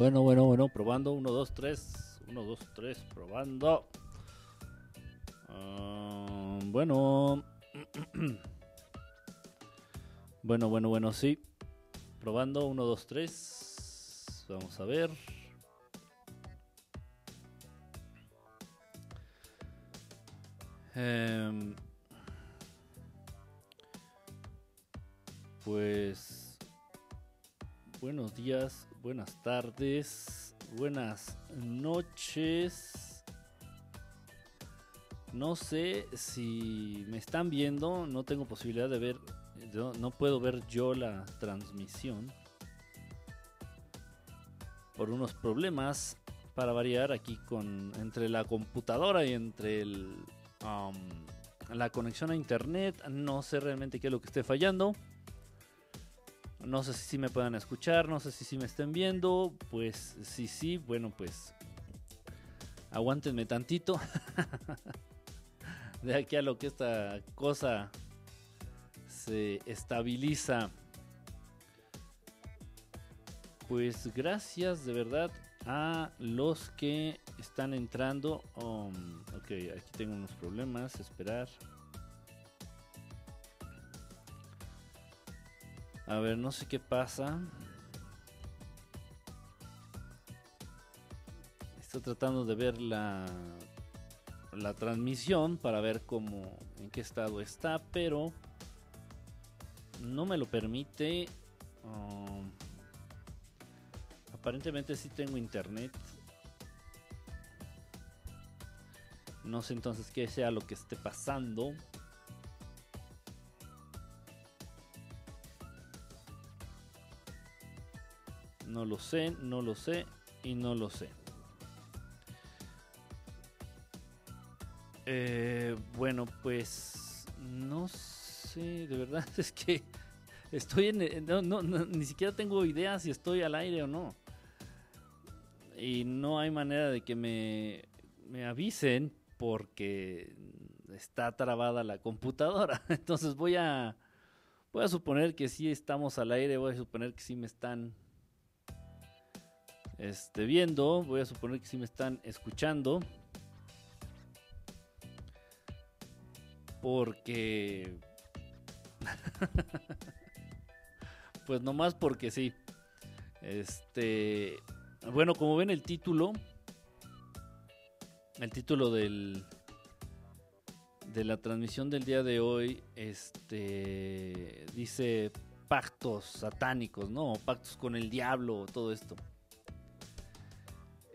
Bueno, bueno, bueno, probando. 1, 2, 3. 1, 2, 3, probando. Ah, bueno. bueno, bueno, bueno, sí. Probando. 1, 2, 3. Vamos a ver. Em, pues buenos días, buenas tardes, buenas noches. No sé si me están viendo, no tengo posibilidad de ver, no, no puedo ver yo la transmisión por unos problemas para variar aquí con entre la computadora y entre el um, la conexión a internet. No sé realmente qué es lo que esté fallando. No sé si me puedan escuchar, no sé si me estén viendo. Pues sí, sí, bueno, pues aguántenme tantito. de aquí a lo que esta cosa se estabiliza. Pues gracias de verdad a los que están entrando. Um, ok, aquí tengo unos problemas. Esperar. A ver, no sé qué pasa. Estoy tratando de ver la, la transmisión para ver cómo, en qué estado está, pero no me lo permite. Um, aparentemente sí tengo internet. No sé entonces qué sea lo que esté pasando. No lo sé, no lo sé y no lo sé. Eh, bueno, pues no sé, de verdad es que estoy en... No, no, ni siquiera tengo idea si estoy al aire o no. Y no hay manera de que me, me avisen porque está trabada la computadora. Entonces voy a... Voy a suponer que sí estamos al aire, voy a suponer que sí me están este, viendo. Voy a suponer que sí me están escuchando. Porque... pues nomás porque sí. Este... Bueno, como ven el título... El título del... De la transmisión del día de hoy, este, dice pactos satánicos, ¿no? Pactos con el diablo, todo esto.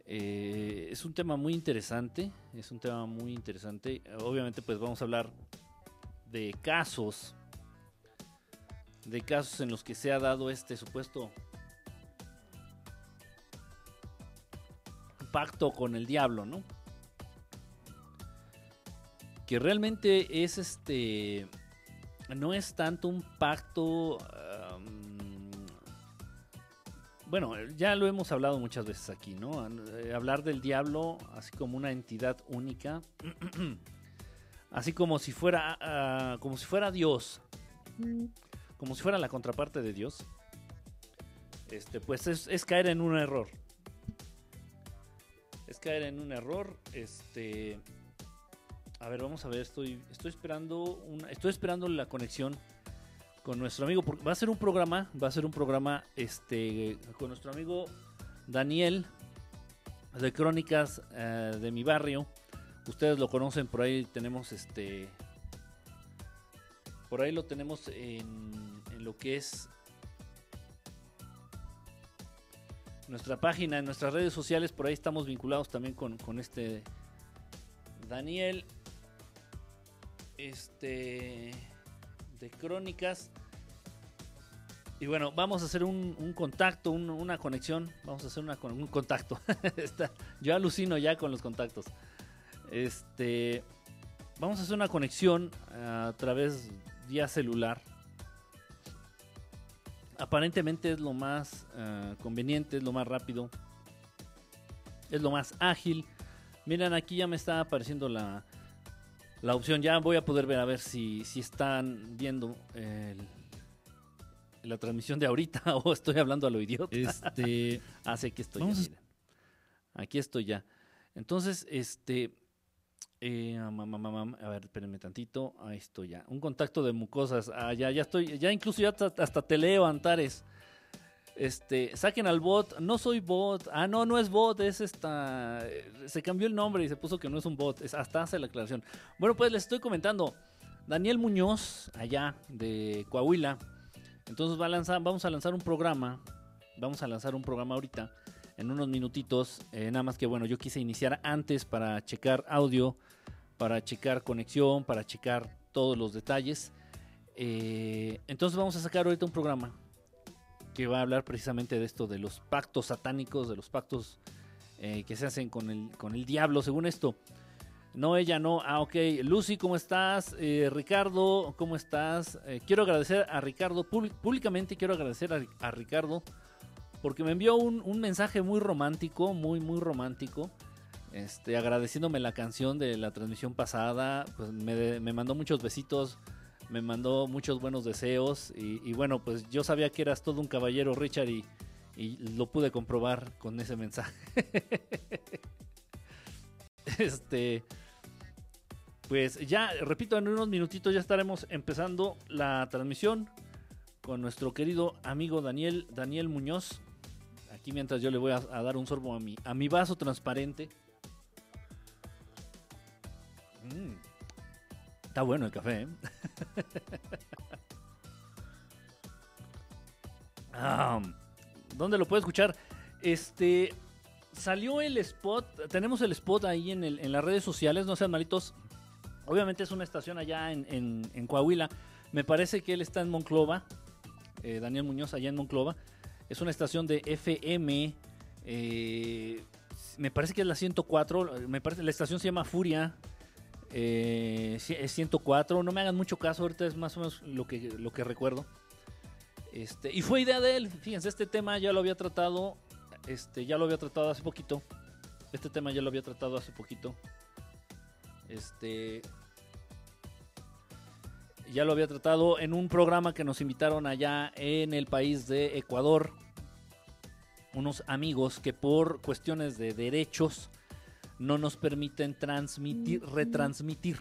Eh, es un tema muy interesante, es un tema muy interesante. Obviamente pues vamos a hablar de casos, de casos en los que se ha dado este supuesto pacto con el diablo, ¿no? Que realmente es este, no es tanto un pacto bueno, ya lo hemos hablado muchas veces aquí, ¿no? Eh, hablar del diablo así como una entidad única, así como si fuera, uh, como si fuera Dios, como si fuera la contraparte de Dios. Este, pues es, es, caer en un error. Es caer en un error. Este, a ver, vamos a ver. Estoy, estoy esperando, una, estoy esperando la conexión con nuestro amigo. Va a ser un programa, va a ser un programa este, con nuestro amigo Daniel de Crónicas eh, de mi barrio. Ustedes lo conocen, por ahí tenemos este. Por ahí lo tenemos en, en lo que es nuestra página, en nuestras redes sociales. Por ahí estamos vinculados también con, con este Daniel. Este de crónicas. Y bueno, vamos a hacer un, contacto, un, una conexión. Vamos a hacer una, un contacto. Yo alucino ya con los contactos. Este, vamos a hacer una conexión a través vía celular. Aparentemente es lo más uh, conveniente, es lo más rápido, es lo más ágil. Miren, aquí ya me está apareciendo la, la opción. Ya voy a poder ver a ver si, si están viendo el, la transmisión de ahorita o estoy hablando a lo idiota. Este, ah, sí, aquí estoy. Ya, miren. Aquí estoy ya. Entonces, este. eh, a ver, espérenme tantito. Ahí estoy ya. Un contacto de mucosas. Ah, ya, ya estoy. Ya incluso ya hasta, hasta te leo, Antares. Este, saquen al bot. No soy bot. Ah, no, no es bot. Es esta. Se cambió el nombre y se puso que no es un bot. Hasta hace la aclaración. Bueno, pues les estoy comentando. Daniel Muñoz, allá de Coahuila. Entonces vamos a lanzar un programa. Vamos a lanzar un programa ahorita. En unos minutitos. eh, nada más que bueno, yo quise iniciar antes para checar audio. Para checar conexión. Para checar todos los detalles. Eh, entonces vamos a sacar ahorita un programa. Que va a hablar precisamente de esto. De los pactos satánicos. De los pactos eh, que se hacen con el, con el diablo. Según esto. No, ella no. Ah, ok. Lucy, ¿cómo estás? Eh, Ricardo, ¿cómo estás? Eh, quiero agradecer a Ricardo, públi- públicamente quiero agradecer a, Ri- a Ricardo porque me envió un, un mensaje muy romántico, muy, muy romántico. Este, agradeciéndome la canción de la transmisión pasada. Pues me, me mandó muchos besitos, me mandó muchos buenos deseos. Y, bueno, pues yo sabía que eras todo un caballero, Richard, y, lo pude comprobar con ese mensaje. este. Pues ya, repito, en unos minutitos ya estaremos empezando la transmisión con nuestro querido amigo Daniel, Daniel Muñoz. Aquí mientras yo le voy a, a dar un sorbo a mi, a mi vaso transparente. Mm. Está bueno el café, ¿eh? Ah, ¿Dónde lo puedo escuchar? Este. Salió el spot. Tenemos el spot ahí en, las redes sociales. No sean malitos. Obviamente es una estación allá en Coahuila. Me parece que él está en Monclova. eh, Daniel Muñoz allá en Monclova. Es una estación de FM. eh, me parece que es la 104. Me parece la estación se llama Furia. Eh, es 104. No me hagan mucho caso. Ahorita es más o menos lo que, lo que recuerdo. Este, y fue idea de él. Fíjense, este tema ya lo había tratado. Este, ya lo había tratado hace poquito. Este tema ya lo había tratado hace poquito. Este. Ya lo había tratado en un programa que nos invitaron allá en el país de Ecuador. Unos amigos que por cuestiones de derechos no nos permiten transmitir, retransmitir.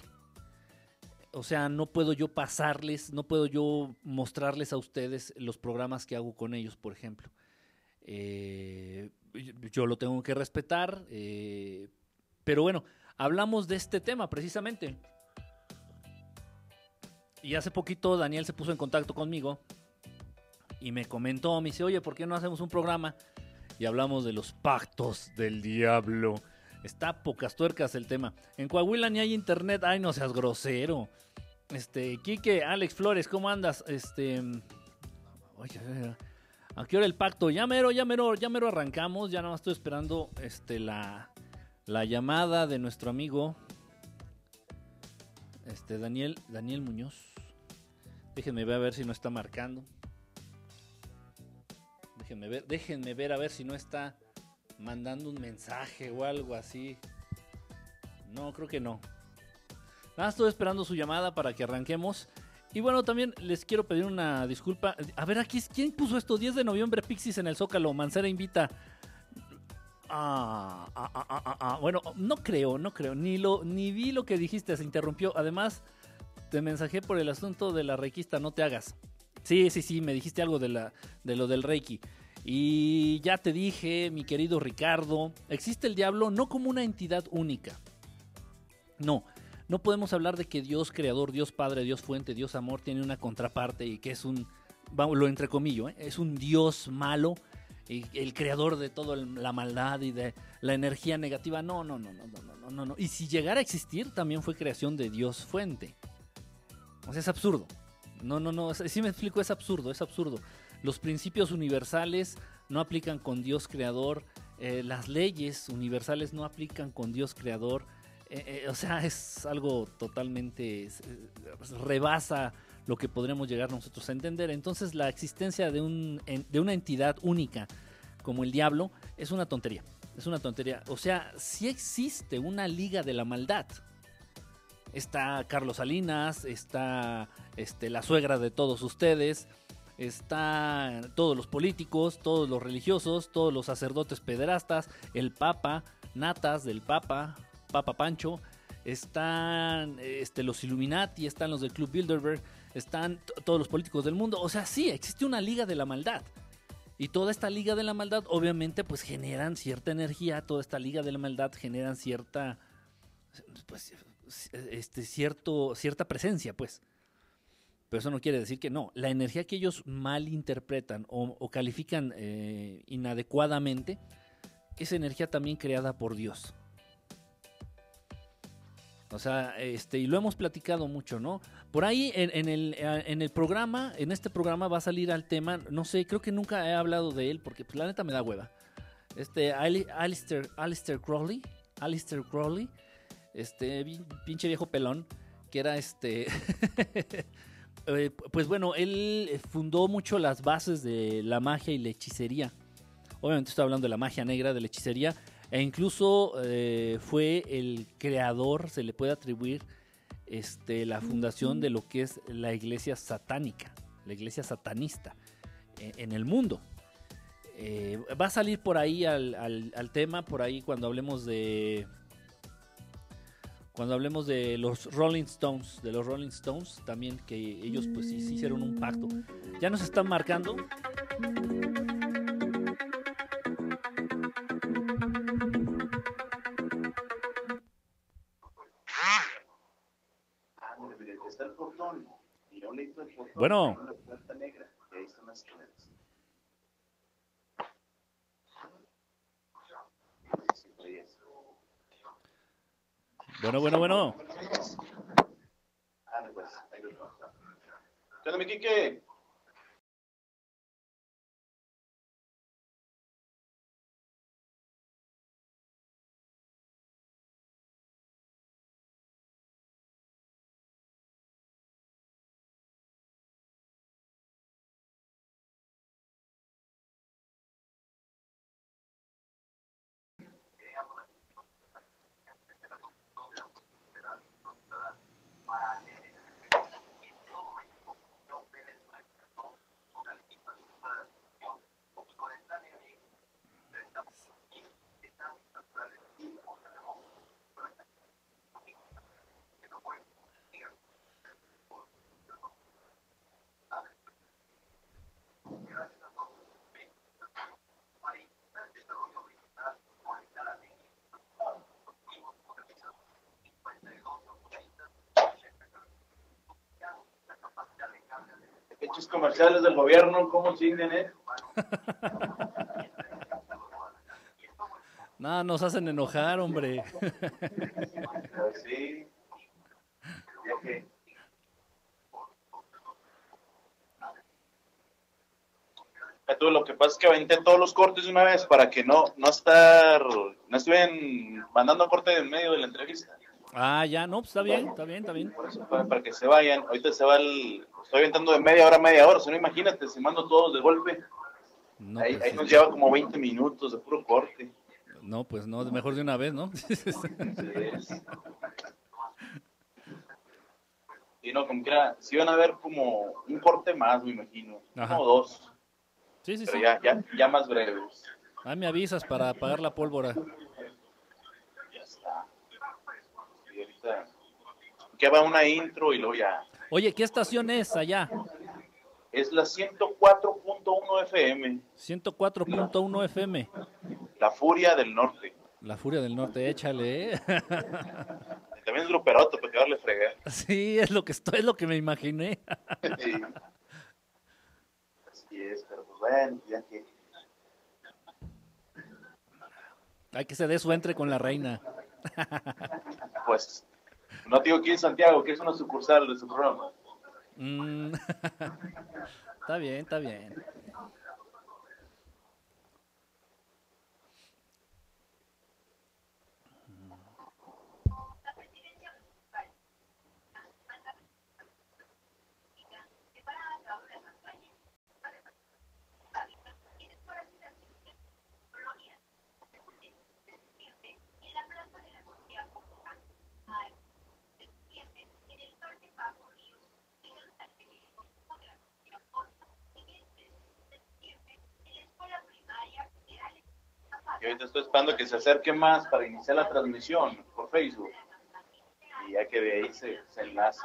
O sea, no puedo yo pasarles, no puedo yo mostrarles a ustedes los programas que hago con ellos, por ejemplo. Eh, yo lo tengo que respetar, eh, pero bueno, hablamos de este tema precisamente. Y hace poquito Daniel se puso en contacto conmigo y me comentó, me dice, oye, ¿por qué no hacemos un programa? Y hablamos de los pactos del diablo. Está pocas tuercas el tema. En Coahuila ni hay internet. Ay, no seas grosero. Este, Quique, Alex Flores, ¿cómo andas? Este. Oye, ¿a qué hora el pacto? Ya mero, ya mero, ya mero arrancamos. Ya nada más estoy esperando este, la, la llamada de nuestro amigo. Este, Daniel, Daniel Muñoz. Déjenme ver a ver si no está marcando. Déjenme ver, déjenme ver a ver si no está mandando un mensaje o algo así. No, creo que no. Nada, estoy esperando su llamada para que arranquemos. Y bueno, también les quiero pedir una disculpa. A ver, aquí, ¿quién puso esto? 10 de noviembre, Pixis en el Zócalo. Mancera invita. Ah, ah, ah, ah, ah, ah. Bueno, no creo, no creo. Ni, lo, ni vi lo que dijiste, se interrumpió. Además, te mensajé por el asunto de la reikista, no te hagas. Sí, sí, sí, me dijiste algo de, la, de lo del reiki. Y ya te dije, mi querido Ricardo, existe el diablo no como una entidad única. No, no podemos hablar de que Dios creador, Dios Padre, Dios Fuente, Dios Amor tiene una contraparte y que es un, vamos, lo entrecomillo, ¿eh? es un Dios malo, y el creador de toda la maldad y de la energía negativa. No, no, no, no, no, no, no, no. Y si llegara a existir, también fue creación de Dios Fuente. O sea, es absurdo. No, no, no, si me explico, es absurdo, es absurdo. Los principios universales no aplican con Dios creador, eh, las leyes universales no aplican con Dios creador. Eh, eh, o sea, es algo totalmente, rebasa lo que podremos llegar nosotros a entender. Entonces la existencia de, un, de una entidad única como el diablo es una tontería. Es una tontería. O sea, si existe una liga de la maldad. Está Carlos Salinas, está este, la suegra de todos ustedes, están todos los políticos, todos los religiosos, todos los sacerdotes pederastas, el Papa, Natas del Papa, Papa Pancho, están este, los Illuminati, están los del Club Bilderberg, están todos los políticos del mundo. O sea, sí, existe una liga de la maldad. Y toda esta liga de la maldad, obviamente, pues generan cierta energía, toda esta liga de la maldad generan cierta, pues, este, cierto, cierta presencia, pues. Pero eso no quiere decir que no. La energía que ellos malinterpretan o, o califican eh, inadecuadamente es energía también creada por Dios. O sea, este, y lo hemos platicado mucho, ¿no? Por ahí en, el, en, el, programa, en este programa va a salir al tema, no sé, creo que nunca he hablado de él porque pues, la neta me da hueva. Este, Alistair, Alistair Crowley, Alistair Crowley, este pinche viejo pelón, que era este... Eh, pues bueno, él fundó mucho las bases de la magia y la hechicería. Obviamente estoy hablando de la magia negra, de la hechicería, e incluso eh, fue el creador, se le puede atribuir este, la fundación de lo que es la iglesia satánica, la iglesia satanista eh, en el mundo. va a salir por ahí al tema, por ahí cuando hablemos de cuando hablemos de los Rolling Stones, de los Rolling Stones, también que ellos pues sí, hicieron un pacto. Ya nos están marcando. Bueno. Bueno, bueno, bueno. ¿Qué onda, mi Quique? Hechos comerciales del gobierno, ¿cómo chinguen, eh? Nada, nos hacen enojar, hombre. sí. Tú, lo que pasa es que aventé todos los cortes una vez para que no, no estar, no estén mandando corte en medio de la entrevista. Ah, ya, no, pues está bien, está bien, está bien. Por eso, para, que se vayan. Ahorita se va el. Estoy aventando de media hora a media hora. Si no, imagínate, si mando todos de golpe. ahí, pues nos lleva como 20 minutos de puro corte. No, pues no, mejor de una vez, ¿no? Y no, como que era, si iban a ver como un corte más, me imagino. Como dos. Sí, sí, Pero sí. Ya, ya, ya más breves. Ah, me avisas para apagar la pólvora. Que va una intro y luego ya. Oye, ¿qué estación es allá? Es la 104.1 FM. 104.1 FM. La Furia del Norte. La Furia del Norte, échale. ¿eh? También es gruperoto, para que darle fregar. Sí, es lo que estoy, es lo que me imaginé. sí. Así es, pero pues bueno, ya que. Hay que se dé su entre con la reina. pues no digo aquí en Santiago, que es una sucursal de su programa. Mm. está bien, está bien. Ahorita estoy esperando que se acerque más para iniciar la transmisión por Facebook. Y ya que de ahí se enlace.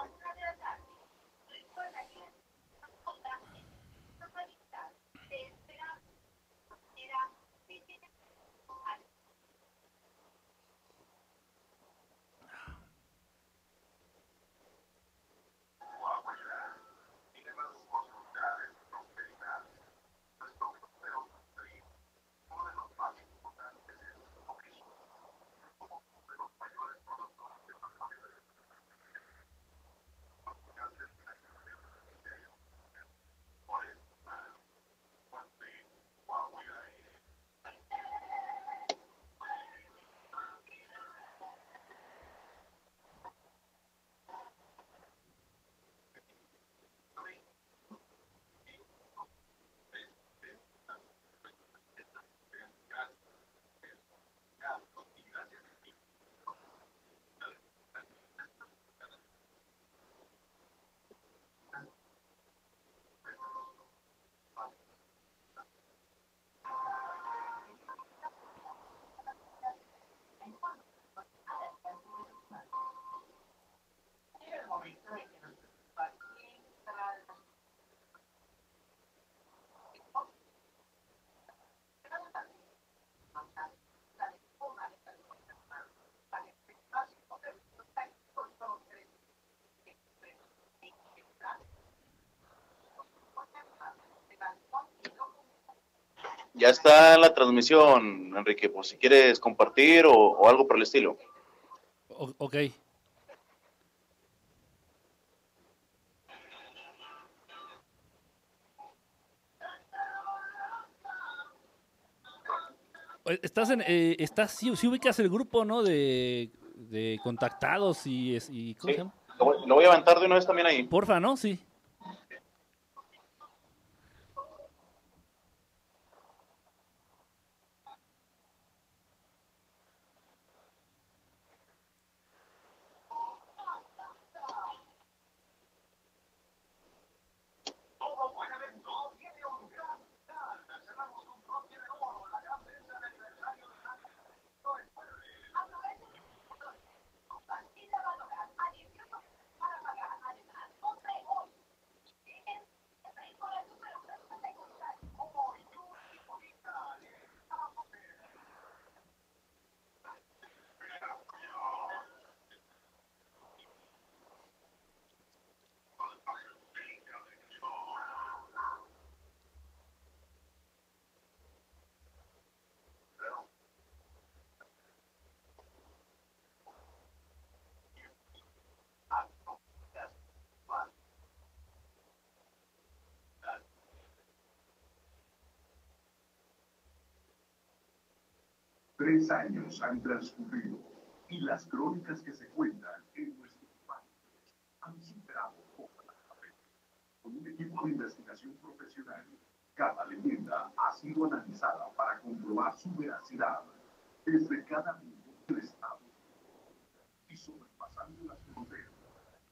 Ya está la transmisión, Enrique, por si quieres compartir o, algo por el estilo. ok. Estás en, eh, estás, si, ubicas el grupo, ¿no? De, contactados y, y ¿cómo se llama? Lo voy a levantar de una vez también ahí. Porfa, ¿no? Sí. Tres años han transcurrido y las crónicas que se cuentan en nuestro país han superado Con un equipo de investigación profesional, cada leyenda ha sido analizada para comprobar su veracidad desde cada punto del Estado y sobrepasando las fronteras.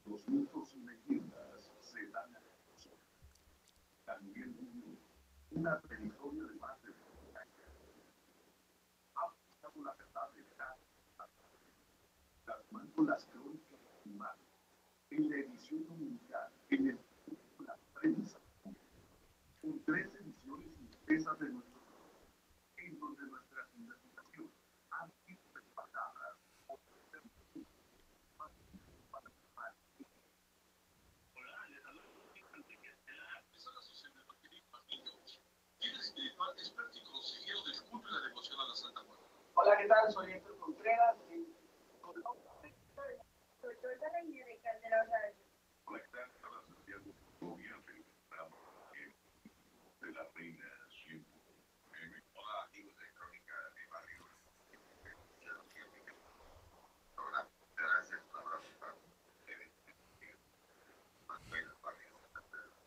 Los mitos y leyendas se dan a conocer. Daniel Muñoz, una trayectoria de de las crónicas en la edición en el la prensa, con tres ediciones impresas de nuestro en donde nuestras investigaciones han sido por Hola, les hablo. Hola, ¿qué tal? Soy Héctor Contreras,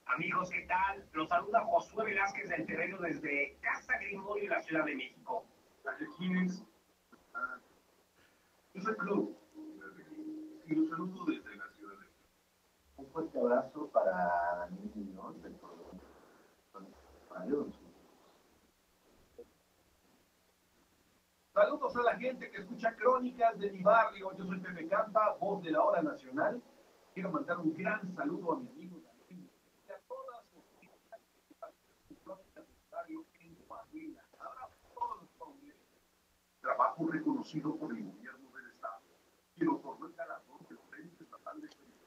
Amigos, ¿qué tal? Los saluda Josué Velázquez del terreno desde Casa Grimorio, la Ciudad de México. es el club. Y los saludo desde la Ciudad de México. Un fuerte abrazo para Daniel Muñoz del programa Saludos a la gente que escucha crónicas de mi barrio. Yo soy Pepe Campa, voz de la hora nacional. Quiero mandar un gran saludo a mi amigo Daniel y a todas barrio en Coahuila. Ahora todos los. Trabajo reconocido por el gobierno del Estado. Quiero otorgó el galardón del Premio Estatal de Periodismo.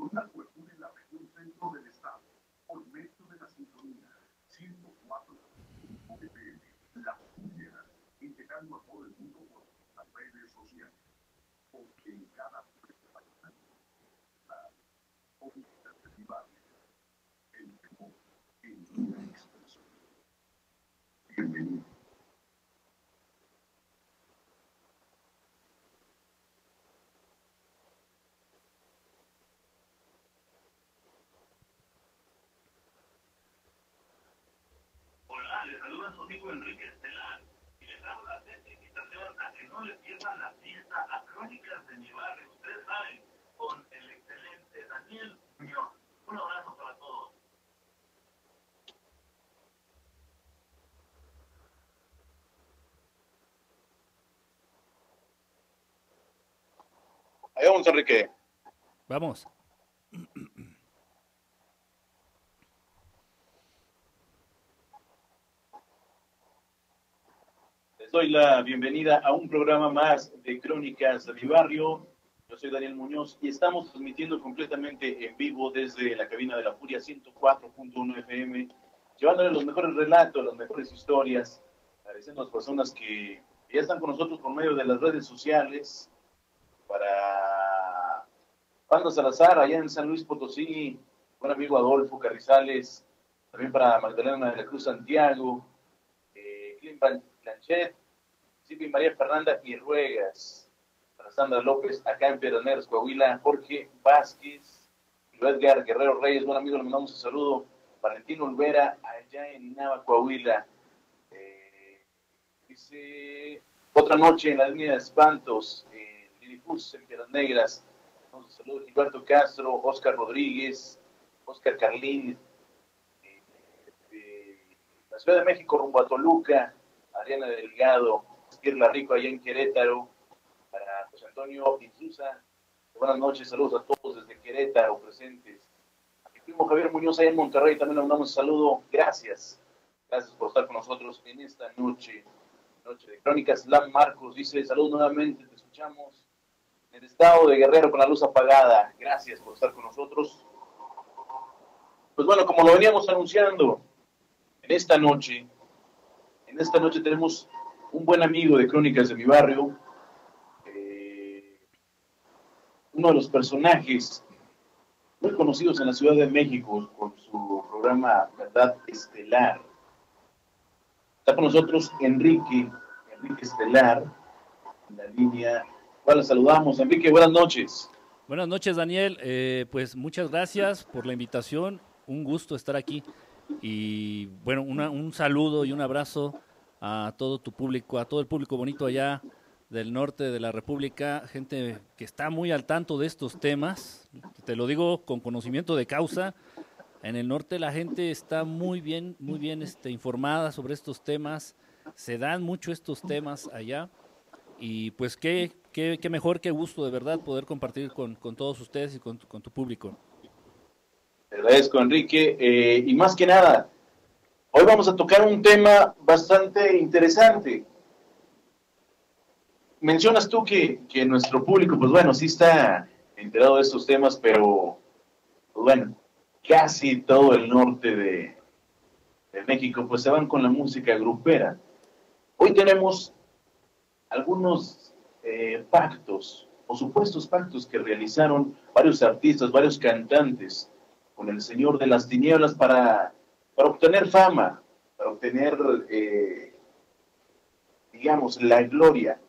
Una cobertura en la región centro del Estado, por medio de la sintonía 104 FM, la Furia, integrando a todo el mundo por las redes sociales. Porque en cada la comunidad barrio, el temor en una expresión. Bienvenido. Hola, les amigo Enrique Estelar y les hago la atenta invitación a que no le pierdan la fiesta a Crónicas de mi barrio, ustedes saben, con el excelente Daniel Muñoz. Un abrazo para todos. Ahí vamos, Enrique. Vamos. Les doy la bienvenida a un programa más de Crónicas de mi barrio. Yo soy Daniel Muñoz y estamos transmitiendo completamente en vivo desde la cabina de la Furia 104.1 FM, llevándole los mejores relatos, las mejores historias, agradeciendo a las personas que ya están con nosotros por medio de las redes sociales, para Pando Salazar, allá en San Luis Potosí, buen amigo Adolfo Carrizales, también para Magdalena de la Cruz Santiago, eh, Clint Planchet, Silvia María Fernanda y Ruegas, para Sandra López, acá en Peraneros, Coahuila, Jorge Vázquez, Edgar Guerrero Reyes, buen amigo, le mandamos un saludo, Valentino Olvera, allá en Nava, Coahuila, eh, dice, otra noche en la línea de espantos, en Lilipus, en Piedras Negras, un saludo, Gilberto Castro, Oscar Rodríguez, Oscar Carlín, eh, la Ciudad de México rumbo a Toluca, Ariana Delgado, Irla Rico allá en Querétaro, para José Antonio Insusa. Buenas noches, saludos a todos desde Querétaro presentes. A mi Javier Muñoz allá en Monterrey también le mandamos un saludo. Gracias. Gracias por estar con nosotros en esta noche. Noche de Crónicas. Lam Marcos dice, saludos nuevamente, te escuchamos en el estado de Guerrero con la luz apagada. Gracias por estar con nosotros. Pues bueno, como lo veníamos anunciando, en esta noche en esta noche tenemos un buen amigo de Crónicas de mi barrio, eh, uno de los personajes muy conocidos en la Ciudad de México con su programa Verdad Estelar. Está con nosotros Enrique, Enrique Estelar, en la línea. Bueno, saludamos. Enrique, buenas noches. Buenas noches, Daniel. Eh, pues muchas gracias por la invitación. Un gusto estar aquí. Y bueno, un saludo y un abrazo a todo tu público, a todo el público bonito allá del norte de la República, gente que está muy al tanto de estos temas. Te lo digo con conocimiento de causa. En el norte la gente está muy bien, muy bien este, informada sobre estos temas. Se dan mucho estos temas allá. Y pues qué, qué, qué mejor, qué gusto de verdad poder compartir con, con todos ustedes y con, con tu público. Te agradezco, Enrique. Eh, y más que nada, hoy vamos a tocar un tema bastante interesante. Mencionas tú que, que nuestro público, pues bueno, sí está enterado de estos temas, pero pues bueno, casi todo el norte de, de México, pues se van con la música grupera. Hoy tenemos algunos eh, pactos o supuestos pactos que realizaron varios artistas, varios cantantes con el Señor de las Tinieblas para, para obtener fama, para obtener, eh, digamos, la gloria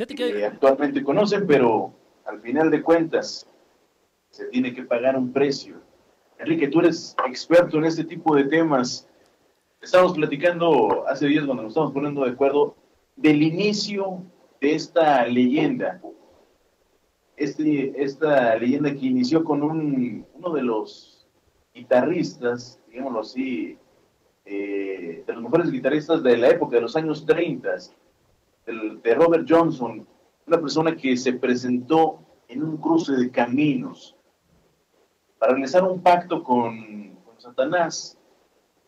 Fíjate que que actualmente conocen, pero al final de cuentas se tiene que pagar un precio. Enrique, tú eres experto en este tipo de temas. Estábamos platicando hace días cuando nos estamos poniendo de acuerdo del inicio de esta leyenda. Este, esta leyenda que inició con un, uno de los guitarristas, digámoslo así, eh, de los mejores guitarristas de la época, de los años 30, de Robert Johnson, una persona que se presentó en un cruce de caminos para realizar un pacto con, con Satanás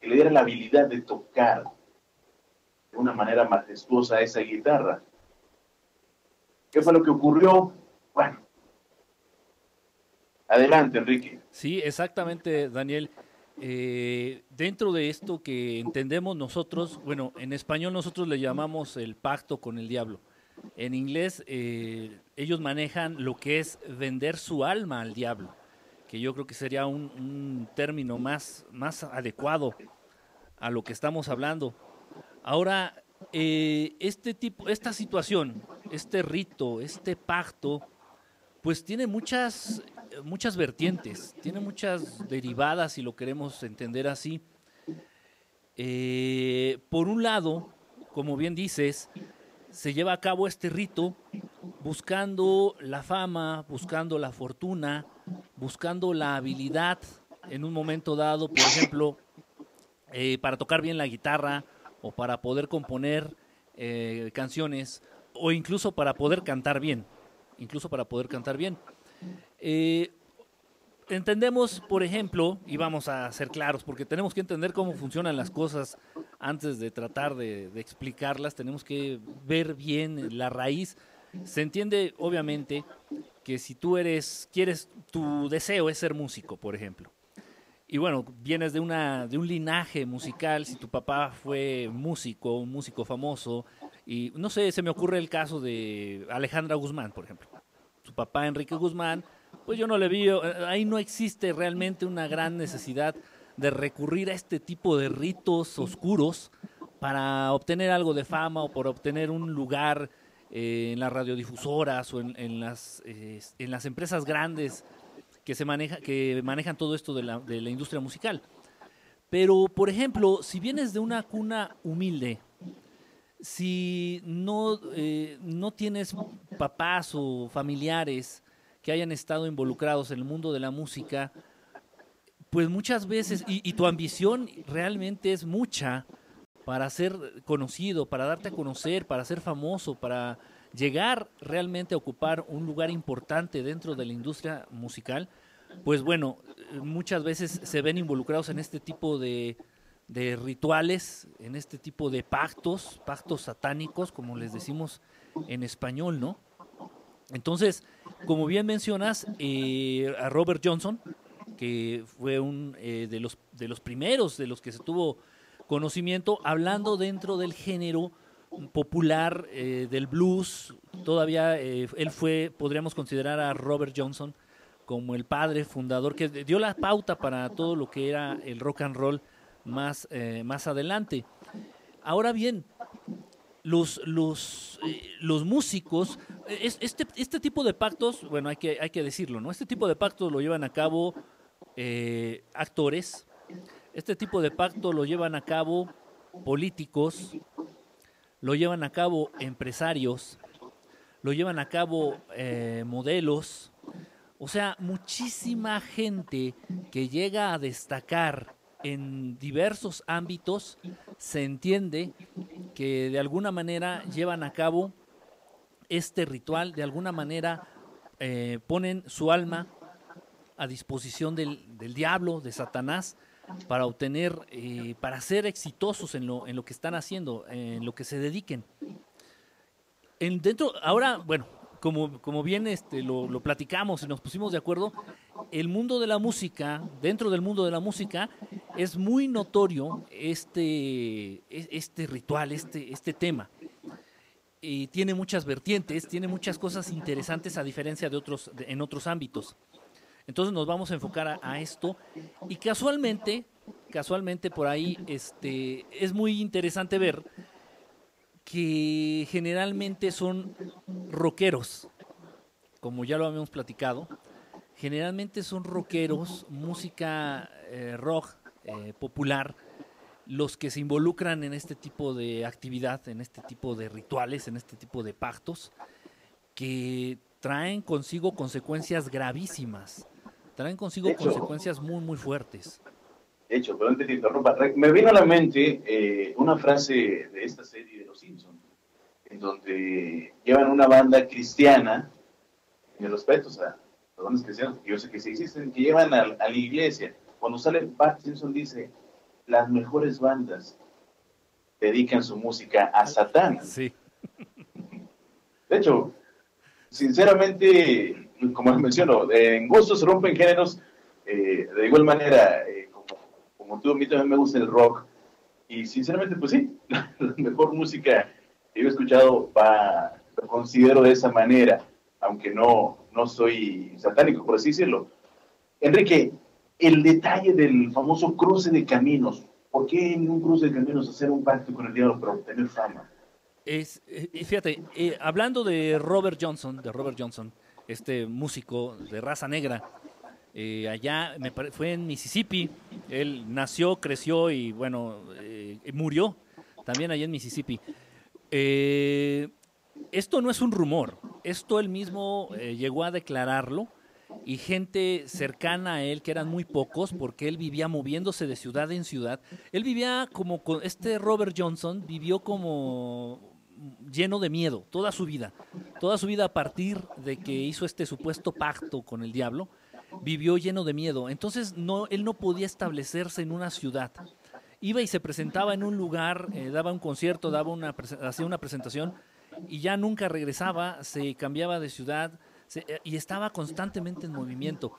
que le diera la habilidad de tocar de una manera majestuosa esa guitarra. ¿Qué fue lo que ocurrió? Bueno, adelante, Enrique. Sí, exactamente, Daniel. Eh, dentro de esto que entendemos nosotros, bueno, en español nosotros le llamamos el pacto con el diablo. En inglés eh, ellos manejan lo que es vender su alma al diablo, que yo creo que sería un, término más, más adecuado a lo que estamos hablando. Ahora, eh, este tipo, esta situación, este rito, este pacto, pues tiene muchas, muchas vertientes, tiene muchas derivadas, si lo queremos entender así. Eh, por un lado, como bien dices, se lleva a cabo este rito buscando la fama, buscando la fortuna, buscando la habilidad en un momento dado, por ejemplo, eh, para tocar bien la guitarra o para poder componer eh, canciones o incluso para poder cantar bien, incluso para poder cantar bien. Eh, entendemos, por ejemplo, y vamos a ser claros, porque tenemos que entender cómo funcionan las cosas antes de tratar de, de explicarlas, tenemos que ver bien la raíz. Se entiende, obviamente, que si tú eres, quieres, tu deseo es ser músico, por ejemplo y bueno, vienes de, una, de un linaje musical, si tu papá fue músico, un músico famoso, y no sé, se me ocurre el caso de Alejandra Guzmán, por ejemplo. Su papá, Enrique Guzmán, pues yo no le vi, eh, ahí no existe realmente una gran necesidad de recurrir a este tipo de ritos oscuros para obtener algo de fama o por obtener un lugar eh, en las radiodifusoras o en, en las, en las empresas grandes que, se maneja, que manejan todo esto de la, de la industria musical. Pero, por ejemplo, si vienes de una cuna humilde, si no, eh, no tienes papás o familiares que hayan estado involucrados en el mundo de la música, pues muchas veces, y, tu ambición realmente es mucha para ser conocido, para darte a conocer, para ser famoso, para llegar realmente a ocupar un lugar importante dentro de la industria musical, pues bueno, muchas veces se ven involucrados en este tipo de rituales, en este tipo de pactos, pactos satánicos, como les decimos en español, ¿no? Entonces, como bien mencionas, eh, a Robert Johnson, que fue un eh, de, los, de los primeros de los que se tuvo conocimiento, hablando dentro del género popular eh, del blues. Todavía eh, él fue, podríamos considerar a Robert Johnson como el padre fundador que dio la pauta para todo lo que era el rock and roll más, eh, más adelante. Ahora bien, los, los, eh, los músicos, este, este tipo de pactos, bueno, hay que, hay que decirlo, ¿no? Este tipo de pactos lo llevan a cabo eh, actores, este tipo de pacto lo llevan a cabo políticos, lo llevan a cabo empresarios, lo llevan a cabo eh, modelos, o sea, muchísima gente que llega a destacar en diversos ámbitos se entiende que de alguna manera llevan a cabo este ritual, de alguna manera eh, ponen su alma a disposición del, diablo, de Satanás, para obtener, eh, para ser exitosos en lo, en lo que están haciendo, en lo que se dediquen. En dentro, ahora, bueno, como, como bien este, lo, platicamos y nos pusimos de acuerdo, el mundo de la música, dentro del mundo de la música, es muy notorio este, este ritual, este, este tema. Y tiene muchas vertientes, tiene muchas cosas interesantes a diferencia de otros, de, en otros ámbitos. Entonces nos vamos a enfocar a, a, esto y casualmente, casualmente por ahí este, es muy interesante ver que generalmente son rockeros, como ya lo habíamos platicado, generalmente son rockeros, música eh, rock eh, popular, los que se involucran en este tipo de actividad, en este tipo de rituales, en este tipo de pactos, que traen consigo consecuencias gravísimas, traen consigo consecuencias muy, muy fuertes. De hecho, perdón que te interrumpa. Me vino a la mente eh, una frase de esta serie de Los Simpsons, en donde llevan una banda cristiana, en respetos a las bandas cristianas, que yo sé que sí existen, que llevan a, a la iglesia. Cuando sale Bart Simpson dice, las mejores bandas dedican su música a Satán. Sí. De hecho, sinceramente, como menciono, en gustos se rompen géneros. eh, de igual manera, eh, como, tú, a mí también me gusta el rock. Y sinceramente, pues sí, la, mejor música que yo he escuchado lo considero de esa manera, aunque no, no soy satánico, por así decirlo. Enrique, el detalle del famoso cruce de caminos. ¿Por qué en un cruce de caminos hacer un pacto con el diablo para obtener fama? Es, eh, fíjate, eh, hablando de Robert Johnson, de Robert Johnson, este músico de raza negra, eh, allá me pare- fue en Mississippi. Él nació, creció y bueno, eh, murió también allá en Mississippi. Eh, esto no es un rumor, esto él mismo eh, llegó a declararlo y gente cercana a él, que eran muy pocos, porque él vivía moviéndose de ciudad en ciudad. Él vivía como con este Robert Johnson, vivió como lleno de miedo toda su vida. Toda su vida a partir de que hizo este supuesto pacto con el diablo, vivió lleno de miedo. Entonces no, él no podía establecerse en una ciudad. Iba y se presentaba en un lugar, eh, daba un concierto, daba una, hacía una presentación y ya nunca regresaba, se cambiaba de ciudad eh, y estaba constantemente en movimiento.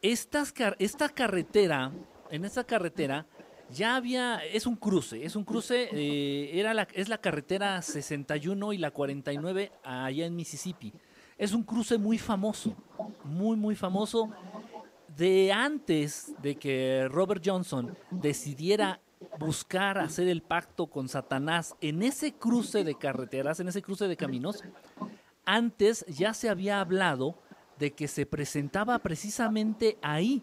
Estas, esta carretera, en esta carretera, ya había, es un cruce, es un cruce, eh, era es la carretera 61 y la 49 allá en Mississippi. Es un cruce muy famoso, muy, muy famoso. De antes de que Robert Johnson decidiera buscar hacer el pacto con Satanás en ese cruce de carreteras, en ese cruce de caminos, antes ya se había hablado de que se presentaba precisamente ahí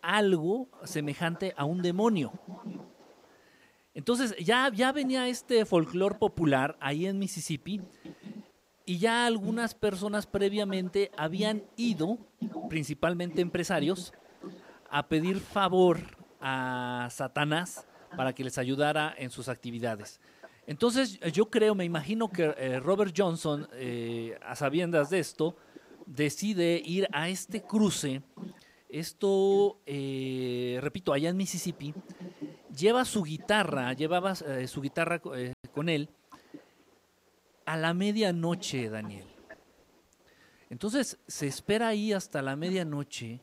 algo semejante a un demonio. Entonces ya, ya venía este folclore popular ahí en Mississippi y ya algunas personas previamente habían ido, principalmente empresarios, a pedir favor a Satanás para que les ayudara en sus actividades. Entonces yo creo, me imagino que eh, Robert Johnson, eh, a sabiendas de esto, decide ir a este cruce. Esto, eh, repito, allá en Mississippi, lleva su guitarra, llevaba eh, su guitarra eh, con él a la medianoche, Daniel. Entonces se espera ahí hasta la medianoche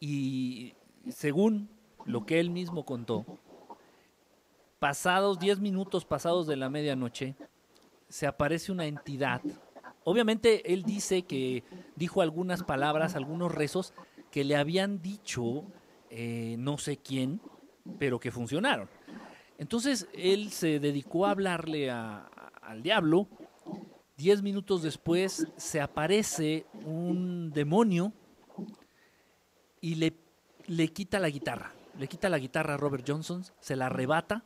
y según lo que él mismo contó, pasados 10 minutos pasados de la medianoche, se aparece una entidad. Obviamente él dice que dijo algunas palabras, algunos rezos que le habían dicho eh, no sé quién, pero que funcionaron. Entonces él se dedicó a hablarle a- a- al diablo. Diez minutos después se aparece un demonio y le, le quita la guitarra. Le quita la guitarra a Robert Johnson, se la arrebata.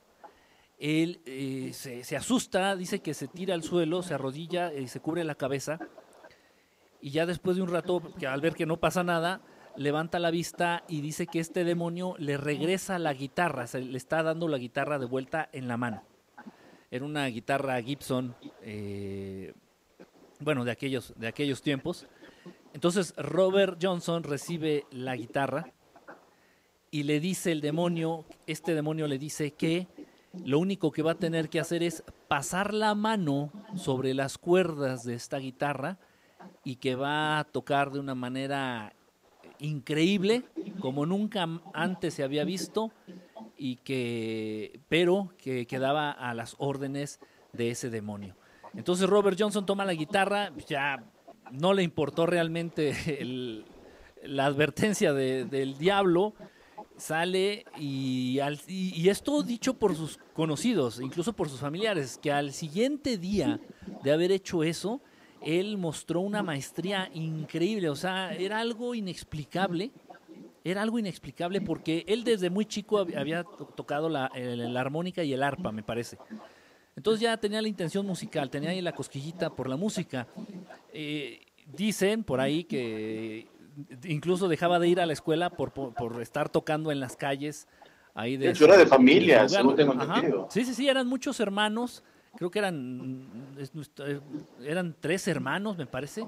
Él eh, se, se asusta, dice que se tira al suelo, se arrodilla y se cubre la cabeza. Y ya después de un rato, que al ver que no pasa nada, levanta la vista y dice que este demonio le regresa la guitarra, se le está dando la guitarra de vuelta en la mano. Era una guitarra Gibson, eh, bueno, de aquellos, de aquellos tiempos. Entonces Robert Johnson recibe la guitarra y le dice el demonio, este demonio le dice que lo único que va a tener que hacer es pasar la mano sobre las cuerdas de esta guitarra y que va a tocar de una manera increíble, como nunca antes se había visto, y que, pero que quedaba a las órdenes de ese demonio. Entonces Robert Johnson toma la guitarra, ya no le importó realmente la advertencia de- del diablo, sale y, al- y, y esto dicho por sus conocidos, incluso por sus familiares, que al siguiente día de haber hecho eso, él mostró una maestría increíble, o sea, era algo inexplicable, era algo inexplicable porque él desde muy chico hab- había to- tocado la, el- la armónica y el arpa, me parece. Entonces ya tenía la intención musical, tenía ahí la cosquillita por la música. Eh, dicen por ahí que incluso dejaba de ir a la escuela por, por, por estar tocando en las calles ahí de... De hecho, era de familia, según tengo entendido. Sí, sí, sí, eran muchos hermanos, creo que eran, eh, eran tres hermanos, me parece,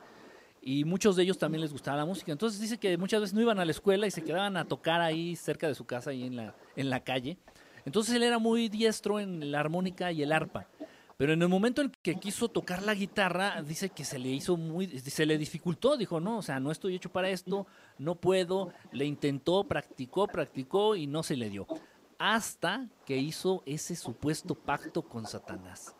y muchos de ellos también les gustaba la música. Entonces dice que muchas veces no iban a la escuela y se quedaban a tocar ahí cerca de su casa, ahí en la, en la calle. Entonces él era muy diestro en la armónica y el arpa. Pero en el momento en que quiso tocar la guitarra, dice que se le hizo muy, se le dificultó, dijo, no, o sea, no estoy hecho para esto, no puedo, le intentó, practicó, practicó y no se le dio. Hasta que hizo ese supuesto pacto con Satanás.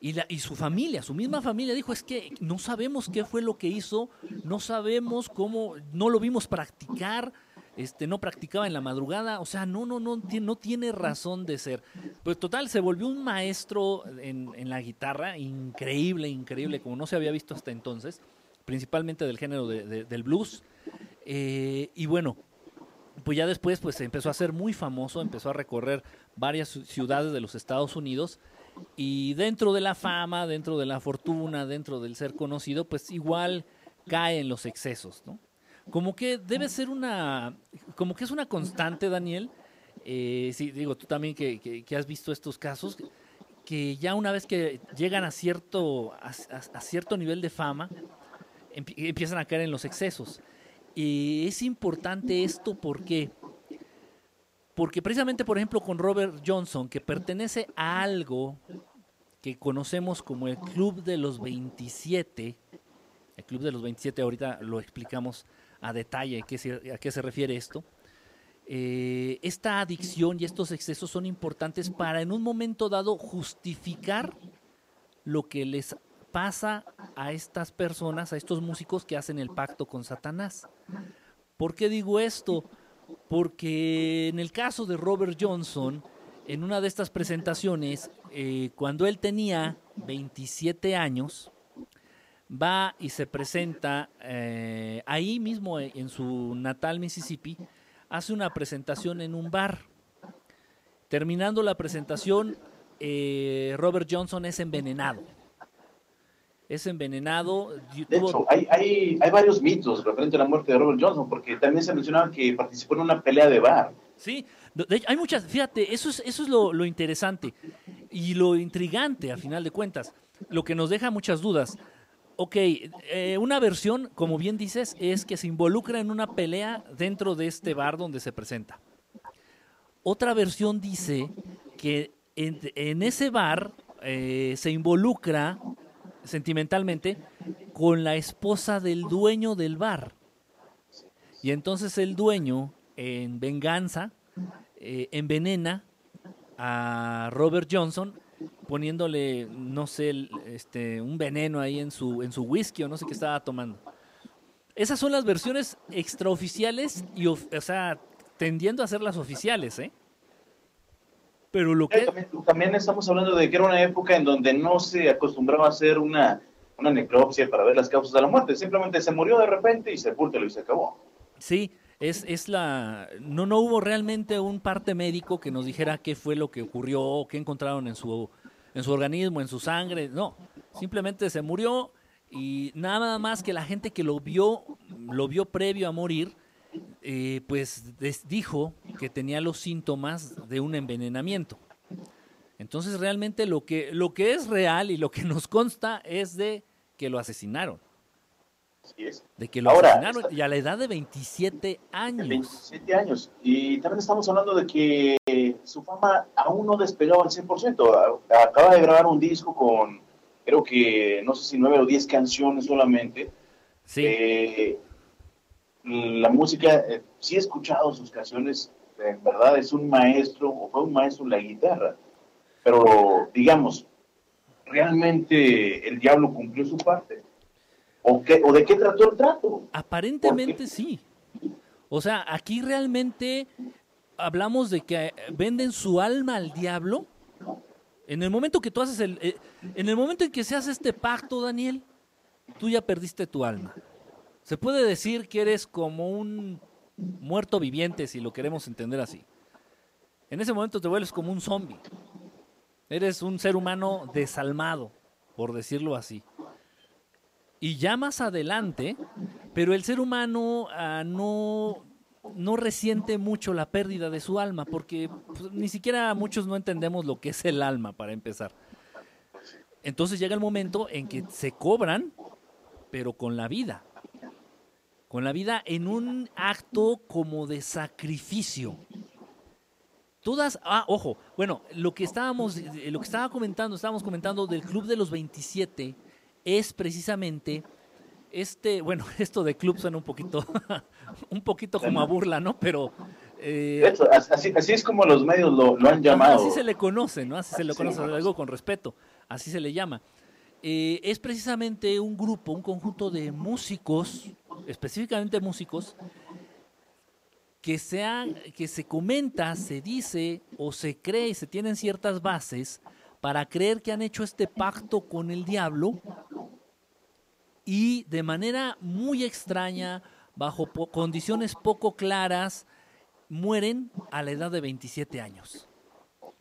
Y, la, y su familia, su misma familia dijo, es que no sabemos qué fue lo que hizo, no sabemos cómo, no lo vimos practicar, este, no practicaba en la madrugada, o sea, no, no, no, no tiene razón de ser. Pues total, se volvió un maestro en, en la guitarra, increíble, increíble, como no se había visto hasta entonces, principalmente del género de- del blues. Eh, y bueno, pues ya después pues empezó a ser muy famoso, empezó a recorrer varias ci- ciudades de los Estados Unidos y dentro de la fama, dentro de la fortuna, dentro del ser conocido, pues igual cae en los excesos, ¿no? Como que debe ser una, como que es una constante, Daniel, eh, sí, digo, tú también que, has visto estos casos, que ya una vez que llegan a cierto, a, cierto nivel de fama, empie- empiezan a caer en los excesos. Y es importante esto porque, porque precisamente, por ejemplo, con Robert Johnson, que pertenece a algo que conocemos como el Club de los 27, el Club de los 27, ahorita lo explicamos a detalle a qué se, a qué se refiere esto. Eh, esta adicción y estos excesos son importantes para en un momento dado justificar lo que les pasa a estas personas, a estos músicos que hacen el pacto con Satanás. ¿Por qué digo esto? Porque en el caso de Robert Johnson, en una de estas presentaciones, eh, cuando él tenía 27 años, va y se presenta eh, ahí mismo eh, en su natal Mississippi, hace una presentación en un bar. Terminando la presentación, Robert Johnson es envenenado. Es envenenado. De hecho, hay, hay, hay varios mitos referente a la muerte de Robert Johnson, porque también se mencionaba que participó en una pelea de bar. Sí, de hecho, hay muchas, fíjate, eso es, eso es lo, lo interesante y lo intrigante a final de cuentas, lo que nos deja muchas dudas. Ok, eh, una versión, como bien dices, es que se involucra en una pelea dentro de este bar donde se presenta. Otra versión dice que en, en ese bar eh, se involucra sentimentalmente con la esposa del dueño del bar. Y entonces el dueño, en venganza, eh, envenena a Robert Johnson poniéndole, no sé, este, un veneno ahí en su, en su whisky o no sé qué estaba tomando. Esas son las versiones extraoficiales y, o sea, tendiendo a ser las oficiales, ¿eh? Pero lo Eh, que... También, también estamos hablando de que era una época en donde no se acostumbraba a hacer una, una necropsia para ver las causas de la muerte. Simplemente se murió de repente y sepúltelo y se acabó. Sí, es, es la... No, no hubo realmente un parte médico que nos dijera qué fue lo que ocurrió, qué encontraron en su, en su organismo, en su sangre. No, simplemente se murió y nada más que la gente que lo vio, lo vio previo a morir, eh, pues dijo que tenía los síntomas de un envenenamiento. Entonces realmente lo que, lo que es real y lo que nos consta es de que lo asesinaron. Así es. De que lo Ahora, asesinaron está- y a la edad de 27 De años. 27 años. Y también estamos hablando de que su fama aún no despegaba al 100%. A- Acaba de grabar un disco con, creo que, no sé si 9 o 10 canciones solamente. Sí, Eh, la música, eh, sí he escuchado sus canciones, en verdad es un maestro, o fue un maestro en la guitarra. Pero, digamos, ¿realmente el diablo cumplió su parte? ¿O, qué, o de qué trató el trato? aparentemente sí. O sea, aquí realmente hablamos de que eh, venden su alma al diablo. En el momento que tú haces el... eh, en el momento en que se hace este pacto, Daniel, tú ya perdiste tu alma. Se puede decir que eres como un muerto viviente, si lo queremos entender así. En ese momento te vuelves como un zombie. Eres un ser humano desalmado, por decirlo así. Y ya más adelante, Pero el ser humano ah, no, no resiente mucho la pérdida de su alma, porque pues, ni siquiera muchos no entendemos lo que es el alma, para empezar. Entonces llega el momento en que se cobran, pero con la vida. Con la vida en un acto como de sacrificio. Todas, ah, ojo, bueno, lo que estábamos, eh, lo que estaba comentando, estábamos comentando del Club de los 27 es precisamente este, bueno, esto de club suena un poquito, un poquito como a burla, ¿no? Pero eh, Eso, así, así es como los medios lo, lo han llamado. Así se le conoce, ¿no? Así se le conoce, algo con respeto, así se le llama. Eh, es precisamente un grupo, un conjunto de músicos, específicamente músicos, que, sean, que se comenta, se dice o se cree, se tienen ciertas bases para creer que han hecho este pacto con el diablo y de manera muy extraña, bajo condiciones poco claras, mueren a la edad de 27 años.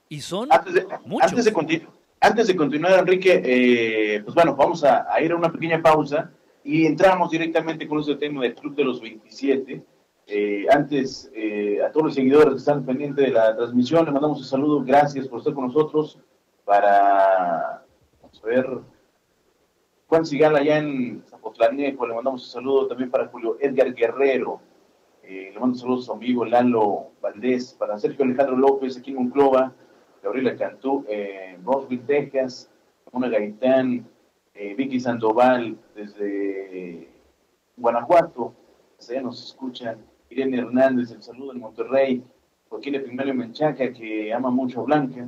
Y son antes de, muchos. Antes de, antes de continuar, Enrique, eh, pues bueno, vamos a, a, ir a una pequeña pausa y entramos directamente con este tema del Club de los 27. Eh, antes, eh, a todos los seguidores que están pendientes de la transmisión, les mandamos un saludo. Gracias por estar con nosotros para ver Juan Sigala allá en Zapotlanejo, le mandamos un saludo también para Julio Edgar Guerrero, eh, le mando saludos a su amigo Lalo Valdés, para Sergio Alejandro López aquí en Monclova, Gabriela Cantú, eh, Rosville, Texas, Mona Gaitán, eh, Vicky Sandoval desde Guanajuato, allá nos escuchan, Irene Hernández, el saludo en Monterrey, Joaquín Epigmenio Menchaca, que ama mucho a Blanca,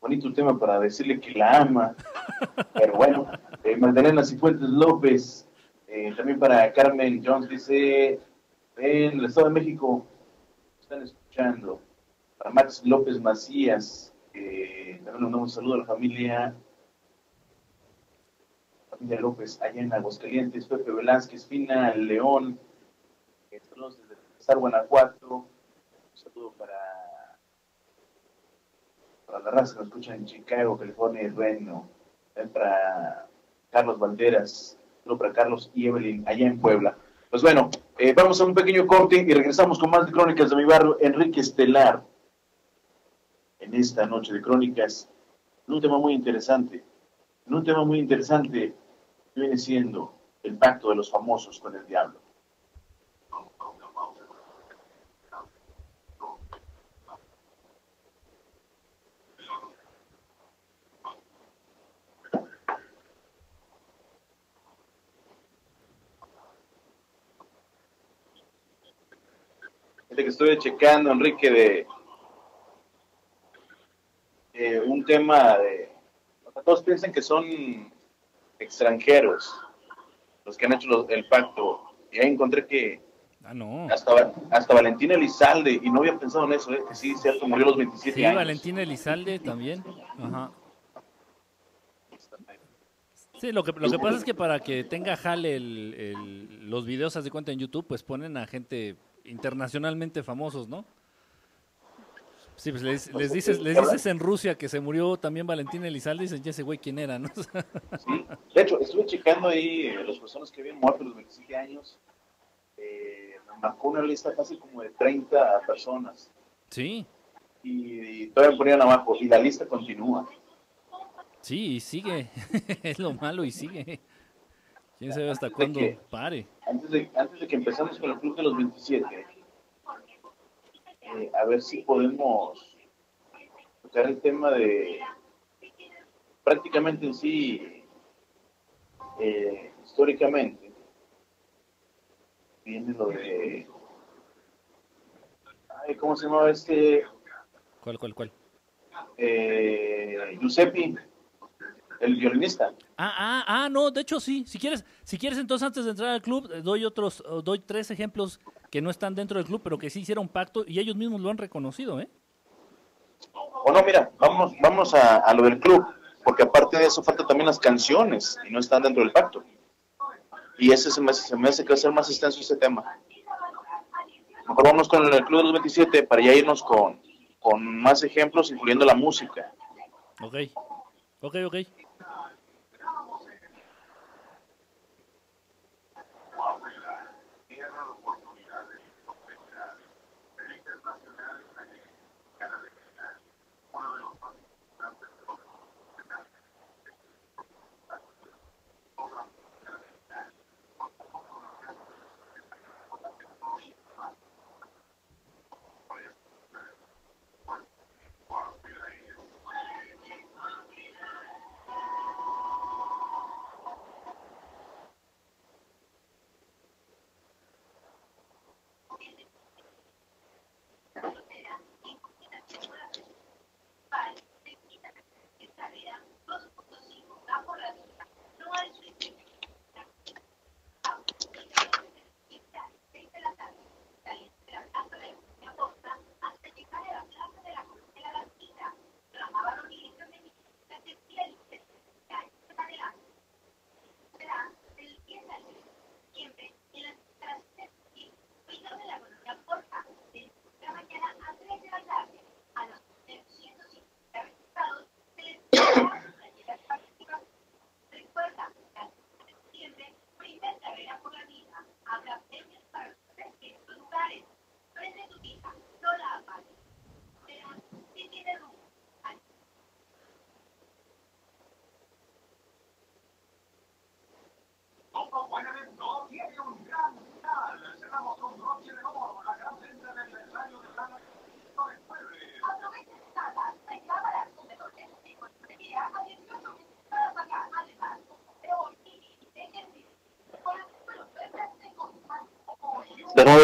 bonito tema para decirle que la ama, pero bueno, eh, Magdalena Cifuentes López, eh, también para Carmen Jones, dice, en el Estado de México están escuchando, para Max López Macías, eh, también le mandamos un saludo a la familia, familia López, allá en Aguascalientes, Pepe Velázquez, Fina León, saludos desde Star Guanajuato, un saludo para para la raza que nos escucha en Chicago, California y Reno, para Carlos Valderas, para Carlos y Evelyn allá en Puebla. Pues bueno, eh, vamos a un pequeño corte y regresamos con más de Crónicas de mi barrio, Enrique Estelar, en esta noche de Crónicas, en un tema muy interesante, en un tema muy interesante viene siendo el pacto de los famosos con el diablo. que estoy checando, Enrique, de un tema de... O todos piensan que son extranjeros los que han hecho los, el pacto. Y ahí encontré que ah, no. hasta, hasta Valentina Elizalde, y no había pensado en eso, ¿eh? que sí, cierto, murió a los 27 sí, años. Valentina Elizalde también. Ajá. Sí, lo que, lo que pasa es que para que tenga jale el, el, los videos, de cuenta en YouTube, pues ponen a gente internacionalmente famosos, ¿no? Sí, pues les, les dices, les dices en Rusia que se murió también Valentín Elizalde y dicen, ya ese güey quién era, ¿no? Sí, de hecho, estuve checando ahí eh, las personas que habían muerto a los 27 años. Eh, marcó una lista casi como de 30 personas. Sí. Y, y todavía ponían abajo, y la lista continúa. Sí, y sigue. es lo malo y sigue. ¿Quién sabe hasta cuándo pare? Antes de, antes de que empezamos con el club de los 27, eh, a ver si podemos tocar el tema de prácticamente en sí, eh, históricamente, viene lo de... Ay, ¿Cómo se llamaba este? ¿Cuál, cuál, cuál? Eh, Giuseppe el violinista. Ah, ah, ah, no, de hecho sí. Si quieres, si quieres entonces antes de entrar al club, eh, doy otros, doy tres ejemplos que no están dentro del club, pero que sí hicieron pacto y ellos mismos lo han reconocido, ¿eh? O no, mira, vamos, vamos a, a lo del club, porque aparte de eso falta también las canciones y no están dentro del pacto. Y ese se me, se me hace que va a ser más extenso ese tema. Mejor vamos con el club de los 27 para ya irnos con, con más ejemplos, incluyendo la música. Ok, ok, ok.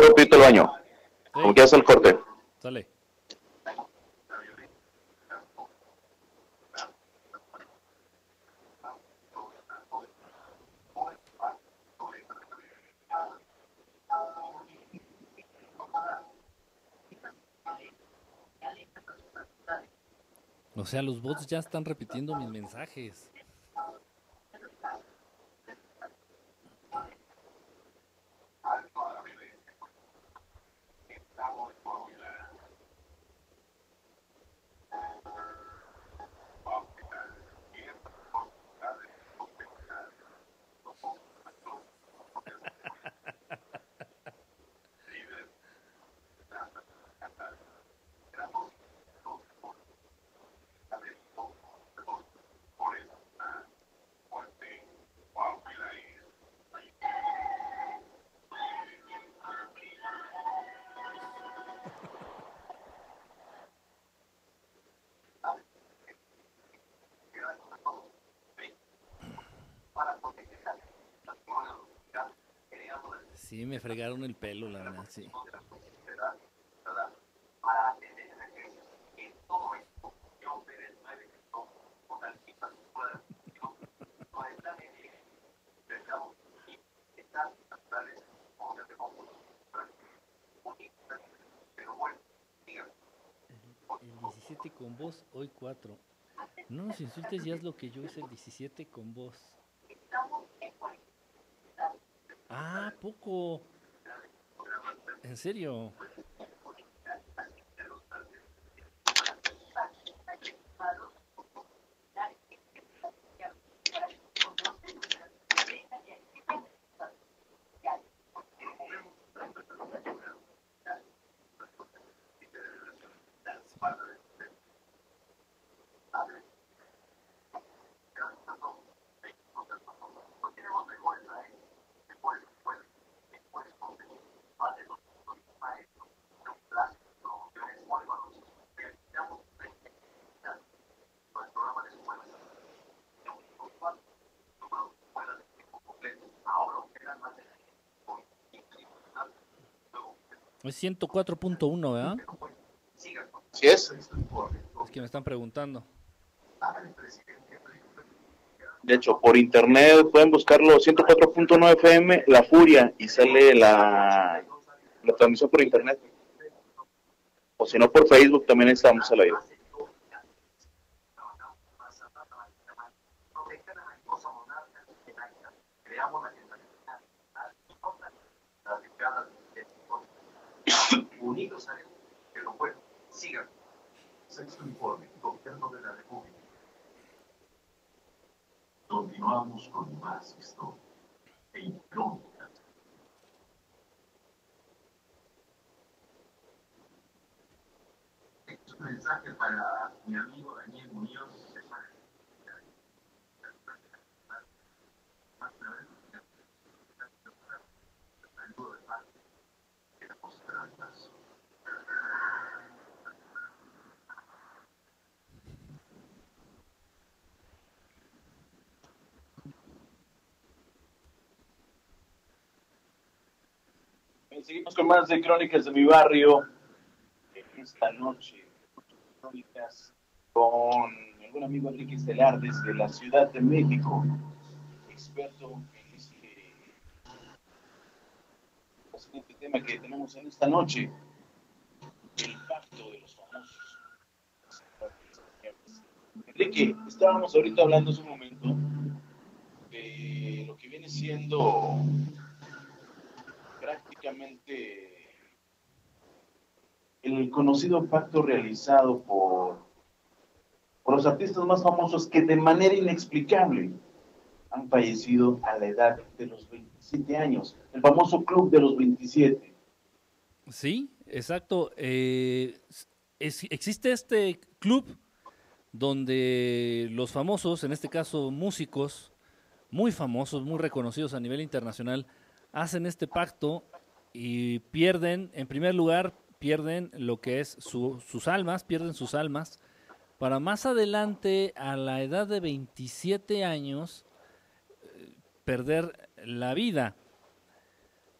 Nuevo repito el baño. Como Ey, que hace el corte. sale. O sea, los bots ya están repitiendo mis mensajes. Sí, me fregaron el pelo, la verdad, sí. El 17 con vos, hoy 4. No nos insultes, ya es lo que yo hice el 17 con vos. Ah, poco. En serio. Es 104.1, ¿verdad? ¿Sí es? Es que me están preguntando. De hecho, por internet pueden buscarlo 104.9 FM, La Furia, y sale la, la transmisión por internet. O si no, por Facebook también estamos al aire. Unidos haremos que lo bueno. Sigan. Sexto informe, Gobierno de la República. Continuamos con más historia e incógnitas. Este es un mensaje para mi amigo Daniel Muñoz. Saludo de parte de la postura del paso. Bien, Seguimos con más de Crónicas de mi barrio. Esta noche, crónicas con mi buen amigo Enrique Estelar desde la Ciudad de México, experto en este tema que tenemos en esta noche, el pacto de los famosos. Enrique, estábamos ahorita hablando hace un momento de lo que viene siendo el conocido pacto realizado por, por los artistas más famosos que de manera inexplicable han fallecido a la edad de los 27 años, el famoso club de los 27. Sí, exacto. Eh, existe este club donde los famosos, en este caso músicos, muy famosos, muy reconocidos a nivel internacional, hacen este pacto y pierden, en primer lugar, pierden lo que es su- sus almas, pierden sus almas para más adelante, a la edad de 27 años, eh, perder la vida.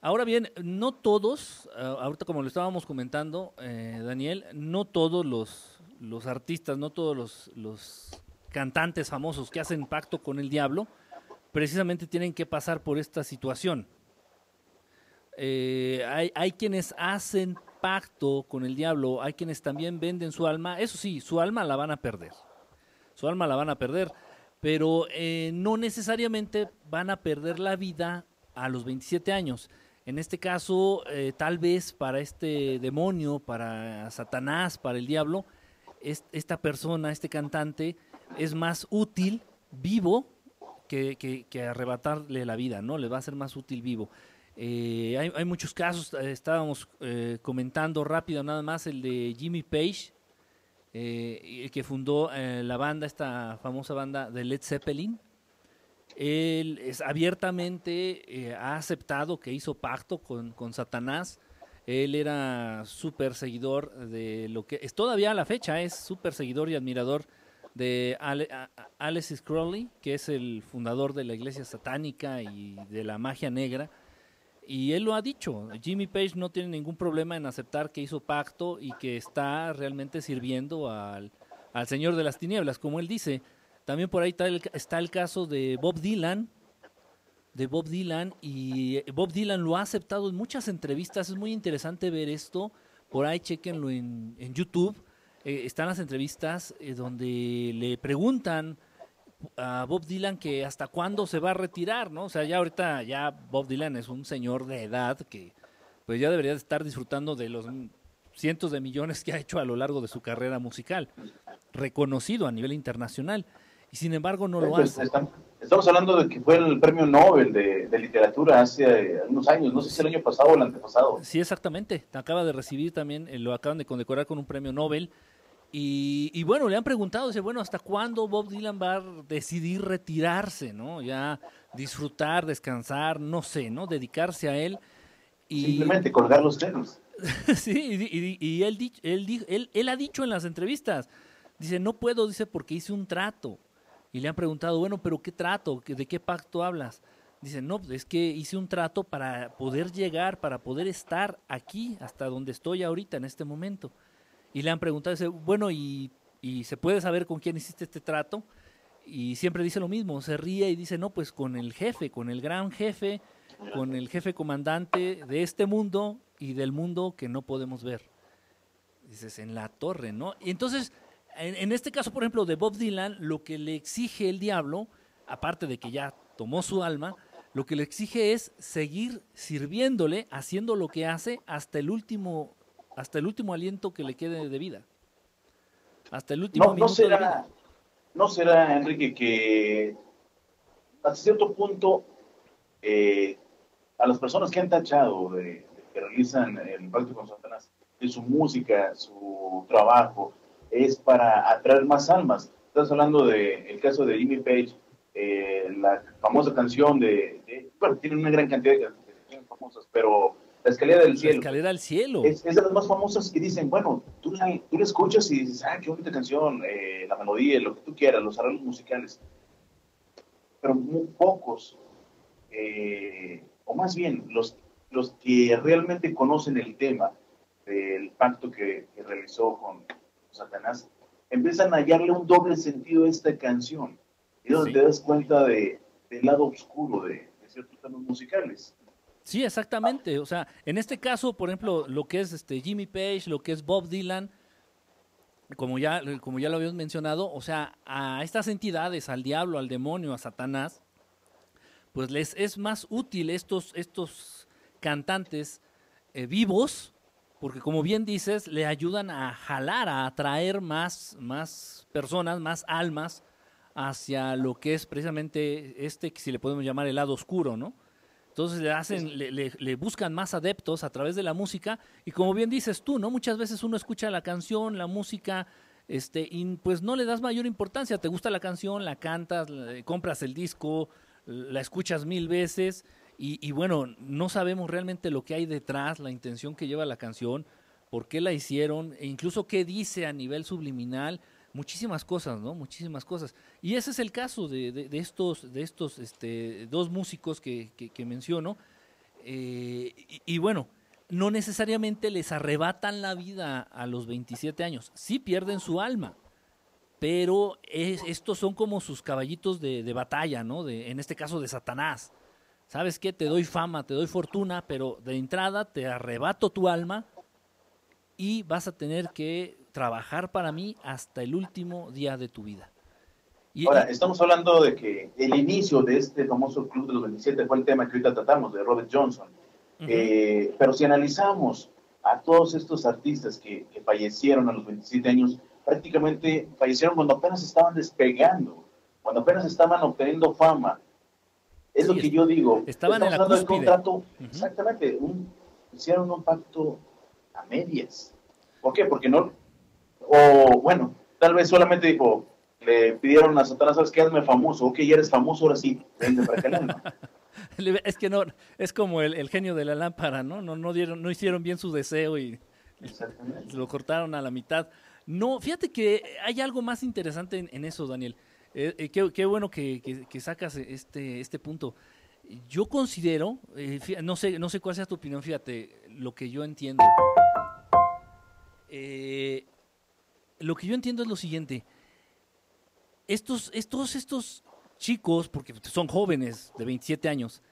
Ahora bien, no todos, ah, ahorita como lo estábamos comentando, eh, Daniel, no todos los, los artistas, no todos los, los cantantes famosos que hacen pacto con el diablo, precisamente tienen que pasar por esta situación. Eh, hay, quienes hacen pacto con el diablo, hay quienes también venden su alma, eso sí, su alma la van a perder, su alma la van a perder, pero eh, no necesariamente van a perder la vida a los 27 años. En este caso, eh, tal vez para este demonio, para Satanás, para el diablo, es- esta persona, este cantante, es más útil vivo que, que- que arrebatarle la vida, ¿no? Le va a ser más útil vivo. Eh, hay, muchos casos, eh, estábamos eh, comentando rápido nada más el de Jimmy Page, eh, el que fundó la banda, esta famosa banda de Led Zeppelin. Él es abiertamente ha aceptado que hizo pacto con, con Satanás. Él era súper seguidor de lo que es todavía a la fecha, es súper seguidor y admirador de Ale, a- Crowley, que es el fundador de la iglesia satánica y de la magia negra. Y él lo ha dicho, Jimmy Page no tiene ningún problema en aceptar que hizo pacto y que está realmente sirviendo al, al Señor de las Tinieblas, como él dice. También por ahí está el, está el caso de Bob Dylan, de Bob Dylan, y Bob Dylan lo ha aceptado en muchas entrevistas, es muy interesante ver esto, por ahí chequenlo en, en YouTube, Eh, están las entrevistas eh, donde le preguntan a Bob Dylan que hasta cuándo se va a retirar, ¿no? O sea, ya ahorita ya Bob Dylan es un señor de edad que pues ya debería de estar disfrutando de los cientos de millones que ha hecho a lo largo de su carrera musical, reconocido a nivel internacional, y sin embargo no lo Pues, hace. estamos, hablando de que fue el premio Nobel de, de literatura hace algunos años, no sé si el año pasado o el antepasado. Sí, exactamente. Acaba de recibir también, eh, lo acaban de condecorar con un premio Nobel. Y, y bueno, le han preguntado, dice, bueno, ¿hasta cuándo Bob Dylan va a decidir retirarse, no? Ya disfrutar, descansar, no sé, ¿no? Dedicarse a él. Y, Simplemente colgar los tenis. sí, y, él, él, él, él ha dicho en las entrevistas, dice, no puedo, dice, porque hice un trato. Y le han preguntado, bueno, pero ¿qué trato? ¿Qué- ¿De qué pacto hablas? Dice, no, es que hice un trato para poder llegar, para poder estar aquí, hasta donde estoy ahorita, en este momento. Y le han preguntado, dice, bueno, ¿y, se puede saber con quién hiciste este trato? Y siempre dice lo mismo, se ríe y dice, no, pues con el jefe, con el gran jefe, con el jefe comandante de este mundo y del mundo que no podemos ver. Dices, en la torre, ¿no? Y entonces, en, en este caso, por ejemplo, de Bob Dylan, lo que le exige el diablo, aparte de que ya tomó su alma, lo que le exige es seguir sirviéndole, haciendo lo que hace hasta el último, hasta el último aliento que le quede de vida. Hasta el último No, no minuto de vida. será, no será, Enrique, que hasta cierto punto eh, a las personas que han tachado de, de que realizan el pacto con Satanás, de su música, su trabajo, es para atraer más almas. Estás hablando del el caso de Jimmy Page, eh, la famosa canción de, de- bueno, tiene una gran cantidad de canciones famosas, pero La escalera del La cielo. escalera al cielo. Es, es de las más famosas que dicen, bueno, tú la, tú la escuchas y dices, ah, qué bonita canción, eh, la melodía, lo que tú quieras, los arreglos musicales. Pero muy pocos, eh, o más bien, los, los que realmente conocen el tema del pacto que, que realizó con Satanás, empiezan a hallarle un doble sentido a esta canción. Y es donde Sí. te das cuenta de, del lado oscuro de, de ciertos temas musicales. Sí, exactamente. O sea, en este caso, por ejemplo, lo que es este Jimmy Page, lo que es Bob Dylan, como ya, como ya lo habíamos mencionado, o sea, a estas entidades, al diablo, al demonio, a Satanás, pues les es más útil estos, estos cantantes eh, vivos, porque como bien dices, le ayudan a jalar, a atraer más, más personas, más almas hacia lo que es precisamente este, que si le podemos llamar el lado oscuro, ¿no? Entonces le hacen, le, le- le buscan más adeptos a través de la música y como bien dices tú, ¿no? Muchas veces uno escucha la canción, la música, este, y pues no le das mayor importancia. Te gusta la canción, la cantas, la- compras el disco, la escuchas mil veces y, y bueno, no sabemos realmente lo que hay detrás, la intención que lleva la canción, por qué la hicieron e incluso qué dice a nivel subliminal. Muchísimas cosas, ¿no? Muchísimas cosas. Y ese es el caso de, de- estos, de estos este, dos músicos que, que- menciono. Eh, y, bueno, no necesariamente les arrebatan la vida a los 27 años. Sí pierden su alma, pero es- estos son como sus caballitos de, de batalla, ¿no? En este caso de Satanás. ¿Sabes qué? Te doy fama, te doy fortuna, pero de entrada te arrebato tu alma y vas a tener que trabajar para mí hasta el último día de tu vida. Y, Ahora, estamos hablando de que el inicio de este famoso Club de los 27 fue el tema que ahorita tratamos, de Robert Johnson. Eh, pero si analizamos a todos estos artistas que, que fallecieron a los 27 años, prácticamente fallecieron cuando apenas estaban despegando, cuando apenas estaban obteniendo fama. Es lo que yo digo. estaban en la cúspide. contrato, exactamente, un- hicieron un pacto a medias. ¿Por qué? Porque no, o bueno, tal vez solamente dijo, le pidieron a Satanás, ¿sabes qué? Hazme famoso. Ok, ya eres famoso, ahora sí, vente para acá. ¿no? Le- Es que no, es como el, el genio de la lámpara, ¿no? No, no, dieron, no hicieron bien su deseo y lo cortaron a la mitad. No, fíjate que hay algo más interesante en, en eso, Daniel. Eh, eh, qué, qué bueno que, que- que sacas este, este punto. Yo considero, eh, no sé, no sé cuál sea tu opinión, fíjate, lo que yo entiendo. Eh, lo que yo entiendo es lo siguiente. Estos, estos, estos chicos, porque son jóvenes de 27 años,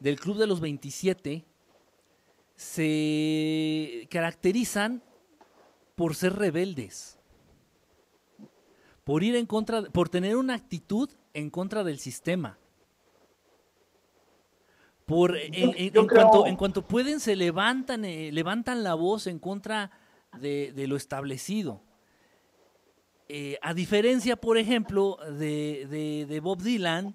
del club de los 27, se caracterizan por ser rebeldes, por ir en contra, por tener una actitud en contra del sistema. Por, en, cuanto, en cuanto pueden, se levantan, eh, levantan la voz en contra de, de lo establecido. Eh, a diferencia, por ejemplo, de, de- de Bob Dylan,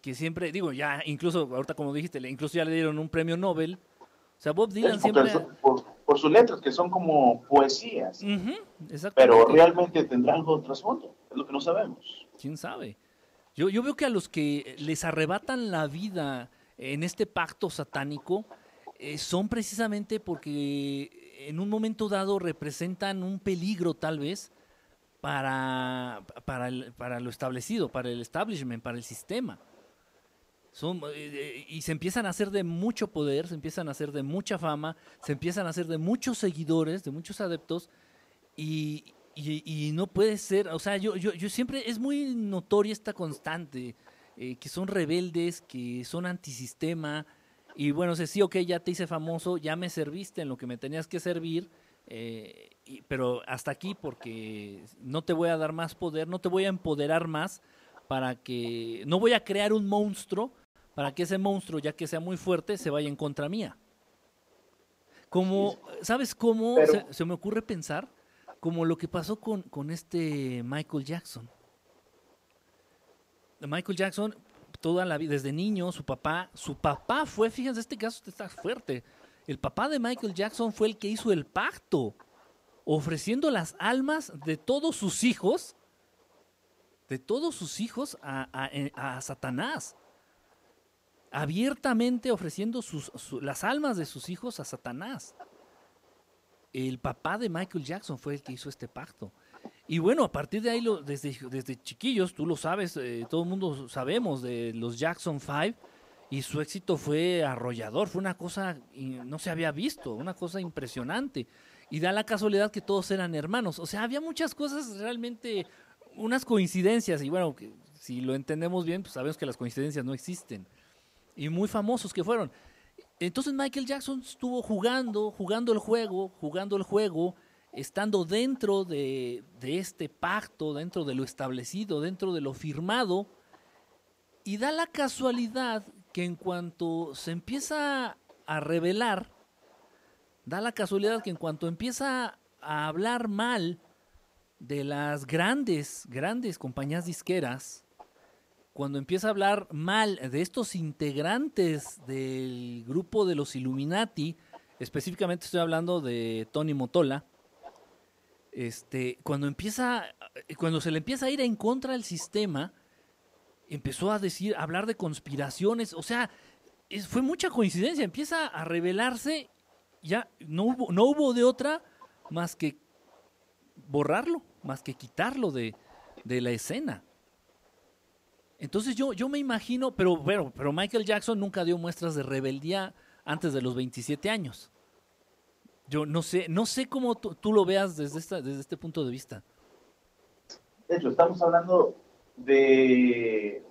que siempre, digo, ya incluso, ahorita como dijiste, incluso ya le dieron un premio Nobel. O sea, Bob Dylan siempre... por, por sus letras, que son como poesías, pero realmente tendrán algo trasfondo, es lo que no sabemos. ¿Quién sabe? Yo, yo veo que a los que les arrebatan la vida en este pacto satánico eh, son precisamente porque en un momento dado representan un peligro tal vez para, para, el- para lo establecido, para el establishment, para el sistema. Son, eh, eh, y se empiezan a hacer de mucho poder, se empiezan a hacer de mucha fama, se empiezan a hacer de muchos seguidores, de muchos adeptos, y, y- y no puede ser, o sea, yo, yo, yo siempre, es muy notoria esta constante, eh, que son rebeldes, que son antisistema, y bueno, sé, sí, ok, ya te hice famoso, ya me serviste en lo que me tenías que servir, eh, y- pero hasta aquí porque no te voy a dar más poder, no te voy a empoderar más para que, no voy a crear un monstruo para que ese monstruo, ya que sea muy fuerte, se vaya en contra mía. Como, ¿sabes cómo Pero- se, se me ocurre pensar? Como lo que pasó con, con este Michael Jackson. Michael Jackson, toda la vida, desde niño, su papá, su papá fue, fíjense, este caso está fuerte. El papá de Michael Jackson fue el que hizo el pacto, ofreciendo las almas de todos sus hijos, de todos sus hijos a, Satanás. Abiertamente ofreciendo las almas de sus hijos a Satanás. El papá de Michael Jackson fue el que hizo este pacto. Y bueno, a partir de ahí, desde, chiquillos, tú lo sabes, eh, todo el mundo sabemos de los Jackson 5, y su éxito fue arrollador, fue una cosa, no se había visto, una cosa impresionante. Y da la casualidad que todos eran hermanos. O sea, había muchas cosas realmente, unas coincidencias, y bueno, si lo entendemos bien, pues sabemos que las coincidencias no existen. Y muy famosos que fueron. Entonces Michael Jackson estuvo jugando, jugando el juego, jugando el juego, estando dentro de, de este pacto, dentro de lo establecido, dentro de lo firmado, y da la casualidad que en cuanto se empieza a revelar, da la casualidad que en cuanto empieza a hablar mal de las grandes, grandes compañías disqueras, cuando empieza a hablar mal de estos integrantes del grupo de los Illuminati, específicamente estoy hablando de Tony Motola, este, cuando empieza, cuando se le empieza a ir en contra del sistema, empezó a decir, a hablar de conspiraciones, o sea, fue mucha coincidencia, empieza a revelarse, ya no hubo, no hubo de otra más que borrarlo, más que quitarlo de, de la escena. Entonces yo, yo me imagino, pero, pero, pero Michael Jackson nunca dio muestras de rebeldía antes de los 27 años. Yo no sé, no sé cómo tú, tú lo veas desde, esta, desde este punto de vista. De hecho, estamos hablando de...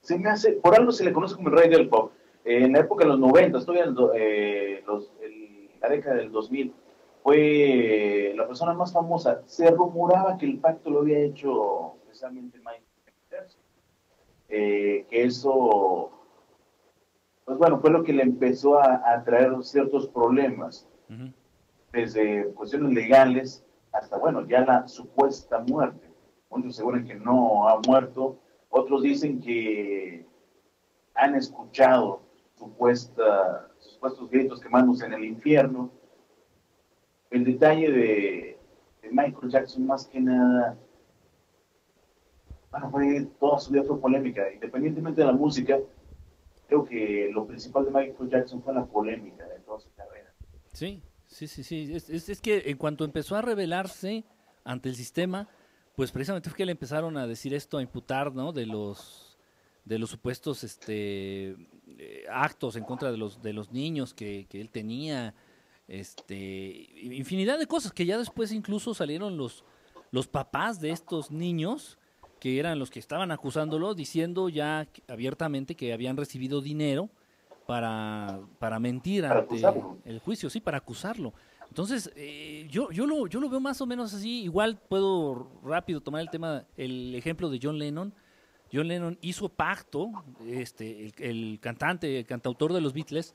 Se me hace, por algo se le conoce como el rey del pop. en la época de los 90, estoy en eh, los, el, la década del 2000, fue la persona más famosa. Se rumoraba que el pacto lo había hecho precisamente Michael Jackson. Eh, que eso, pues bueno, fue lo que le empezó a, a traer ciertos problemas. Uh -huh. Desde cuestiones legales hasta, bueno, ya la supuesta muerte. Muchos aseguran que no ha muerto, otros dicen que han escuchado supuesta, supuestos gritos quemándose en el infierno. El detalle de, Michael Jackson, más que nada, bueno, fue toda su vida fue polémica. Independientemente de la música, creo que lo principal de Michael Jackson fue la polémica de toda su carrera. Sí, Sí, sí, sí. Es, es, que en cuanto empezó a rebelarse ante el sistema, pues precisamente fue que le empezaron a decir esto, a imputar, ¿no? De los de los supuestos este eh, actos en contra de los de los niños que, que, él tenía, este infinidad de cosas que ya después incluso salieron los los papás de estos niños que eran los que estaban acusándolo diciendo ya abiertamente que habían recibido dinero para, para mentir para ante acusarlo. el juicio, sí, para acusarlo. Entonces, eh, yo, yo, lo, yo lo veo más o menos así. Igual puedo rápido tomar el tema, el ejemplo de John Lennon. John Lennon hizo pacto, este, el, cantante, el cantautor de los Beatles,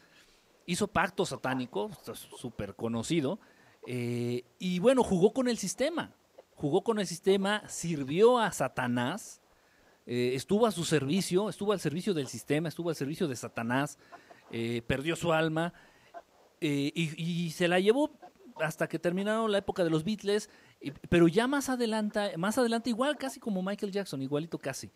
hizo pacto satánico, súper conocido, eh, y bueno, jugó con el sistema. Jugó con el sistema, sirvió a Satanás, eh, estuvo a su servicio, estuvo al servicio del sistema, estuvo al servicio de Satanás, eh, perdió su alma y, se la llevó hasta que terminaron la época de los Beatles, pero ya más adelante, más adelante igual casi como Michael Jackson, igualito casi.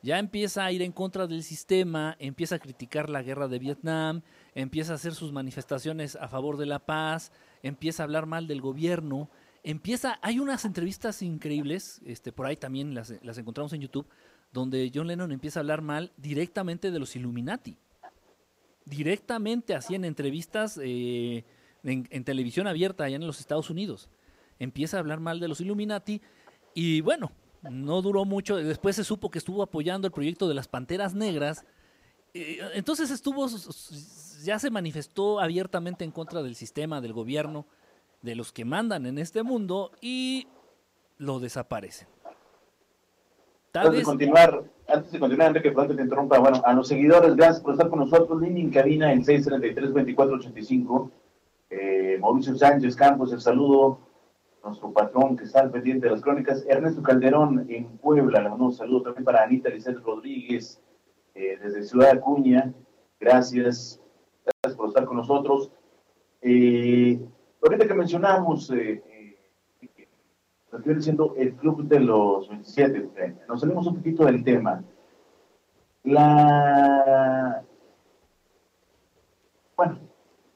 Ya empieza a ir en contra del sistema, empieza a criticar la guerra de Vietnam, empieza a hacer sus manifestaciones a favor de la paz, empieza a hablar mal del gobierno, empieza, hay unas entrevistas increíbles, este, por ahí también las, las encontramos en YouTube, donde John Lennon empieza a hablar mal directamente de los Illuminati. Directamente así en entrevistas eh, en, en, televisión abierta allá en los Estados Unidos. Empieza a hablar mal de los Illuminati y bueno, no duró mucho. Después se supo que estuvo apoyando el proyecto de las Panteras Negras. Eh, entonces estuvo, ya se manifestó abiertamente en contra del sistema, del gobierno, de los que mandan en este mundo y lo desaparecen. Tal antes, vez... de continuar, antes de continuar, Enrique, perdón que te interrumpa. Bueno, a los seguidores, gracias por estar con nosotros. Línea en cabina en 633-2485. Eh, Mauricio Sánchez Campos, el saludo. Nuestro patrón que está al pendiente de las crónicas. Ernesto Calderón en Puebla, le mando un saludo también para Anita Lizeth Rodríguez eh, desde Ciudad Acuña. Gracias, gracias por estar con nosotros. Eh, ahorita que mencionamos eh, lo que viene siendo el club de los 27. Nos salimos un poquito del tema. La...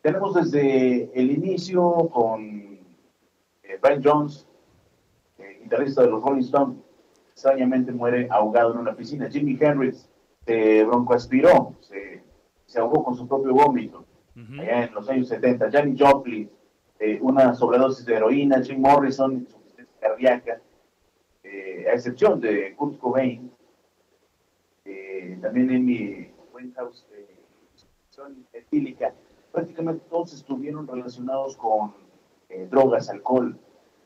Tenemos desde el inicio con eh, Brian Jones, eh, guitarrista de los Rolling Stones, extrañamente muere ahogado en una piscina. Jimi Hendrix se broncoaspiró, se, se ahogó con su propio vómito, uh -huh. allá en los años 70. Janis Joplin, eh, una sobredosis de heroína. Jim Morrison, cardíaca, eh, a excepción de Kurt Cobain, también Amy Winehouse, eh, etílica, prácticamente todos estuvieron relacionados con eh, drogas, alcohol,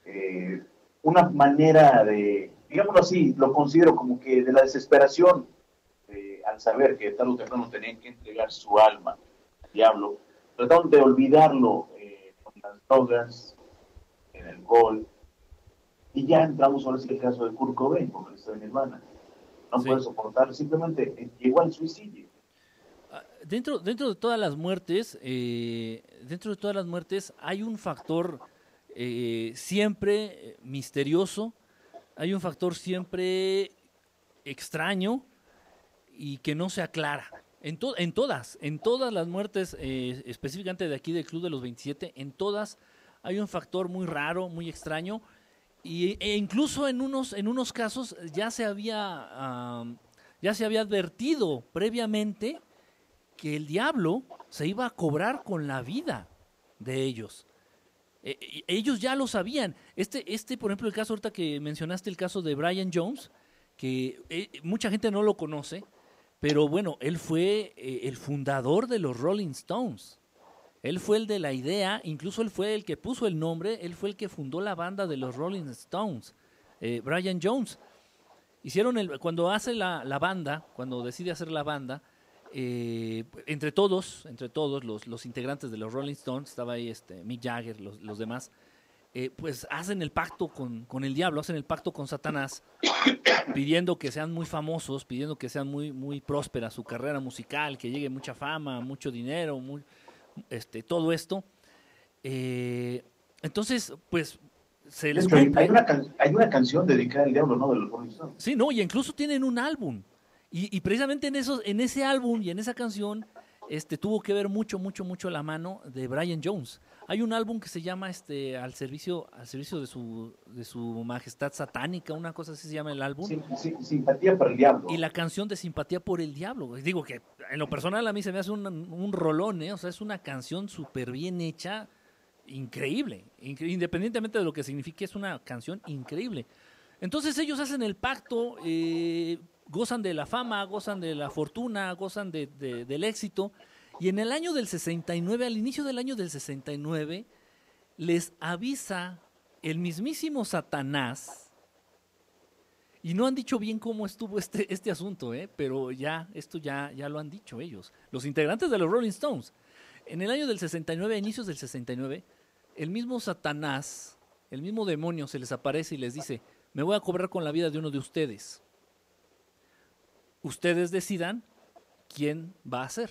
eh, una manera de, digámoslo así, lo considero como que de la desesperación, eh, al saber que tarde o temprano tenían que entregar su alma al diablo, trataron de olvidarlo con las drogas, el alcohol, y ya entramos ahora sí el caso de Kurt Cobain, porque está de Nirvana. No sí. puede soportar, simplemente llegó al suicidio. Dentro, dentro de todas las muertes, eh, dentro de todas las muertes hay un factor eh, siempre misterioso, hay un factor siempre extraño y que no se aclara. En, to en todas, en todas las muertes, eh, específicamente de aquí del Club de los 27, en todas hay un factor muy raro, muy extraño, Y, e incluso en unos, en unos casos ya se había, ya se había advertido previamente que el diablo se iba a cobrar con la vida de ellos. Eh, y ellos ya lo sabían. Este, este, por ejemplo, el caso ahorita que mencionaste, el caso de Brian Jones, que eh, mucha gente no lo conoce, pero bueno, él fue eh, el fundador de los Rolling Stones. Él fue el de la idea, incluso él fue el que puso el nombre, él fue el que fundó la banda de los Rolling Stones, eh, Brian Jones. Hicieron el, cuando hace la, la banda, cuando decide hacer la banda, eh, entre todos, entre todos los, los integrantes de los Rolling Stones, estaba ahí este, Mick Jagger, los, los demás, eh, pues hacen el pacto con, con el diablo, hacen el pacto con Satanás, pidiendo que sean muy famosos, pidiendo que sean muy, muy próspera su carrera musical, que llegue mucha fama, mucho dinero, muy, este, todo esto. Eh, entonces, pues se les hay, una hay una canción dedicada al diablo, ¿no? De los Rolling Stones. Sí, no, y incluso tienen un álbum. Y, y precisamente en, esos, en ese álbum y en esa canción este, tuvo que ver mucho, mucho, mucho la mano de Brian Jones. Hay un álbum que se llama este, Al servicio, al servicio de, su, de su majestad satánica, una cosa así se llama el álbum. Sim- sim- simpatía para el diablo. Y la canción de Simpatía por el Diablo. Digo que en lo personal a mí se me hace un, un rolón, ¿eh? O sea, es una canción súper bien hecha, increíble. Incre- independientemente de lo que signifique, es una canción increíble. Entonces ellos hacen el pacto, eh, gozan de la fama, gozan de la fortuna, gozan de- de- del éxito. Y en el año del 69, al inicio del año del 69, les avisa el mismísimo Satanás y no han dicho bien cómo estuvo este, este asunto, ¿eh? pero ya, esto ya, ya lo han dicho ellos. Los integrantes de los Rolling Stones. En el año del 69, a inicios del 69, el mismo Satanás, el mismo demonio se les aparece y les dice, me voy a cobrar con la vida de uno de ustedes. Ustedes decidan quién va a ser.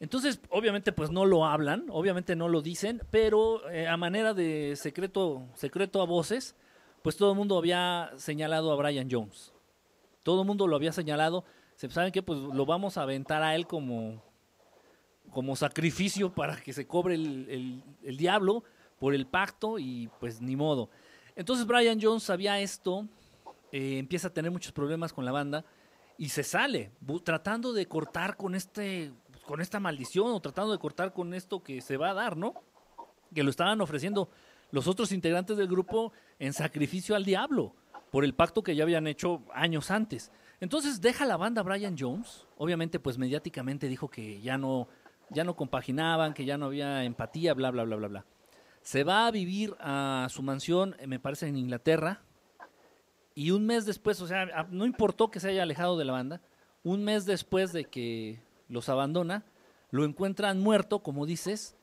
Entonces, obviamente, pues no lo hablan, obviamente no lo dicen, pero eh, a manera de secreto, secreto a voces, pues todo el mundo había señalado a Brian Jones. Todo el mundo lo había señalado. Se saben que pues lo vamos a aventar a él como, como sacrificio para que se cobre el, el- el diablo por el pacto y pues ni modo. Entonces Brian Jones sabía esto, eh, empieza a tener muchos problemas con la banda y se sale, tratando de cortar con este con esta maldición o tratando de cortar con esto que se va a dar, ¿no? Que lo estaban ofreciendo los otros integrantes del grupo en sacrificio al diablo por el pacto que ya habían hecho años antes. Entonces deja la banda Brian Jones, obviamente pues mediáticamente dijo que ya no ya no compaginaban, que ya no había empatía, bla bla bla bla bla. Se va a vivir a su mansión, eh, me parece en Inglaterra, y un mes después, o sea, no importó que se haya alejado de la banda, un mes después de que los abandona, lo encuentran muerto, como dices,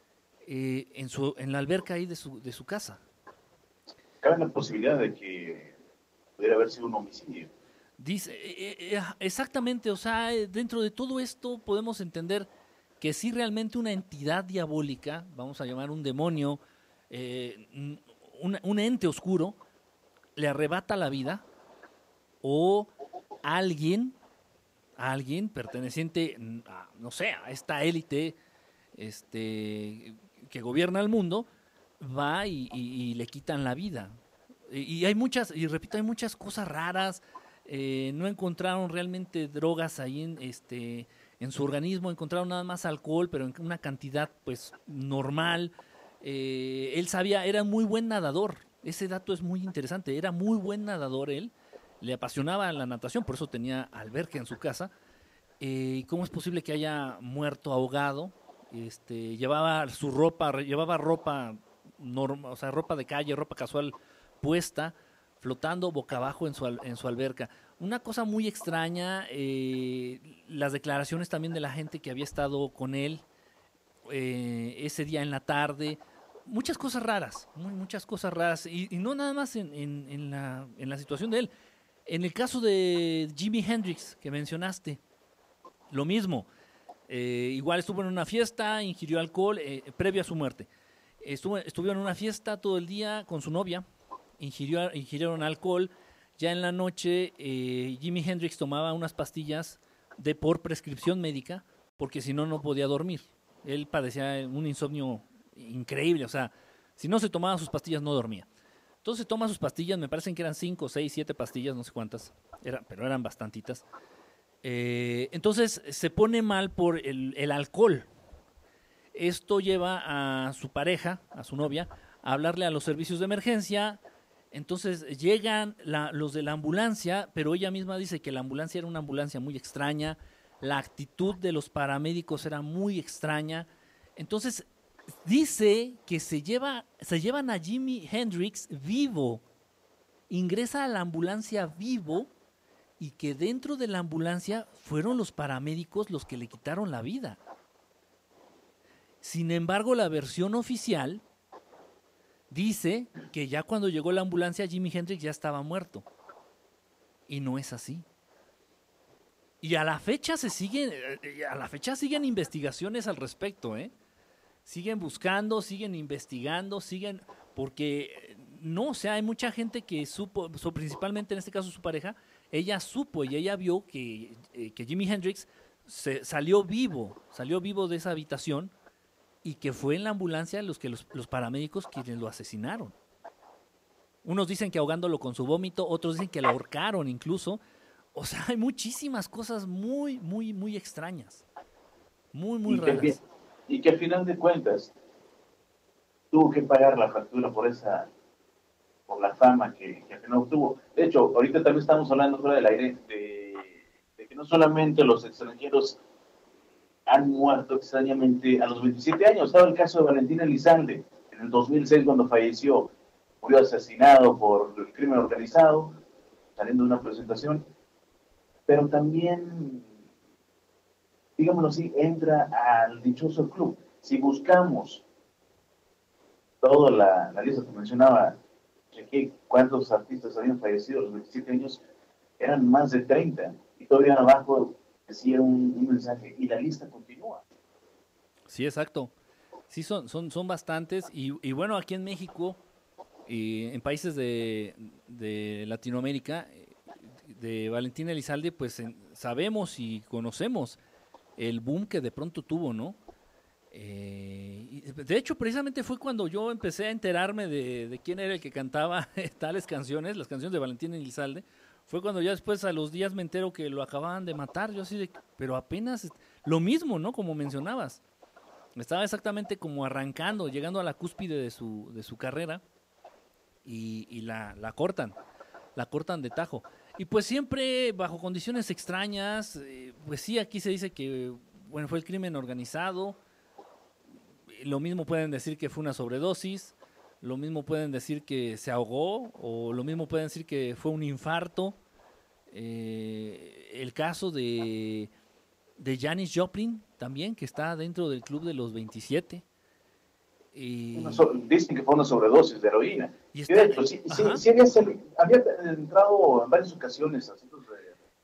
eh, en, su, en la alberca ahí de su, de su casa. Cabe la posibilidad de que pudiera haber sido un homicidio. Dice, eh, eh, eh, exactamente, o sea, dentro de todo esto podemos entender que si realmente una entidad diabólica, vamos a llamar un demonio, un ente oscuro, le arrebata la vida o alguien, alguien perteneciente, a, no sé, a esta élite este, que gobierna el mundo, va y, le quitan la vida. Y, y hay muchas, y repito, hay muchas cosas raras. eh, no encontraron realmente drogas ahí en, este, en su organismo, encontraron nada más alcohol, pero en una cantidad pues normal. Eh, él sabía, era muy buen nadador. Ese dato es muy interesante. Era muy buen nadador él. Le apasionaba la natación, por eso tenía alberca en su casa. Eh, ¿y ¿Cómo es posible que haya muerto ahogado? Este, llevaba su ropa, llevaba ropa norma, o sea, ropa de calle, ropa casual puesta, flotando boca abajo en su, en su alberca. Una cosa muy extraña, eh, las declaraciones también de la gente que había estado con él eh, ese día en la tarde, muchas cosas raras, muchas cosas raras, y, y no nada más en la situación de él. En el caso de Jimi Hendrix, que mencionaste, lo mismo. Eh, igual estuvo en una fiesta, ingirió alcohol eh, previo a su muerte. Estuvo, estuvo en una fiesta todo el día con su novia, ingirió, ingirieron alcohol. Ya en la noche, eh, Jimi Hendrix tomaba unas pastillas de por prescripción médica, porque si no, no podía dormir. Él padecía un insomnio increíble, o sea, si no se tomaba sus pastillas no dormía. Entonces toma sus pastillas, me parecen que eran cinco, seis, siete pastillas, no sé cuántas, era, pero eran bastantitas. Eh, entonces se pone mal por el, alcohol. Esto lleva a su pareja, a su novia, a hablarle a los servicios de emergencia. Entonces llegan los de la ambulancia, pero ella misma dice que la ambulancia era una ambulancia muy extraña, la actitud de los paramédicos era muy extraña. Entonces dice que se, lleva, se llevan a Jimi Hendrix vivo, ingresa a la ambulancia vivo y que dentro de la ambulancia fueron los paramédicos los que le quitaron la vida. Sin embargo, la versión oficial dice que ya cuando llegó la ambulancia Jimi Hendrix ya estaba muerto. Y no es así. Y a la fecha se siguen, eh, a la fecha siguen investigaciones al respecto, ¿eh? Siguen buscando, siguen investigando, siguen, porque no, o sea, hay mucha gente que supo, principalmente en este caso su pareja, ella supo y ella vio que, eh, que Jimi Hendrix se, salió vivo, salió vivo de esa habitación y que fue en la ambulancia los que los, los paramédicos quienes lo asesinaron. Unos dicen que ahogándolo con su vómito, otros dicen que lo ahorcaron incluso. O sea, hay muchísimas cosas muy, muy, muy extrañas. Muy, muy raras. Y que al final de cuentas tuvo que pagar la factura por esa por la fama que, que al obtuvo. De hecho, ahorita también estamos hablando fuera del aire de, de que no solamente los extranjeros han muerto extrañamente a los 27 años. Estaba el caso de Valentín Elizalde en el 2006 cuando falleció. Murió asesinado por el crimen organizado, saliendo de una presentación. Pero también digámoslo así, entra al dichoso club. Si buscamos toda la, la lista que mencionaba, chequé cuántos artistas habían fallecido a los 27 años, eran más de 30. Y todavía abajo decía un, un mensaje, y la lista continúa. Sí, exacto. Sí, son, son, son bastantes. Y, y bueno, aquí en México, y en países de, de Latinoamérica, eh, de Valentín Elizalde, pues sabemos y conocemos el boom que de pronto tuvo, ¿no? Eh, de hecho, precisamente fue cuando yo empecé a enterarme de, de quién era el que cantaba tales canciones, las canciones de Valentín Elizalde. Fue cuando ya después a los días me entero que lo acababan de matar. Yo así de, pero apenas lo mismo, ¿no? Como mencionabas. Estaba exactamente como arrancando, llegando a la cúspide de su, de su carrera y, y la, la cortan, la cortan de tajo. Y pues siempre bajo condiciones extrañas, eh, pues sí, aquí se dice que, bueno, fue el crimen organizado, lo mismo pueden decir que fue una sobredosis, lo mismo pueden decir que se ahogó, o lo mismo pueden decir que fue un infarto. Eh, el caso de, de Janis Joplin también, que está dentro del club de los 27. Y, Una so- dicen que fue una sobredosis de heroína. y de hecho, sí, sí, sí había, había entrado en varias ocasiones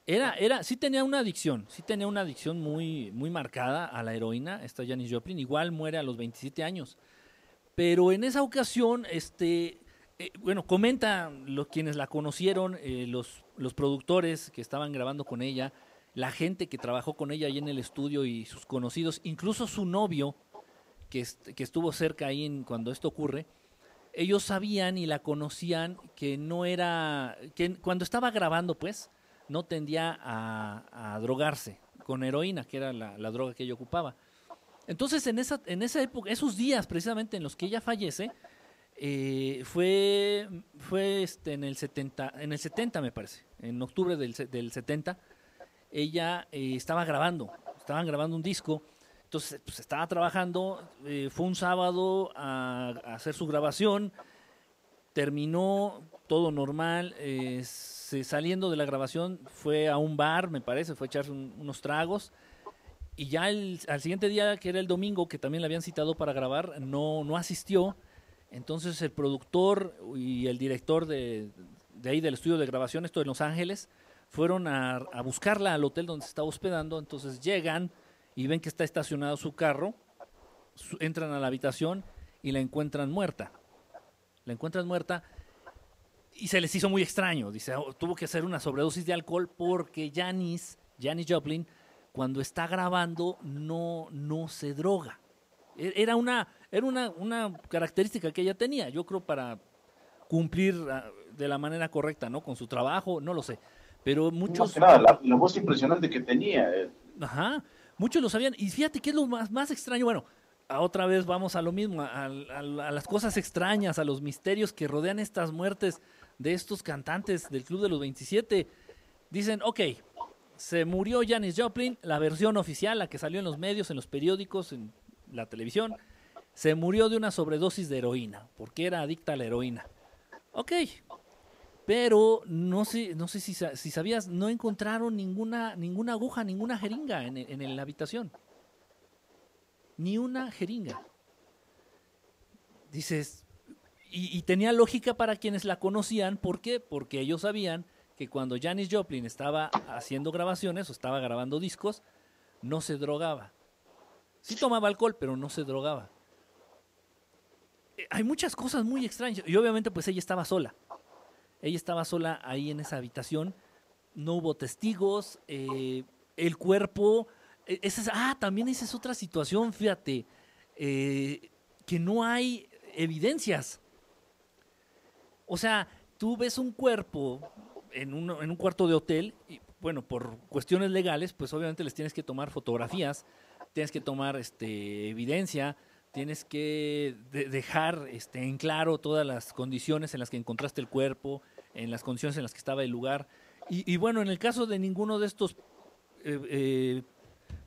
Era, era, sí tenía una adicción, sí tenía una adicción muy, muy marcada a la heroína, esta Janis Joplin, igual muere a los 27 años. Pero en esa ocasión, este, eh, bueno, comentan los quienes la conocieron, eh, los, los productores que estaban grabando con ella, la gente que trabajó con ella ahí en el estudio y sus conocidos, incluso su novio, que, est- que estuvo cerca ahí en, cuando esto ocurre, ellos sabían y la conocían que no era, que cuando estaba grabando, pues, no tendía a, drogarse con heroína, que era la, droga que ella ocupaba. Entonces, en esa, en esa época, esos días precisamente en los que ella fallece, eh, fue, fue este, en, el 70, en el 70, me parece, en octubre del, del 70, ella eh, estaba grabando, estaban grabando un disco, entonces pues, estaba trabajando, eh, fue un sábado a, hacer su grabación, terminó todo normal, eh, se- saliendo de la grabación fue a un bar, me parece, fue a echarse un- unos tragos, y ya al siguiente día, que era el domingo, que también la habían citado para grabar, no, no asistió, entonces el productor y el director de, de ahí del estudio de grabación, esto en Los Ángeles, fueron a, a buscarla al hotel donde se estaba hospedando, entonces llegan y ven que está estacionado su carro, su- entran a la habitación y la encuentran muerta. La encuentran muerta y se les hizo muy extraño. Dice, "Oh, tuvo que hacer una sobredosis de alcohol porque Janis, Janis Joplin, cuando está grabando no, no se droga. E- Era una, era una, una característica que ella tenía. Yo creo para cumplir ah, de la manera correcta, ¿no? Con su trabajo, no lo sé. Pero muchos... que nada, la, la voz impresionante que tenía. eh, Ajá, muchos lo sabían. Y fíjate que es lo más, más extraño. Bueno, otra vez vamos a lo mismo, a, a- a las cosas extrañas, a los misterios que rodean estas muertes de estos cantantes del Club de los 27. Dicen, ok, se murió Janis Joplin, la versión oficial, la que salió en los medios, en los periódicos, en la televisión, se murió de una sobredosis de heroína, porque era adicta a la heroína. Ok, pero no sé, no sé si, si sabías, no encontraron ninguna, ninguna aguja, ninguna jeringa en, en- en la habitación. Ni una jeringa. Dices, y, y tenía lógica para quienes la conocían, ¿por qué? Porque ellos sabían que cuando Janis Joplin estaba haciendo grabaciones o estaba grabando discos, no se drogaba. Sí tomaba alcohol, pero no se drogaba. Eh, Hay muchas cosas muy extrañas. Y obviamente pues ella estaba sola. Ella estaba sola ahí en esa habitación. No hubo testigos. eh, el cuerpo... eh, esa es- ah, también esa es otra situación, fíjate. eh, que no hay evidencias. O sea, tú ves un cuerpo en un, en un cuarto de hotel y, bueno, por cuestiones legales, pues obviamente les tienes que tomar fotografías, tienes que tomar este, evidencia, tienes que de- dejar este, en claro todas las condiciones en las que encontraste el cuerpo, en las condiciones en las que estaba el lugar. Y, y bueno, en el caso de ninguno de estos eh, eh,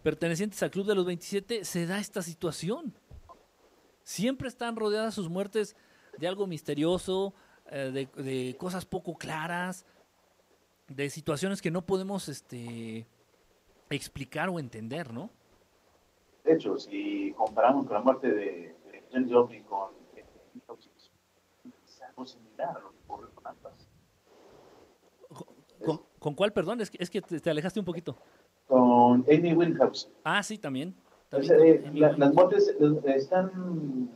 pertenecientes al Club de los 27, se da esta situación. Siempre están rodeadas sus muertes de algo misterioso, eh, de, de cosas poco claras, de situaciones que no podemos este, explicar o entender, ¿no? De hecho, si comparamos con la muerte de, de Janis Joplin con eh, es algo similar a lo que ocurre con ambas. ¿Con, cuál, perdón? Es que, es que te, te alejaste un poquito. Con Amy Winehouse. Ah, sí, también. Eh, la- las muertes eh, están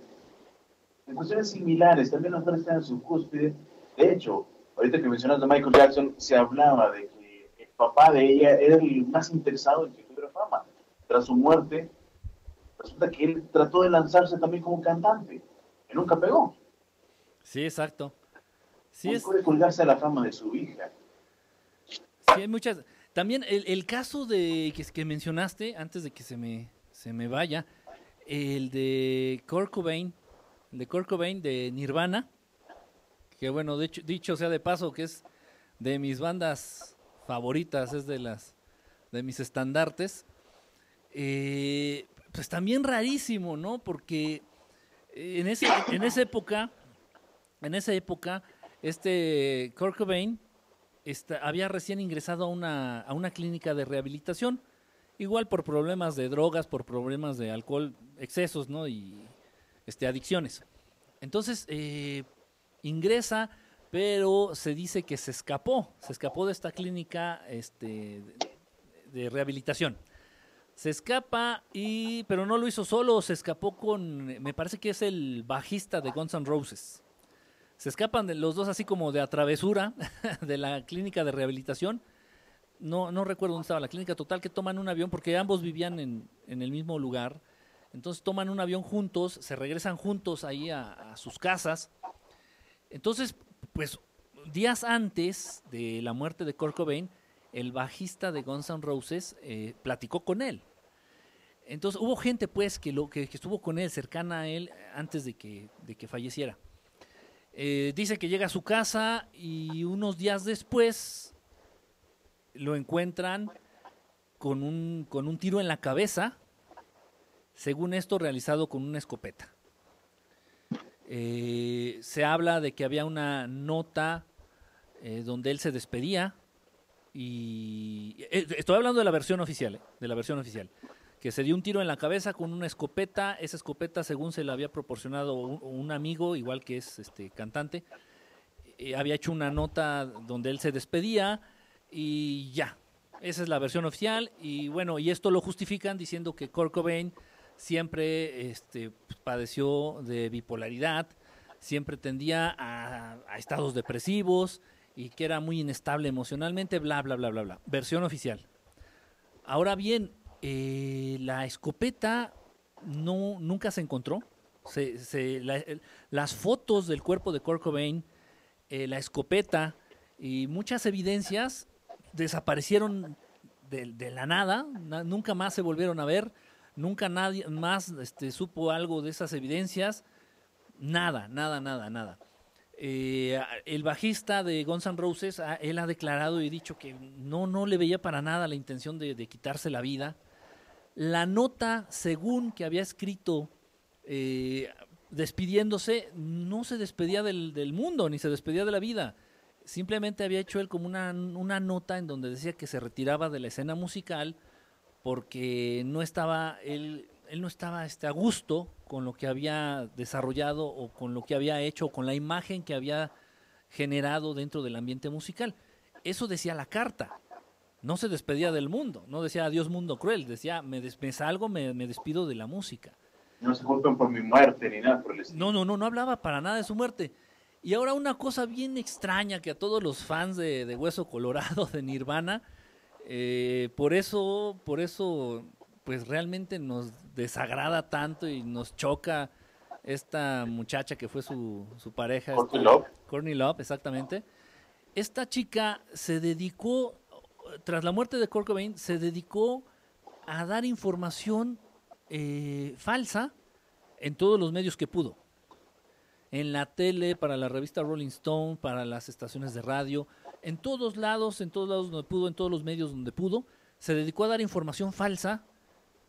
en cuestiones similares, también las mujeres están en su cúspide. De hecho, ahorita que mencionas a Michael Jackson, se hablaba de que el papá de ella era el más interesado en que tuviera fama. Tras su muerte, resulta que él trató de lanzarse también como cantante, y nunca pegó. Sí, exacto. Sí, es, puede colgarse a la fama de su hija. Muchas. También el, caso de que, mencionaste, antes de que se me, se me vaya, el de Kurt Cobain, de Kurt Cobain de Nirvana, que bueno, de hecho, dicho sea de paso, que es de mis bandas favoritas, es de las de mis estandartes. Eh, pues también rarísimo, ¿no? Porque en, ese, en esa época, en esa época, este Kurt Cobain había recién ingresado a una, a una clínica de rehabilitación, igual por problemas de drogas, por problemas de alcohol, excesos, ¿no? Y este, adicciones. Entonces, eh, ingresa, pero se dice que se escapó, se escapó de esta clínica este, de, de rehabilitación. Se escapa, y, pero no lo hizo solo, se escapó con, me parece que es el bajista de Guns N' Roses. Se escapan de los dos así como de a travesura de la clínica de rehabilitación. No, no recuerdo dónde estaba la clínica total, que toman un avión, porque ambos vivían en, en el mismo lugar. Entonces toman un avión juntos, se regresan juntos ahí a, a sus casas. Entonces, pues días antes de la muerte de Kurt Cobain, el bajista de Guns N' Roses eh, platicó con él. Entonces hubo gente pues que, lo, que, que estuvo con él, cercana a él, antes de que, de que falleciera. Eh, dice que llega a su casa y unos días después lo encuentran con un, con un tiro en la cabeza, según esto realizado con una escopeta. Eh, se habla de que había una nota eh, donde él se despedía y eh, estoy hablando de la versión oficial, eh, de la versión oficial, que se dio un tiro en la cabeza con una escopeta, esa escopeta según se la había proporcionado un, amigo, igual que es este cantante, eh, había hecho una nota donde él se despedía y ya, esa es la versión oficial y bueno, y esto lo justifican diciendo que Kurt Cobain siempre este, padeció de bipolaridad, siempre tendía a, a estados depresivos y que era muy inestable emocionalmente, bla, bla, bla, bla, bla. Versión oficial. Ahora bien, eh, la escopeta no, nunca se encontró. Se- se- la- las fotos del cuerpo de Kurt Cobain eh, la escopeta y muchas evidencias desaparecieron de, la nada, na- nunca más se volvieron a ver, nunca nadie más este, supo algo de esas evidencias, nada, nada, nada, nada. Eh, el bajista de Guns N' Roses, ah, él ha declarado y dicho que no, no le veía para nada la intención de quitarse la vida. La nota, según que había escrito eh, despidiéndose, no se despedía del, del mundo ni se despedía de la vida. Simplemente había hecho él como una, una nota en donde decía que se retiraba de la escena musical porque no estaba él, él no estaba este, a gusto con lo que había desarrollado o con lo que había hecho o con la imagen que había generado dentro del ambiente musical. Eso decía la carta. No se despedía del mundo, no decía adiós mundo cruel, decía me, des- me salgo, me, me despido de la música. No se culpen por mi muerte ni nada por el estilo. No, no, no, no hablaba para nada de su muerte. Y ahora una cosa bien extraña que a todos los fans de, de Hueso Colorado, de Nirvana, eh, por eso, por eso, pues realmente nos desagrada tanto y nos choca esta muchacha que fue su, su pareja. Courtney Love. Courtney Love, exactamente. Esta chica se dedicó, tras la muerte de Kurt se dedicó a dar información eh, falsa en todos los medios que pudo. En la tele, para la revista Rolling Stone, para las estaciones de radio, en todos lados, en todos lados donde pudo, en todos los medios donde pudo, se dedicó a dar información falsa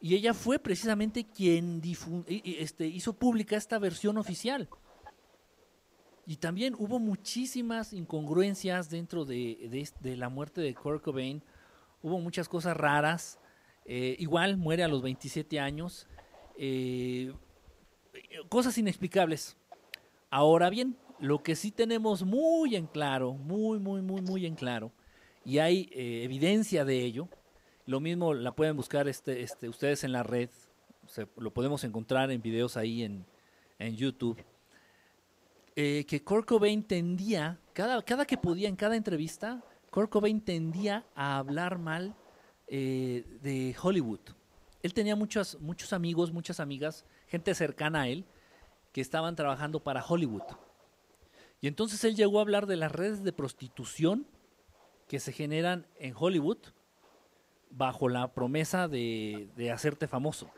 y ella fue precisamente quien este, hizo pública esta versión oficial. Y también hubo muchísimas incongruencias dentro de, de la muerte de Kurt Cobain. Hubo muchas cosas raras. Eh, igual muere a los 27 años. Eh, cosas inexplicables. Ahora bien, lo que sí tenemos muy en claro, muy, muy, muy, muy en claro, y hay eh, evidencia de ello, lo mismo la pueden buscar este, este, ustedes en la red, se- lo podemos encontrar en videos ahí en YouTube, eh, que Kurt Cobain tendía, cada, cada que podía en cada entrevista, Kurt Cobain tendía a hablar mal eh, de Hollywood. Él tenía muchos, muchos amigos, muchas amigas, gente cercana a él, que estaban trabajando para Hollywood. Y entonces él llegó a hablar de las redes de prostitución que se generan en Hollywood bajo la promesa de, de hacerte famoso.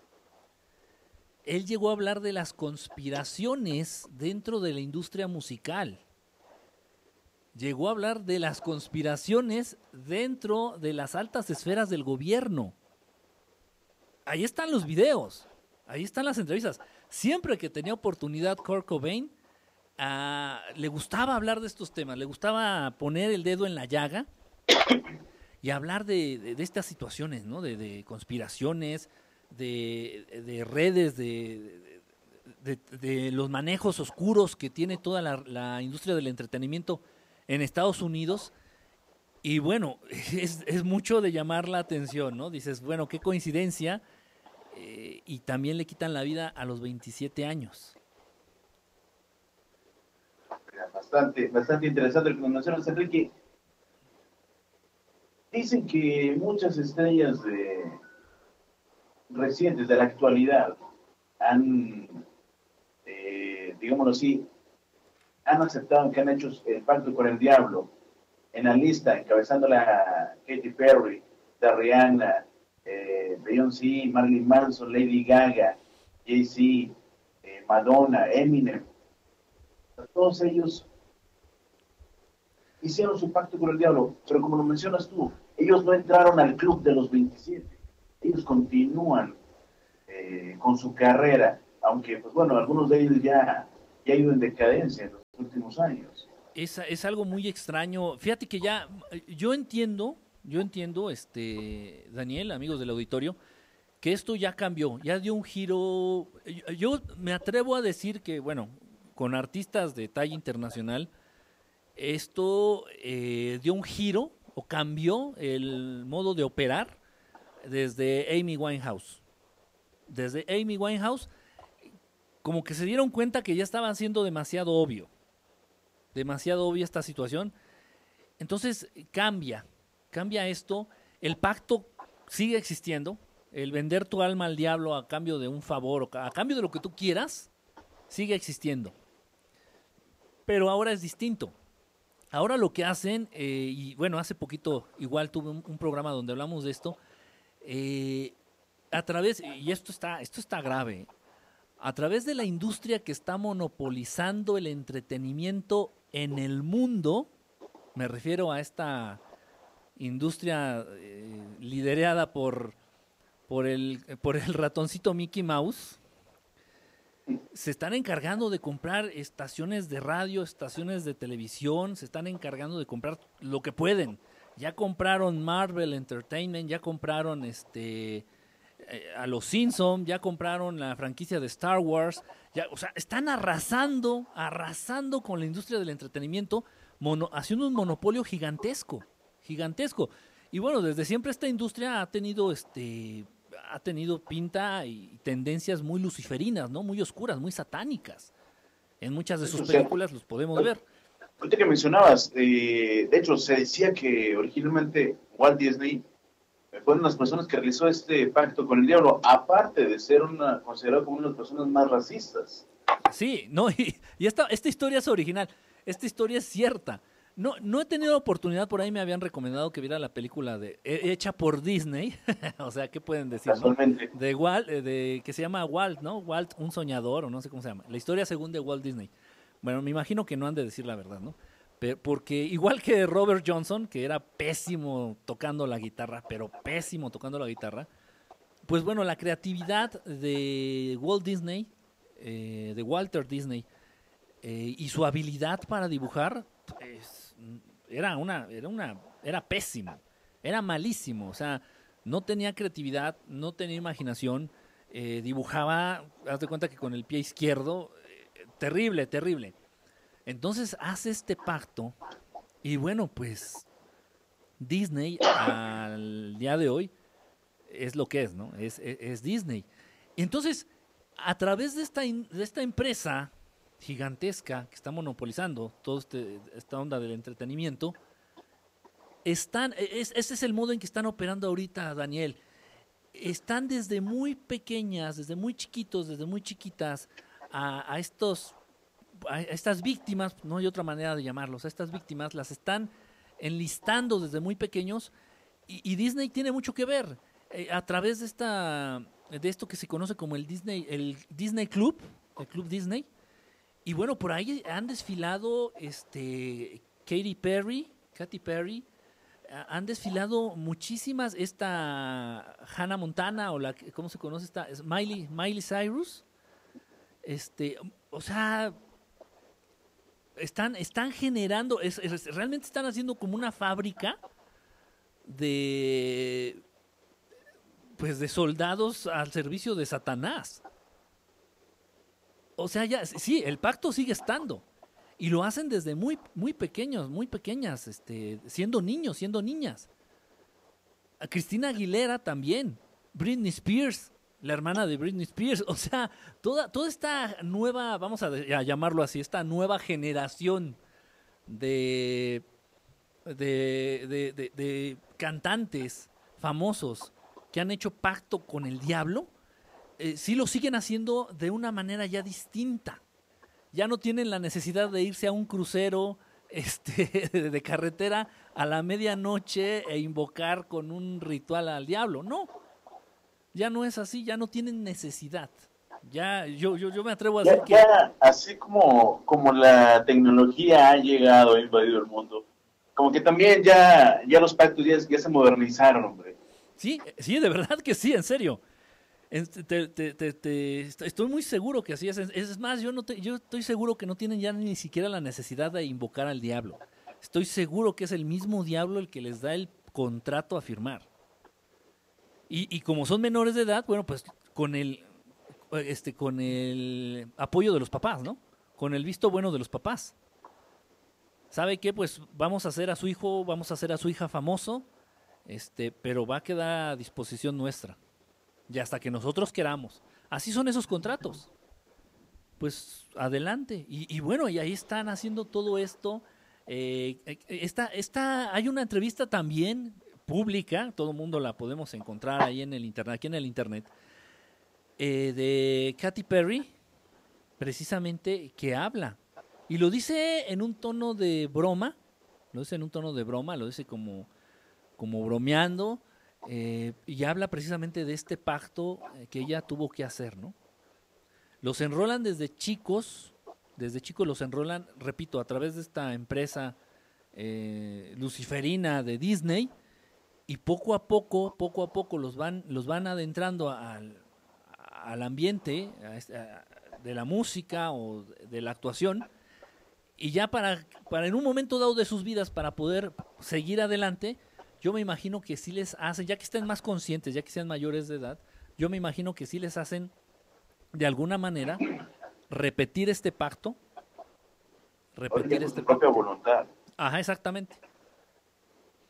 Él llegó a hablar de las conspiraciones dentro de la industria musical. Llegó a hablar de las conspiraciones dentro de las altas esferas del gobierno. Ahí están los videos, ahí están las entrevistas. Siempre que tenía oportunidad Kurt Cobain, ah, le gustaba hablar de estos temas, le gustaba poner el dedo en la llaga y hablar de, estas situaciones, ¿no? De conspiraciones, de, de redes, de, de- los manejos oscuros que tiene toda la, industria del entretenimiento en Estados Unidos. Y bueno, es, es mucho de llamar la atención, ¿no? Dices, bueno, qué coincidencia. eh, y también le quitan la vida a los 27 años. Bastante, bastante interesante lo que mencionas, Enrique. Dicen que muchas estrellas de, recientes de la actualidad han, eh, digámoslo así, han aceptado que han hecho el pacto con el diablo. En la lista, encabezándola a Katy Perry, de eh, Beyoncé, Marilyn Manson, Lady Gaga, Jay-Z, eh, Madonna, Eminem. Todos ellos hicieron su pacto con el diablo, pero como lo mencionas tú, ellos no entraron al club de los 27. Ellos continúan eh, con su carrera, aunque, pues bueno, algunos de ellos ya, ya han ido en decadencia en los últimos años. Es, es algo muy extraño. Fíjate que ya, yo entiendo, yo entiendo, este, Daniel, amigos del auditorio, que esto ya cambió, ya dio un giro. Yo me atrevo a decir que, bueno, con artistas de talla internacional, esto eh, dio un giro o cambió el modo de operar desde Amy Winehouse. Desde Amy Winehouse, como que se dieron cuenta que ya estaban siendo demasiado obvio demasiado obvia esta situación. Entonces cambia, cambia esto. El pacto sigue existiendo. El vender tu alma al diablo a cambio de un favor o a cambio de lo que tú quieras, sigue existiendo. Pero ahora es distinto. Ahora lo que hacen, eh, y bueno, hace poquito igual tuve un programa donde hablamos de esto, eh, a través, y esto está, esto está grave, a través de la industria que está monopolizando el entretenimiento en el mundo, me refiero a esta industria eh, liderada por, por, el, por el ratoncito Mickey Mouse, se están encargando de comprar estaciones de radio, estaciones de televisión, se están encargando de comprar lo que pueden. Ya compraron Marvel Entertainment, ya compraron este eh, a los Simpson, ya compraron la franquicia de Star Wars, ya, o sea, están arrasando, arrasando con la industria del entretenimiento, mono- haciendo un monopolio gigantesco, gigantesco. Y bueno, desde siempre esta industria ha tenido este ha tenido pinta y tendencias muy luciferinas, ¿no? Muy oscuras, muy satánicas. En muchas de sus películas los podemos ver. Ahorita que mencionabas, eh, de hecho, se decía que originalmente Walt Disney fue una de las personas que realizó este pacto con el diablo, aparte de ser una, considerado como una de las personas más racistas. Sí, no, y, y esta, esta historia es original, esta historia es cierta. No, no he tenido oportunidad, por ahí me habían recomendado que viera la película de he- hecha por Disney, o sea, ¿qué pueden decir? no? De Walt, eh, de, que se llama Walt, ¿no? Walt, un soñador, o no sé cómo se llama. La historia según de Walt Disney. Bueno, me imagino que no han de decir la verdad, ¿no? Pe- porque igual que Robert Johnson, que era pésimo tocando la guitarra, pero pésimo tocando la guitarra, pues bueno, la creatividad de Walt Disney, eh, de Walter Disney, eh, y su habilidad para dibujar, pues, era una, era una, era pésimo, era malísimo, o sea, no tenía creatividad, no tenía imaginación, eh, dibujaba, haz de cuenta que con el pie izquierdo, terrible, terrible. Entonces hace este pacto y bueno, pues Disney al día de hoy es lo que es, ¿no? Es, es- Disney. Entonces, a través de esta, de esta empresa gigantesca que está monopolizando toda este, esta onda del entretenimiento, están, es- ese es el modo en que están operando ahorita, Daniel. Están desde muy pequeñas, desde muy chiquitos, desde muy chiquitas, a, estos, a estas víctimas, no hay otra manera de llamarlos, a estas víctimas las están enlistando desde muy pequeños y, Disney tiene mucho que ver eh, a través de esta, de esto que se conoce como el Disney, el Disney Club, el Club Disney. Y bueno, por ahí han desfilado este Katy Perry, Katy Perry, han desfilado muchísimas, esta Hannah Montana o la, ¿cómo se conoce esta? Es Miley, Miley Cyrus. Este, o sea, están, están generando, realmente están haciendo como una fábrica de, pues de soldados al servicio de Satanás. O sea, ya, sí, el pacto sigue estando. Y lo hacen desde muy, muy pequeños, muy pequeñas, este, siendo niños, siendo niñas. A Cristina Aguilera también. Britney Spears, la hermana de Britney Spears. O sea, toda, toda esta nueva, vamos a, llamarlo así, esta nueva generación de, de, de- de- de cantantes famosos que han hecho pacto con el diablo, eh, sí lo siguen haciendo de una manera ya distinta. Ya no tienen la necesidad de irse a un crucero este, de carretera a la medianoche e invocar con un ritual al diablo. No, ya no es así, ya no tienen necesidad. Ya, yo, yo, yo me atrevo a decir Ya, que ya, así como, como la tecnología ha llegado, ha invadido el mundo, como que también ya, ya los pactos ya, ya se modernizaron, hombre. Sí, sí, de verdad que sí, en serio. Te- te- te- estoy muy seguro que así es. Es es más, yo, no te- yo estoy seguro que no tienen ya ni siquiera la necesidad de invocar al diablo. Estoy seguro que es el mismo diablo el que les da el contrato a firmar. Y, y como son menores de edad, bueno, pues con el, este, con el apoyo de los papás, ¿no? Con el visto bueno de los papás. ¿Sabe qué? Pues vamos a hacer a su hijo, vamos a hacer a su hija famoso, este, pero va a quedar a disposición nuestra. Y hasta que nosotros queramos. Así son esos contratos. Pues adelante. Y, bueno, y ahí están haciendo todo esto. Eh, eh, esta, esta, hay una entrevista también pública, todo el mundo la podemos encontrar ahí en el internet, aquí en el internet, eh, de Katy Perry, precisamente, que habla. Y lo dice en un tono de broma, lo dice en un tono de broma, lo dice como, como bromeando, eh, y habla precisamente de este pacto eh, que ella tuvo que hacer, ¿no? Los enrolan desde chicos, desde chicos los enrolan, repito, a través de esta empresa luciferina de Disney, y poco a poco, poco a poco los van, los van adentrando al, al ambiente este, a, de la música o de la actuación, y ya para, para en un momento dado de sus vidas, para poder seguir adelante, yo me imagino que sí les hacen, ya que estén más conscientes, ya que sean mayores de edad, yo me imagino que sí les hacen de alguna manera repetir este pacto, repetir este su propia voluntad. Ajá, exactamente.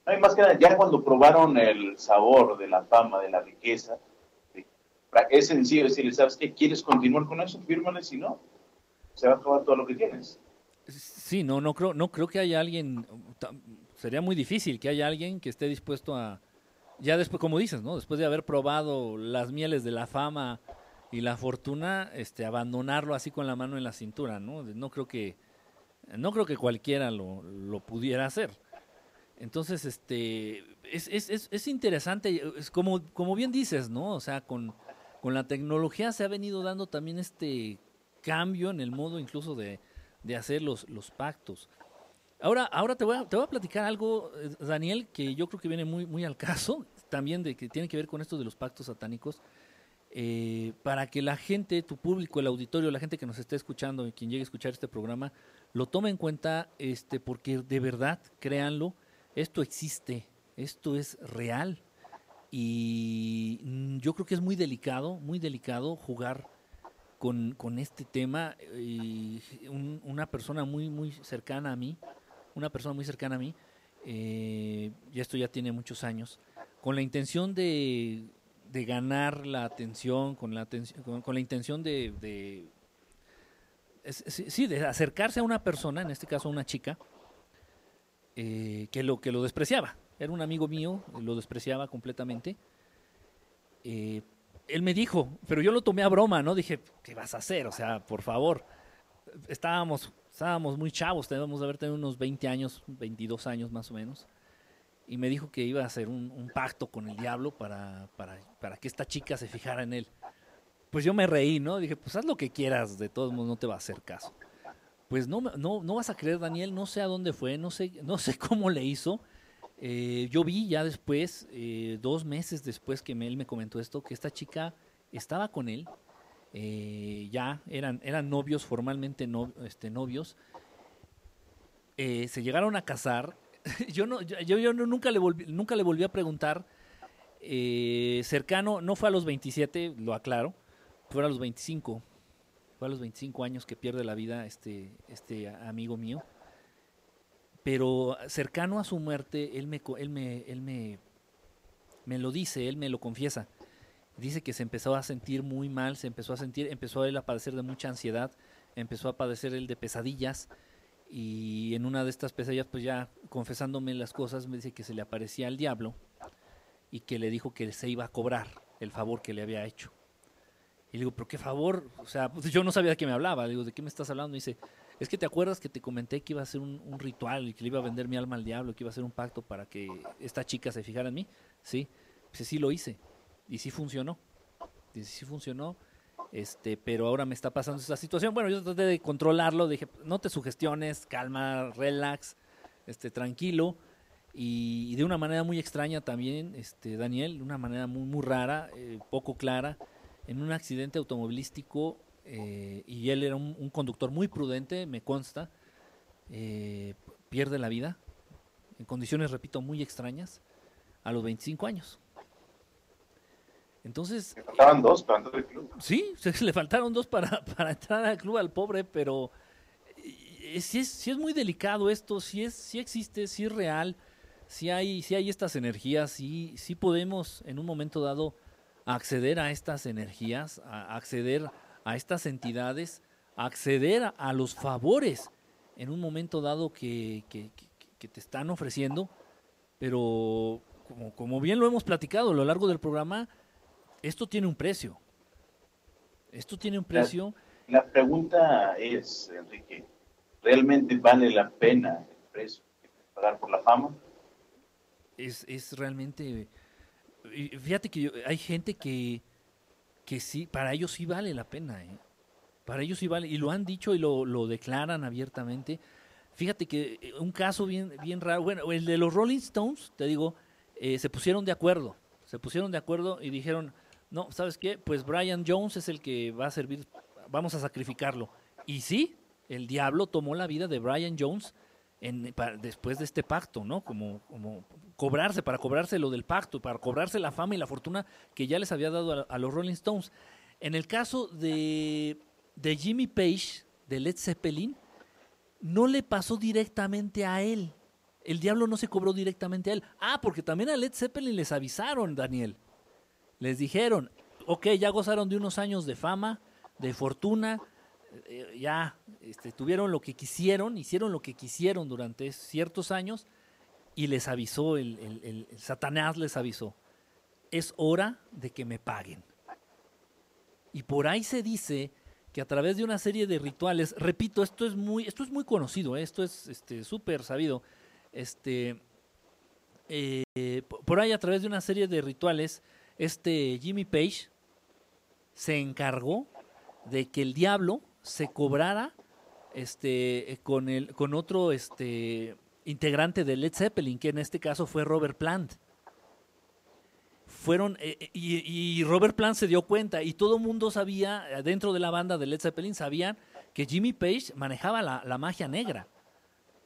No, y más que nada, ya cuando probaron el sabor de la fama, de la riqueza, es sencillo decirle, ¿sabes qué? ¿Quieres continuar con eso? Fírmale, si no, se va a acabar todo lo que tienes. Sí, no, no creo, no creo que haya alguien, sería muy difícil que haya alguien que esté dispuesto a, ya después, como dices, ¿no? Después de haber probado las mieles de la fama y la fortuna, este, abandonarlo así con la mano en la cintura, ¿no? No creo que, no creo que cualquiera lo, lo pudiera hacer. Entonces, este, es, es, es, es interesante, es como, como bien dices, ¿no? O sea, con, con la tecnología se ha venido dando también este cambio en el modo incluso de, de hacer los, los pactos. Ahora, ahora te voy, a, te voy a platicar algo, eh, Daniel, que yo creo que viene muy, muy al caso, también de que tiene que ver con esto de los pactos satánicos, eh, para que la gente, tu público, el auditorio, la gente que nos esté escuchando y quien llegue a escuchar este programa, lo tome en cuenta, este, porque de verdad, créanlo, esto existe, esto es real y yo creo que es muy delicado, muy delicado jugar con, con este tema. Y un, una persona muy, muy cercana a mí, una persona muy cercana a mí, eh, y esto ya tiene muchos años, con la intención de, de ganar la atención, con la, con, la intención de, de sí, de acercarse a una persona, en este caso a una chica, eh, que, lo, que lo despreciaba. Era un amigo mío, lo despreciaba completamente. Eh, él me dijo, pero yo lo tomé a broma, ¿no? Dije, ¿qué vas a hacer? O sea, por favor. Estábamos, estábamos muy chavos, debemos de haber tenido unos 20 años, 22 años más o menos. Y me dijo que iba a hacer un, un pacto con el diablo para, para, para, que esta chica se fijara en él. Pues yo me reí, ¿no? Dije, pues haz lo que quieras, de todos modos no te va a hacer caso. Pues no, no, no vas a creer, Daniel, no sé a dónde fue, no sé, no sé cómo le hizo. Eh, yo vi ya después, eh, dos meses después que él me comentó esto, que esta chica estaba con él, eh, ya eran, eran novios, formalmente no, este, novios, eh, se llegaron a casar. yo, no, yo, yo nunca, le volví, nunca le volví a preguntar, cercano, no fue a los 27, lo aclaro, fue a los 25, fue a los 25 años que pierde la vida este, este amigo mío pero cercano a su muerte, él me, él me, él me, me lo dice, él me lo confiesa. Dice que se empezó a sentir muy mal, se empezó a sentir, empezó él a padecer de mucha ansiedad, empezó a padecer él de pesadillas y en una de estas pesadillas, pues ya confesándome las cosas, me dice que se le aparecía el diablo y que le dijo que se iba a cobrar el favor que le había hecho. Y le digo, pero qué favor, o sea, pues yo no sabía de qué me hablaba, le digo, ¿de qué me estás hablando? Y dice, es que te acuerdas que te comenté que iba a ser un, ritual y que le iba a vender mi alma al diablo, que iba a ser un pacto para que esta chica se fijara en mí. Sí, pues sí lo hice y sí funcionó. Y sí funcionó, este, pero ahora me está pasando esta situación. Bueno, yo traté de controlarlo, dije, no te sugestiones, calma, relax, este, tranquilo. Y, y de una manera muy extraña también, este, Daniel, de una manera muy, muy rara, eh, poco clara, en un accidente automovilístico eh, y él era un, un, conductor muy prudente, me consta, eh, pierde la vida en condiciones, repito, muy extrañas a los 25 años. Entonces... Le faltaban dos para entrar al club. Sí, se, le faltaron dos para, para entrar al club al pobre, pero si es, si es muy delicado esto, si, es, si existe, si es real, si hay, si hay estas energías, si, si podemos en un momento dado acceder a estas energías, a acceder a estas entidades, a acceder a, los favores en un momento dado que, que, que, que te están ofreciendo, pero como, como, bien lo hemos platicado a lo largo del programa, esto tiene un precio. Esto tiene un precio. La, la pregunta es, Enrique, ¿realmente vale la pena el precio que pagar por la fama. Es, es realmente... Fíjate que yo- hay gente que, que sí, para ellos sí vale la pena, ¿eh? Para ellos sí vale, y lo han dicho y lo, lo declaran abiertamente. Fíjate que eh, un caso bien, bien raro, bueno, el de los Rolling Stones, te digo, eh, se pusieron de acuerdo, se pusieron de acuerdo y dijeron, no, ¿sabes qué? Pues Brian Jones es el que va a servir, vamos a sacrificarlo. Y sí, el diablo tomó la vida de Brian Jones en, después de este pacto, ¿no? Como, cobrarse, para cobrarse lo del pacto, para cobrarse la fama y la fortuna que ya les había dado a, a los Rolling Stones. En el caso de, de Jimmy Page, de Led Zeppelin, no le pasó directamente a él. El diablo no se cobró directamente a él. Ah, porque también a Led Zeppelin les avisaron, Daniel. Les dijeron, ok, ya gozaron de unos años de fama, de fortuna, eh, ya este, tuvieron lo que quisieron, hicieron lo que quisieron durante ciertos años y les avisó, el, Satanás les avisó, es hora de que me paguen. Y por ahí se dice que a través de una serie de rituales, repito, esto es muy, esto es muy conocido, ¿eh? esto es este, súper sabido, este, eh, po- por ahí a través de una serie de rituales, este Jimmy Page se encargó de que el diablo se cobrara este, con, el, con otro este, integrante de Led Zeppelin, que en este caso fue Robert Plant. Fueron, eh, eh, y, Robert Plant se dio cuenta, y todo el mundo sabía, dentro de la banda de Led Zeppelin, sabían que Jimmy Page manejaba la, la magia negra.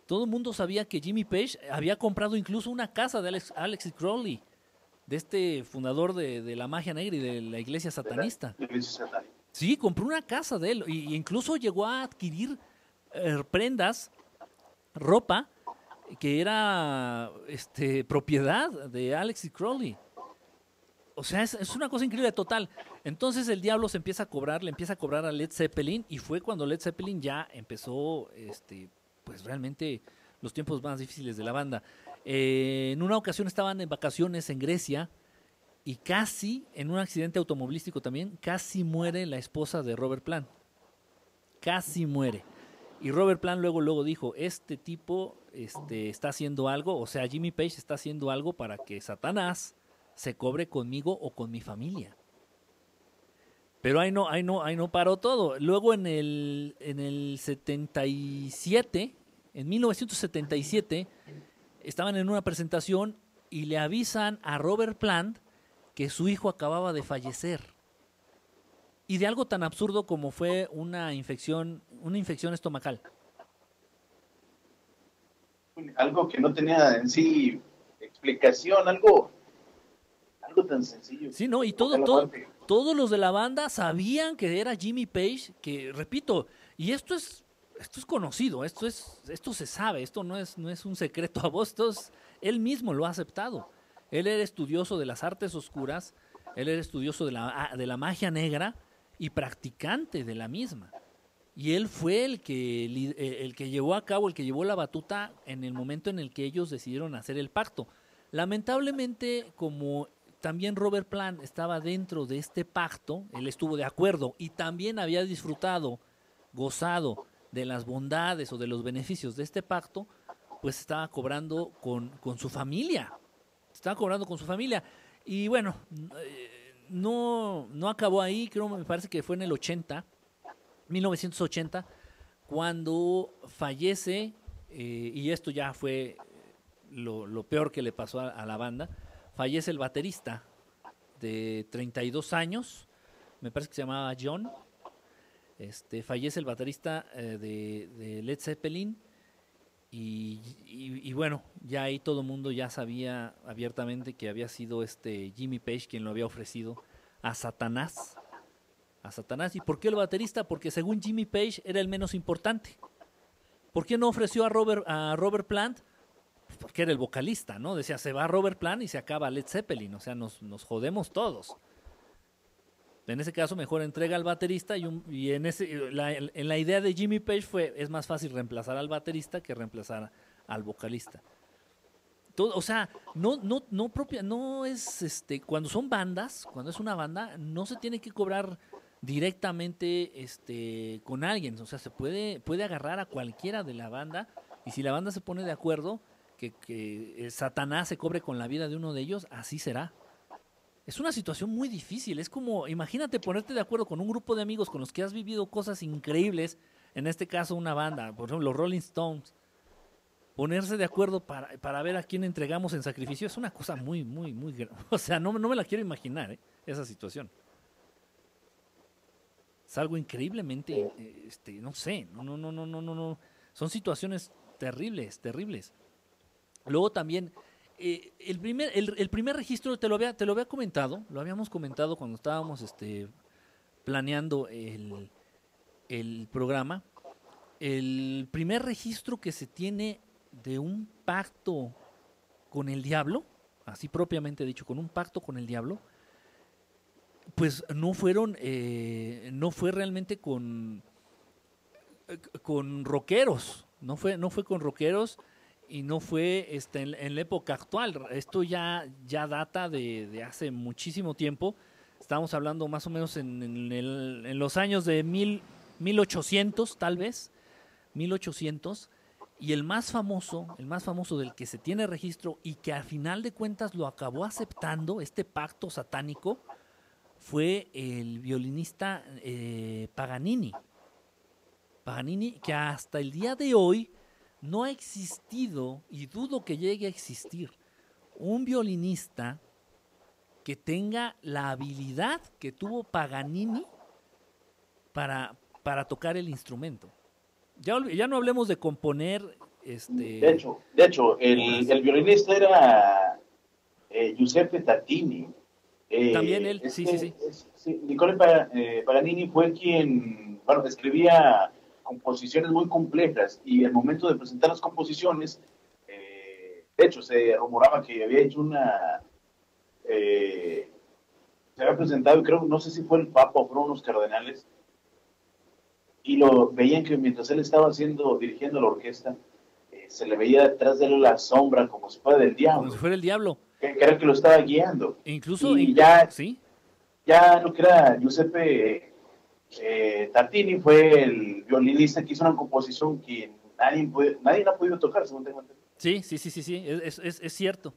Todo el mundo sabía que Jimmy Page había comprado incluso una casa de Alex, Alex Crowley, de este fundador de, de la magia negra y de la iglesia satanista. La iglesia satánica. Sí, compró una casa de él y incluso llegó a adquirir eh, prendas, ropa que era este, propiedad de Alex y Crowley. O sea, es, es una cosa increíble total. Entonces el diablo se empieza a cobrar, le empieza a cobrar a Led Zeppelin y fue cuando Led Zeppelin ya empezó, este, pues realmente los tiempos más difíciles de la banda. Eh, en una ocasión estaban en vacaciones en Grecia y casi, en un accidente automovilístico también, casi muere la esposa de Robert Plant. Casi muere. Y Robert Plant luego, luego dijo, este tipo este, está haciendo algo, o sea, Jimmy Page está haciendo algo para que Satanás se cobre conmigo o con mi familia. Pero ahí no, ahí no, ahí no paró todo. Luego en el, en el 77, en 1977, estaban en una presentación y le avisan a Robert Plant que su hijo acababa de fallecer. Y de algo tan absurdo como fue una infección, una infección estomacal. Algo que no tenía en sí explicación, algo, algo tan sencillo. Sí, no, y todo, todo, todos los de la banda sabían que era Jimmy Page, que repito, y esto es, esto es conocido, esto es, esto se sabe, esto no es, no es un secreto a vos, esto es- él mismo lo ha aceptado. Él era estudioso de las artes oscuras, él era estudioso de la, ah, de la magia negra y practicante de la misma. Y él fue el que, eh, el que llevó a cabo, el que llevó la batuta en el momento en el que ellos decidieron hacer el pacto. Lamentablemente, como también Robert Plant estaba dentro de este pacto, él estuvo de acuerdo y también había disfrutado, gozado de las bondades o de los beneficios de este pacto, pues estaba cobrando con, con su familia. Estaba cobrando con su familia. Y bueno, eh, no, no acabó ahí, creo, me parece que fue en el 80, 1980, cuando fallece, eh, y esto ya fue lo, lo peor que le pasó a, la banda, fallece el baterista de 32 años, me parece que se llamaba John, este, fallece el baterista eh, de, de Led Zeppelin, y, y- bueno, ya ahí todo el mundo ya sabía abiertamente que había sido este Jimmy Page quien lo había ofrecido a Satanás. A Satanás. ¿Y por qué el baterista? Porque según Jimmy Page era el menos importante. ¿Por qué no ofreció a Robert, a Robert Plant? Porque era el vocalista, ¿no? Decía, se va Robert Plant y se acaba Led Zeppelin. O sea, nos, nos jodemos todos. En ese caso, mejor entrega al baterista y, un- y en, ese, la, en la idea de Jimmy Page fue, es más fácil reemplazar al baterista que reemplazar al vocalista. O sea, no, no, no propia, no es este, cuando son bandas, cuando es una banda, no se tiene que cobrar directamente este con alguien. O sea, se puede, puede agarrar a cualquiera de la banda, y si la banda se pone de acuerdo, que, que, Satanás se cobre con la vida de uno de ellos, así será. Es una situación muy difícil. Es como, imagínate ponerte de acuerdo con un grupo de amigos con los que has vivido cosas increíbles, en este caso una banda, por ejemplo los Rolling Stones, ponerse de acuerdo para, para ver a quién entregamos en sacrificio es una cosa muy, muy, muy... O sea, no, no me la quiero imaginar, ¿eh? esa situación. Es algo increíblemente, este, no sé, no, no, no, no, no, no, no. Son situaciones terribles, terribles. Luego también, eh, el, primer, el, primer registro, te lo, había, te lo había comentado, lo habíamos comentado cuando estábamos este, planeando el, el programa. El primer registro que se tiene de un pacto con el diablo, así propiamente dicho, con un pacto con el diablo, pues no fueron, eh, no fue realmente con, con rockeros, no fue, no fue con rockeros y no fue este, en, la época actual. Esto ya, ya data de, hace muchísimo tiempo. Estamos hablando más o menos en los años de mil, 1800, tal vez, 1800. Y el más famoso, el más famoso del que se tiene registro y que al final de cuentas lo acabó aceptando, este pacto satánico, fue el violinista eh, Paganini. Paganini, que hasta el día de hoy no ha existido, y dudo que llegue a existir, un violinista que tenga la habilidad que tuvo Paganini para, para tocar el instrumento. Ya, ya no hablemos de componer. Este... De hecho, de hecho el, el violinista era eh, Giuseppe Tartini. Eh, También él, sí, sí, sí, sí. Nicole Paganini fue quien bueno, escribía composiciones muy complejas y al momento de presentar las composiciones, eh, de hecho, se rumoraba que había hecho una. Eh, se había presentado, creo, no sé si fue el Papa o fueron unos cardenales, y lo veían que mientras él estaba haciendo, dirigiendo la orquesta, eh, se le veía detrás de él la sombra como si fuera del diablo. Como si fuera el diablo. Que, era que lo estaba guiando. Incluso, y ya, ¿sí? ya lo que era Giuseppe eh, Tartini fue el violinista que hizo una composición que nadie, puede, nadie la ha podido tocar, según tengo entendido. Sí, sí, sí, sí, sí, es, es, es cierto.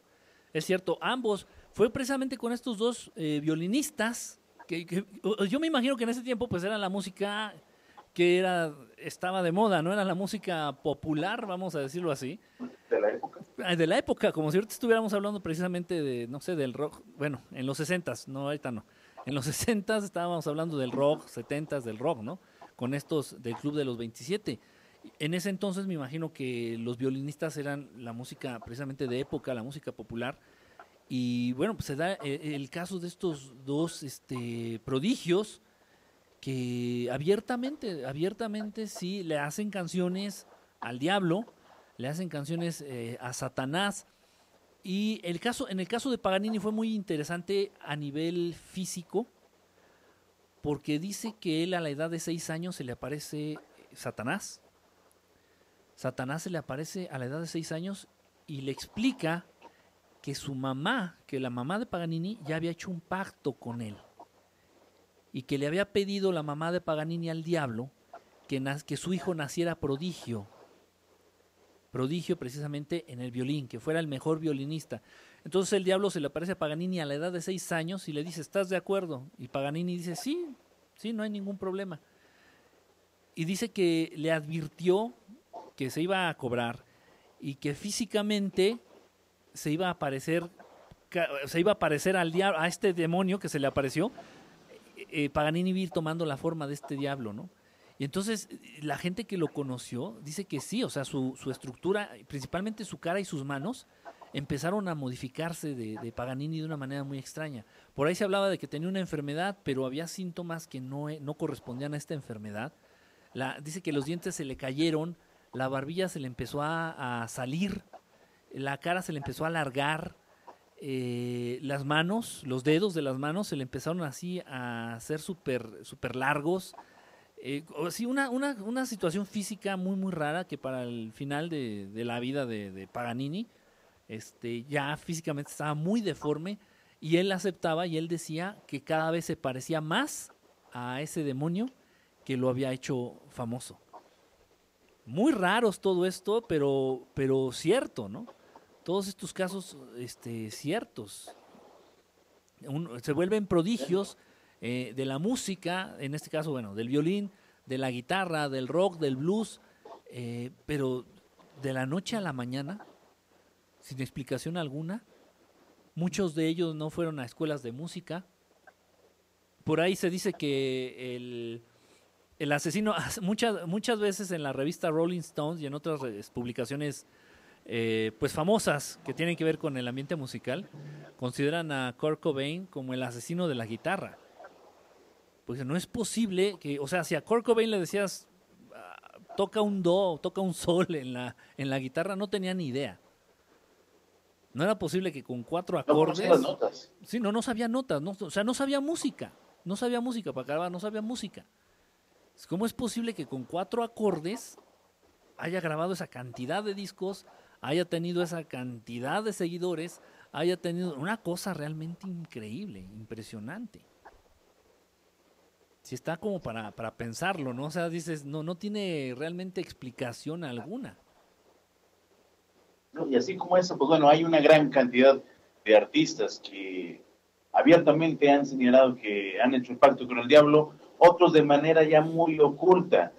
Es cierto, ambos. Fue precisamente con estos dos eh, violinistas que, que, yo me imagino que en ese tiempo pues era la música que era estaba de moda, ¿no? Era la música popular, vamos a decirlo así. De la época. De la época, como si ahorita estuviéramos hablando precisamente de, no sé, del rock, bueno, en los 60 no, ahorita no. En los 60 estábamos hablando del rock, 70 del rock, ¿no? Con estos del Club de los 27. En ese entonces me imagino que los violinistas eran la música precisamente de época, la música popular. Y bueno, pues se da el, el caso de estos dos este, prodigios que abiertamente, abiertamente sí le hacen canciones al diablo, le hacen canciones eh, a Satanás. Y el caso, en el caso de Paganini fue muy interesante a nivel físico, porque dice que él a la edad de seis años se le aparece Satanás. Satanás se le aparece a la edad de seis años y le explica que su mamá, que la mamá de Paganini ya había hecho un pacto con él y que le había pedido la mamá de Paganini al diablo que, que su hijo naciera prodigio, prodigio precisamente en el violín, que fuera el mejor violinista. Entonces el diablo se le aparece a Paganini a la edad de seis años y le dice, ¿estás de acuerdo? Y Paganini dice, sí, sí, no hay ningún problema. Y dice que le advirtió que se iba a cobrar y que físicamente se iba a aparecer se iba a aparecer al diablo, a este demonio que se le apareció, eh, Paganini ir tomando la forma de este diablo, ¿no? Y entonces la gente que lo conoció dice que sí, o sea, su, su estructura, principalmente su cara y sus manos, empezaron a modificarse de, Paganini de una manera muy extraña. Por ahí se hablaba de que tenía una enfermedad, pero había síntomas que no, no correspondían a esta enfermedad. La, dice que los dientes se le cayeron, la barbilla se le empezó a, a salir, la cara se le empezó a alargar, eh, las manos, los dedos de las manos se le empezaron así a hacer súper super largos. Eh, así una, una, una, situación física muy, muy rara que para el final de, de la vida de, de, Paganini, este, ya físicamente estaba muy deforme y él aceptaba y él decía que cada vez se parecía más a ese demonio que lo había hecho famoso. Muy raros todo esto, pero, pero cierto, ¿no? todos estos casos este, ciertos. Se vuelven prodigios eh, de la música, en este caso, bueno, del violín, de la guitarra, del rock, del blues, eh, pero de la noche a la mañana, sin explicación alguna. Muchos de ellos no fueron a escuelas de música. Por ahí se dice que el, el asesino, muchas, muchas veces en la revista Rolling Stones y en otras publicaciones eh, pues famosas que tienen que ver con el ambiente musical, consideran a Kurt Cobain como el asesino de la guitarra. Pues no es posible que, o sea, si a Kurt Cobain le decías ah, toca un do, toca un sol en la, en la guitarra, no tenía ni idea. No era posible que con cuatro No acordes. conocía las notas. Sí, no, no sabía notas, no, o sea, no sabía música, no sabía música, para acabar, no sabía música. ¿Cómo es posible que con cuatro acordes haya grabado esa cantidad de discos, haya tenido esa cantidad de seguidores, haya tenido una cosa realmente increíble, impresionante? Si está como para, para pensarlo, ¿no? O sea, dices, no, no tiene realmente explicación alguna. Y así como eso, pues bueno, hay una gran cantidad de artistas que abiertamente han señalado que han hecho el pacto con el diablo, otros de manera ya muy oculta,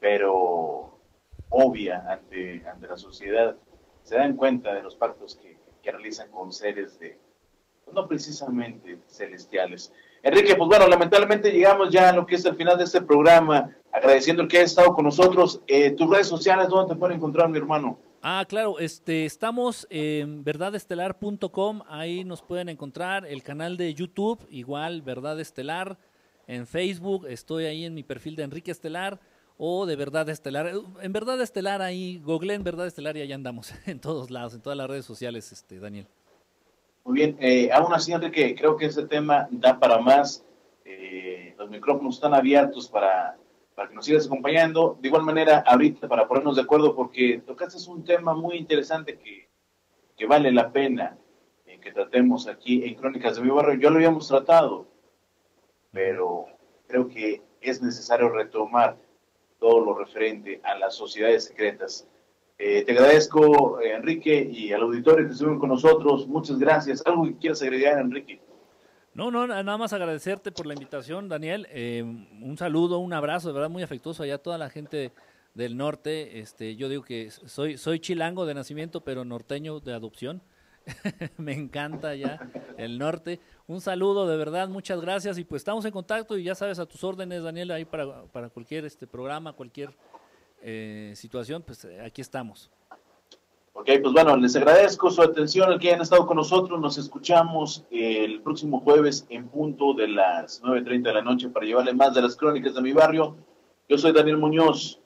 pero obvia ante, ante la sociedad. Se dan cuenta de los pactos que, que realizan con seres de, pues no precisamente celestiales. Enrique, pues bueno, lamentablemente llegamos ya a lo que es el final de este programa, agradeciendo el que hayas estado con nosotros. Eh, tus redes sociales, ¿dónde te pueden encontrar, mi hermano? Ah, claro, este, estamos en verdadestelar.com, ahí nos pueden encontrar el canal de YouTube, igual Verdad Estelar, en Facebook, estoy ahí en mi perfil de Enrique Estelar o de Verdad Estelar. En Verdad Estelar ahí, googleen Verdad Estelar y allá andamos, en todos lados, en todas las redes sociales, este, Daniel. Muy bien, eh, aún así, Enrique, creo que ese tema da para más. Eh, los micrófonos están abiertos para, para que nos sigas acompañando. De igual manera, ahorita, para ponernos de acuerdo, porque tocaste un tema muy interesante que, que vale la pena eh, que tratemos aquí en Crónicas de mi barrio. Ya lo habíamos tratado, pero creo que es necesario retomar todo lo referente a las sociedades secretas. Eh, te agradezco, eh, Enrique, y al auditorio que estuvieron con nosotros. Muchas gracias. ¿Algo que quieras agregar, Enrique? No, no, nada más agradecerte por la invitación, Daniel. Eh, un saludo, un abrazo, de verdad muy afectuoso allá a toda la gente del norte. Este, yo digo que soy, soy chilango de nacimiento, pero norteño de adopción. Me encanta ya el norte. Un saludo, de verdad, muchas gracias. Y pues estamos en contacto y ya sabes a tus órdenes, Daniel, ahí para, para cualquier este programa, cualquier eh, situación, pues eh, aquí estamos. Ok, pues bueno, les agradezco su atención, el que hayan estado con nosotros. Nos escuchamos el próximo jueves en punto de las 9.30 de la noche para llevarle más de las crónicas de mi barrio. Yo soy Daniel Muñoz.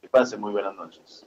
Que pasen muy buenas noches.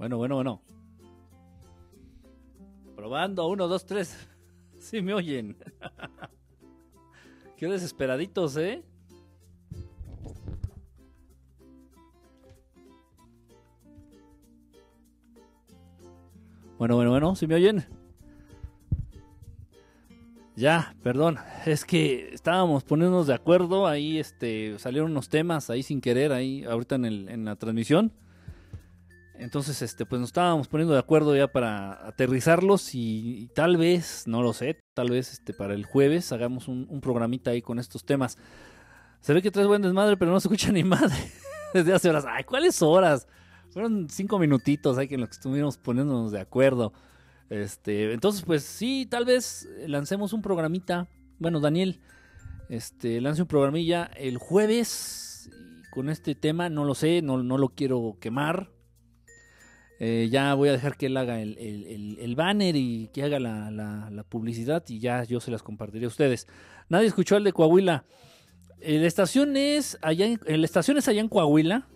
Bueno, bueno, bueno. Probando, uno, dos, tres. Sí me oyen. Qué desesperaditos, ¿eh? Bueno, bueno, bueno, ¿sí me oyen? Ya, perdón, es que estábamos poniéndonos de acuerdo, ahí este, salieron unos temas ahí sin querer, ahí ahorita en, el, en la transmisión. Entonces, este, pues nos estábamos poniendo de acuerdo ya para aterrizarlos y, tal vez, no lo sé, tal vez este, para el jueves hagamos un, programita ahí con estos temas. Se ve que traes buen desmadre, pero no se escucha ni madre desde hace horas. Ay, ¿cuáles horas? Fueron cinco minutitos ahí en los que estuvimos poniéndonos de acuerdo. Este, entonces, pues sí, tal vez lancemos un programita. Bueno, Daniel, este, lance un programilla el jueves con este tema. No lo sé, no, no lo quiero quemar. Eh, ya voy a dejar que él haga el, el- el- banner y que haga la, la- publicidad y ya yo se las compartiré a ustedes. Nadie escuchó el de Coahuila. La estación es allá en, estación es allá en Coahuila.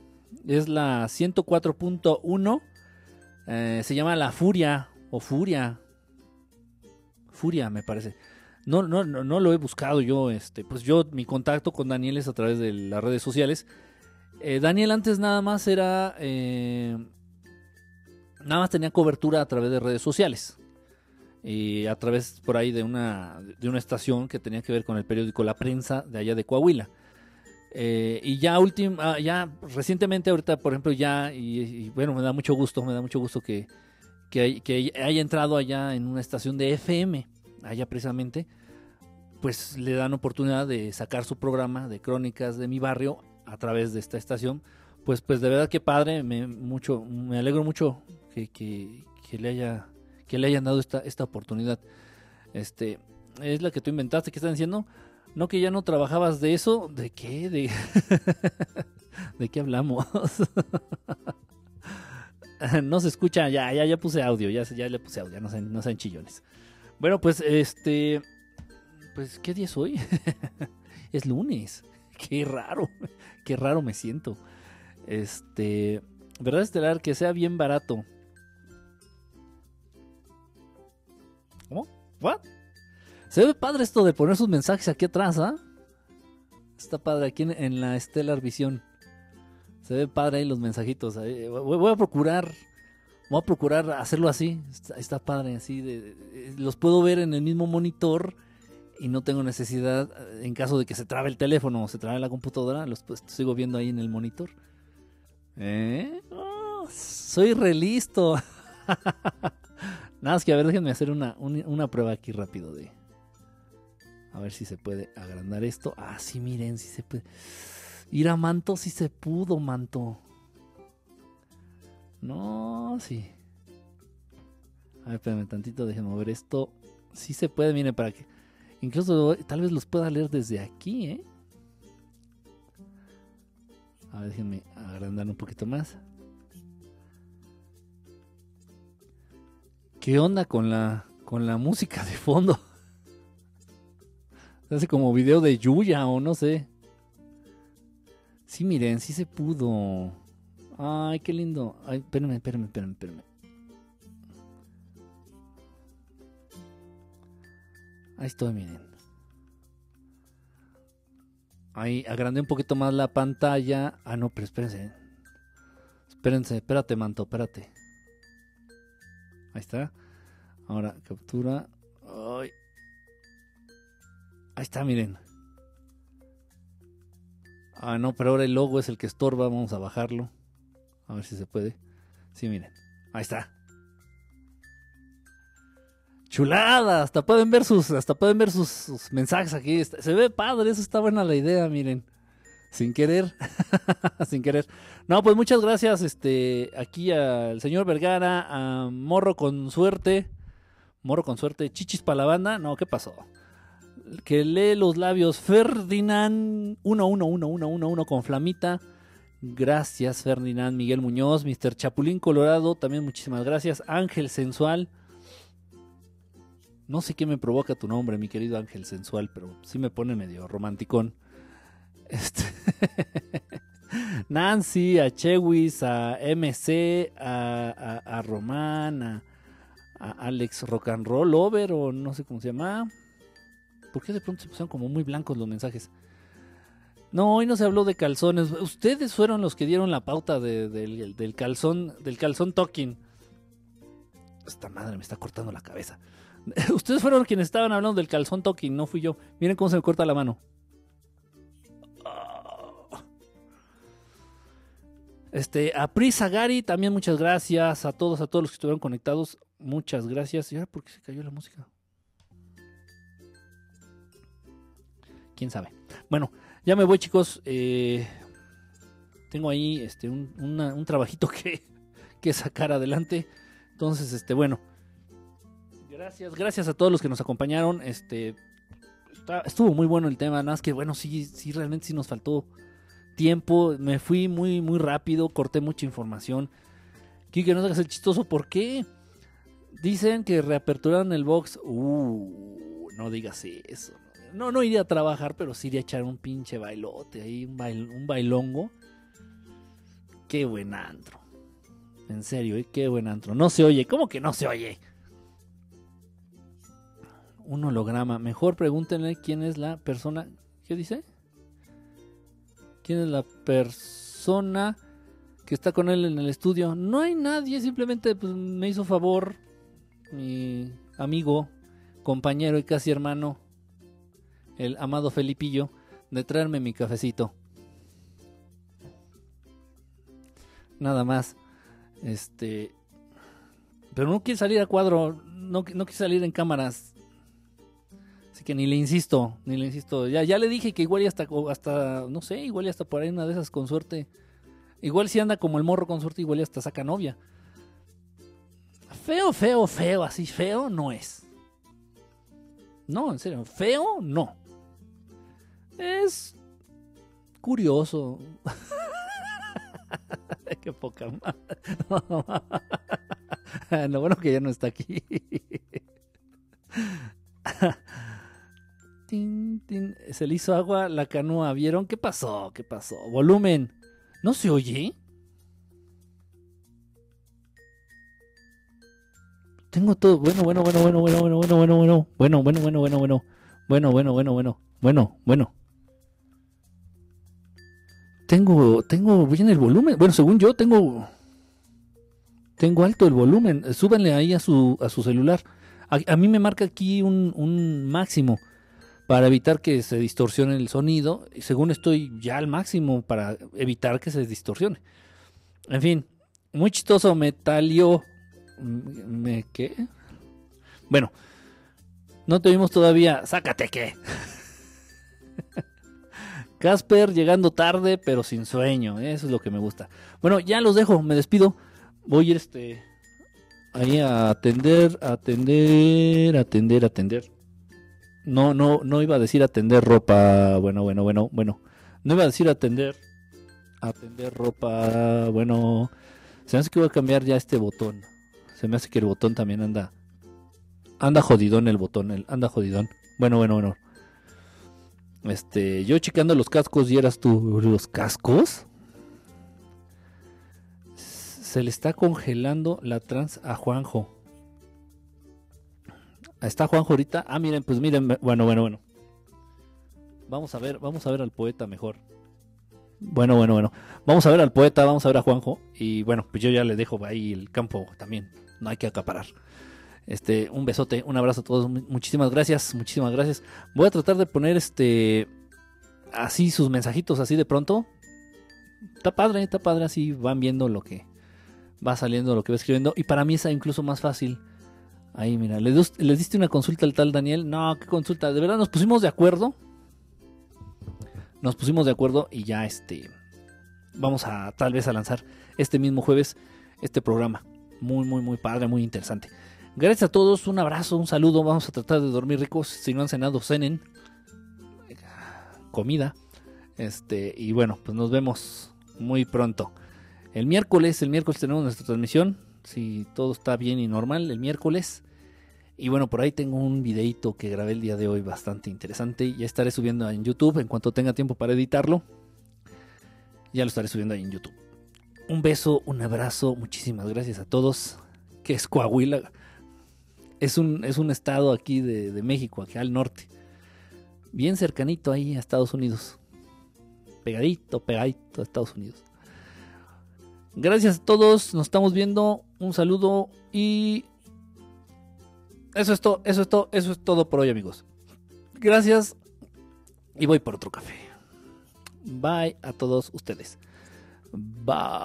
Es la 104.1. Eh, se llama La Furia o Furia. Furia, me parece. No, no, no, no lo he buscado yo. Este, pues yo, mi contacto con Daniel es a través de las redes sociales. Eh, Daniel antes nada más era. eh, nada más tenía cobertura a través de redes sociales. Y a través por ahí de una, de una estación que tenía que ver con el periódico La Prensa de allá de Coahuila. Eh, y ya últim- ah, ya recientemente ahorita por ejemplo ya y, bueno me da mucho gusto me da mucho gusto que que haya entrado allá en una estación de FM allá precisamente pues le dan oportunidad de sacar su programa de crónicas de mi barrio a través de esta estación pues pues de verdad que padre me mucho me alegro mucho que, le haya que le hayan dado esta esta oportunidad este es la que tú inventaste que están diciendo no que ya no trabajabas de eso, ¿de qué? ¿De, ¿De qué hablamos? no se escucha, ya, ya, ya puse audio, ya, ya le puse audio, no sean, no sean chillones. Bueno, pues este, pues ¿qué día es hoy? es lunes, qué raro, qué raro me siento. Este, verdad estelar que sea bien barato. ¿Cómo? ¿What? Se ve padre esto de poner sus mensajes aquí atrás, ¿ah? Está padre aquí en, la Stellar Visión. Se ve padre ahí los mensajitos. ahí. Voy, a procurar. Voy a procurar hacerlo así. Está, padre, así. de- los puedo ver en el mismo monitor. Y no tengo necesidad, eh, en caso de que se trabe el teléfono o se trabe la computadora, los pues, sigo viendo ahí en el monitor. ¿Eh? Oh, soy re listo. Nada más que a ver, déjenme hacer una, un- una prueba aquí rápido de, a ver si se puede agrandar esto. Ah, sí, miren, si se puede. Ir a Manto, sí se pudo, Manto. No, sí. A ver, espérame tantito, déjenme mover esto. Sí se puede, miren, para que. Incluso tal vez los pueda leer desde aquí, ¿eh? A ver, déjenme agrandar un poquito más. ¿Qué onda con la, con la música de fondo? Se hace como video de Yuya o no sé. Sí, miren, sí se pudo. Ay, qué lindo. Ay, espérenme, espérenme, espérenme, espérenme. Ahí estoy, miren. Ahí agrandé un poquito más la pantalla. Ah, no, pero espérense. Espérense, espérate, manto, espérate. Ahí está. Ahora, captura. Ay. Ahí está, miren. Ah, no, pero ahora el logo es el que estorba. Vamos a bajarlo. A ver si se puede. Sí, miren. Ahí está. Chulada. Hasta pueden ver sus, hasta pueden ver sus, sus mensajes aquí. Se ve padre. Eso está buena la idea, miren. Sin querer. Sin querer. No, pues muchas gracias. Este, aquí al señor Vergara, a Morro con suerte. Morro con suerte. Chichis para la banda. No, ¿qué pasó? que lee los labios Ferdinand 111111 con flamita. Gracias Ferdinand, Miguel Muñoz, Mr. Chapulín Colorado, también muchísimas gracias. Ángel Sensual. No sé qué me provoca tu nombre, mi querido Ángel Sensual, pero sí me pone medio romanticón. Este... Nancy, a Chewis, a MC, a, a, a Román, a, Alex Rock and Roll Over, o no sé cómo se llama. ¿Por qué de pronto se pusieron como muy blancos los mensajes? No, hoy no se habló de calzones. Ustedes fueron los que dieron la pauta de- del, del calzón, del calzón talking. Esta madre me está cortando la cabeza. Ustedes fueron quienes estaban hablando del calzón talking, no fui yo. Miren cómo se me corta la mano. Este, a Prisa Gary, también muchas gracias. A todos, a todos los que estuvieron conectados, muchas gracias. ¿Y ahora por qué se cayó la música? Quién sabe. Bueno, ya me voy, chicos. Eh, tengo ahí este, un, trabajito que, que sacar adelante. Entonces, este, bueno. Gracias, gracias a todos los que nos acompañaron. Este, estuvo muy bueno el tema. Nada más que, bueno, sí, sí, realmente sí nos faltó tiempo. Me fui muy, muy rápido. Corté mucha información. Kike, no hagas el chistoso. ¿Por qué? Dicen que reaperturaron el box. Uh, no digas eso. No, no iría a trabajar, pero sí iría a echar un pinche bailote ahí, un, bail- un bailongo. Qué buen antro. En serio, ¿eh? qué buen antro. No se oye, ¿cómo que no se oye? Un holograma. Mejor pregúntenle quién es la persona. ¿Qué dice? ¿Quién es la persona que está con él en el estudio? No hay nadie, simplemente pues, me hizo favor mi amigo, compañero y casi hermano, el amado Felipillo, de traerme mi cafecito. Nada más. Este. Pero no quiere salir a cuadro. No, no quiere salir en cámaras. Que ni le insisto. Ni le insisto. Ya, ya le dije que igual y hasta, hasta. No sé, igual y hasta por ahí una de esas con suerte. Igual si anda como el morro con suerte, igual y hasta saca novia. Feo, feo, feo. Así feo no es. No, en serio. Feo, no. Es curioso. Qué poca madre. Lo bueno que ya no está aquí. Se le hizo agua la canoa. ¿Vieron? ¿Qué pasó? ¿Qué pasó? Volumen. ¿No se oye? Tengo todo. Bueno, bueno, bueno, bueno, bueno, bueno, bueno, bueno, bueno. Bueno, bueno, bueno, bueno, bueno. Bueno, bueno, bueno, bueno. Bueno, bueno. Tengo, tengo bien el volumen. Bueno, según yo, tengo. Tengo alto el volumen. Eh, Súbanle ahí a su, a su celular. A, mí me marca aquí un máximo para evitar que se distorsione el sonido. Según estoy ya al máximo para evitar que se distorsione. En fin, muy chistoso. Metalio. ¿Me qué? Bueno, no te vimos todavía. Sácate que. Casper llegando tarde, pero sin sueño. Eso es lo que me gusta. Bueno, ya los dejo, me despido. Voy este. Ahí a atender, atender, atender, atender. No, no, no iba a decir atender ropa. Bueno, bueno, bueno, bueno. No iba a decir atender. Atender ropa. Bueno. Se me hace que voy a cambiar ya este botón. Se me hace que el botón también anda. Anda jodidón el botón. El, anda jodidón. Bueno, bueno, bueno. Este, yo checando los cascos y eras tú. ¿Los cascos? Se le está congelando la trans a Juanjo. ¿Está Juanjo ahorita? Ah, miren, pues miren, bueno, bueno, bueno. Vamos a ver, vamos a ver al poeta mejor. Bueno, bueno, bueno. Vamos a ver al poeta, vamos a ver a Juanjo. Y bueno, pues yo ya le dejo ahí el campo también. No hay que acaparar. Este, un besote, un abrazo a todos. Mu- Muchísimas gracias, muchísimas gracias. Voy a tratar de poner este así sus mensajitos así de pronto. Está padre, está padre, así van viendo lo que va saliendo, lo que va escribiendo. Y para mí es incluso más fácil. Ahí, mira, ¿le, diste una consulta al tal Daniel? No, ¿qué consulta? De verdad, nos pusimos de acuerdo. Nos pusimos de acuerdo y ya este. Vamos a tal vez a lanzar este mismo jueves este programa. Muy, muy, muy padre, muy interesante. Gracias a todos, un abrazo, un saludo. Vamos a tratar de dormir ricos. Si no han cenado, cenen. Comida. Este, y bueno, pues nos vemos muy pronto. El miércoles, el miércoles tenemos nuestra transmisión. Si todo está bien y normal, el miércoles. Y bueno, por ahí tengo un videito que grabé el día de hoy bastante interesante. Ya estaré subiendo en YouTube en cuanto tenga tiempo para editarlo. Ya lo estaré subiendo ahí en YouTube. Un beso, un abrazo, muchísimas gracias a todos. Que es Coahuila. Es un, es un estado aquí de, de México, aquí al norte. Bien cercanito ahí a Estados Unidos. Pegadito, pegadito a Estados Unidos. Gracias a todos, nos estamos viendo. Un saludo y eso es todo, eso es todo, eso es todo por hoy, amigos. Gracias y voy por otro café. Bye a todos ustedes. Bye.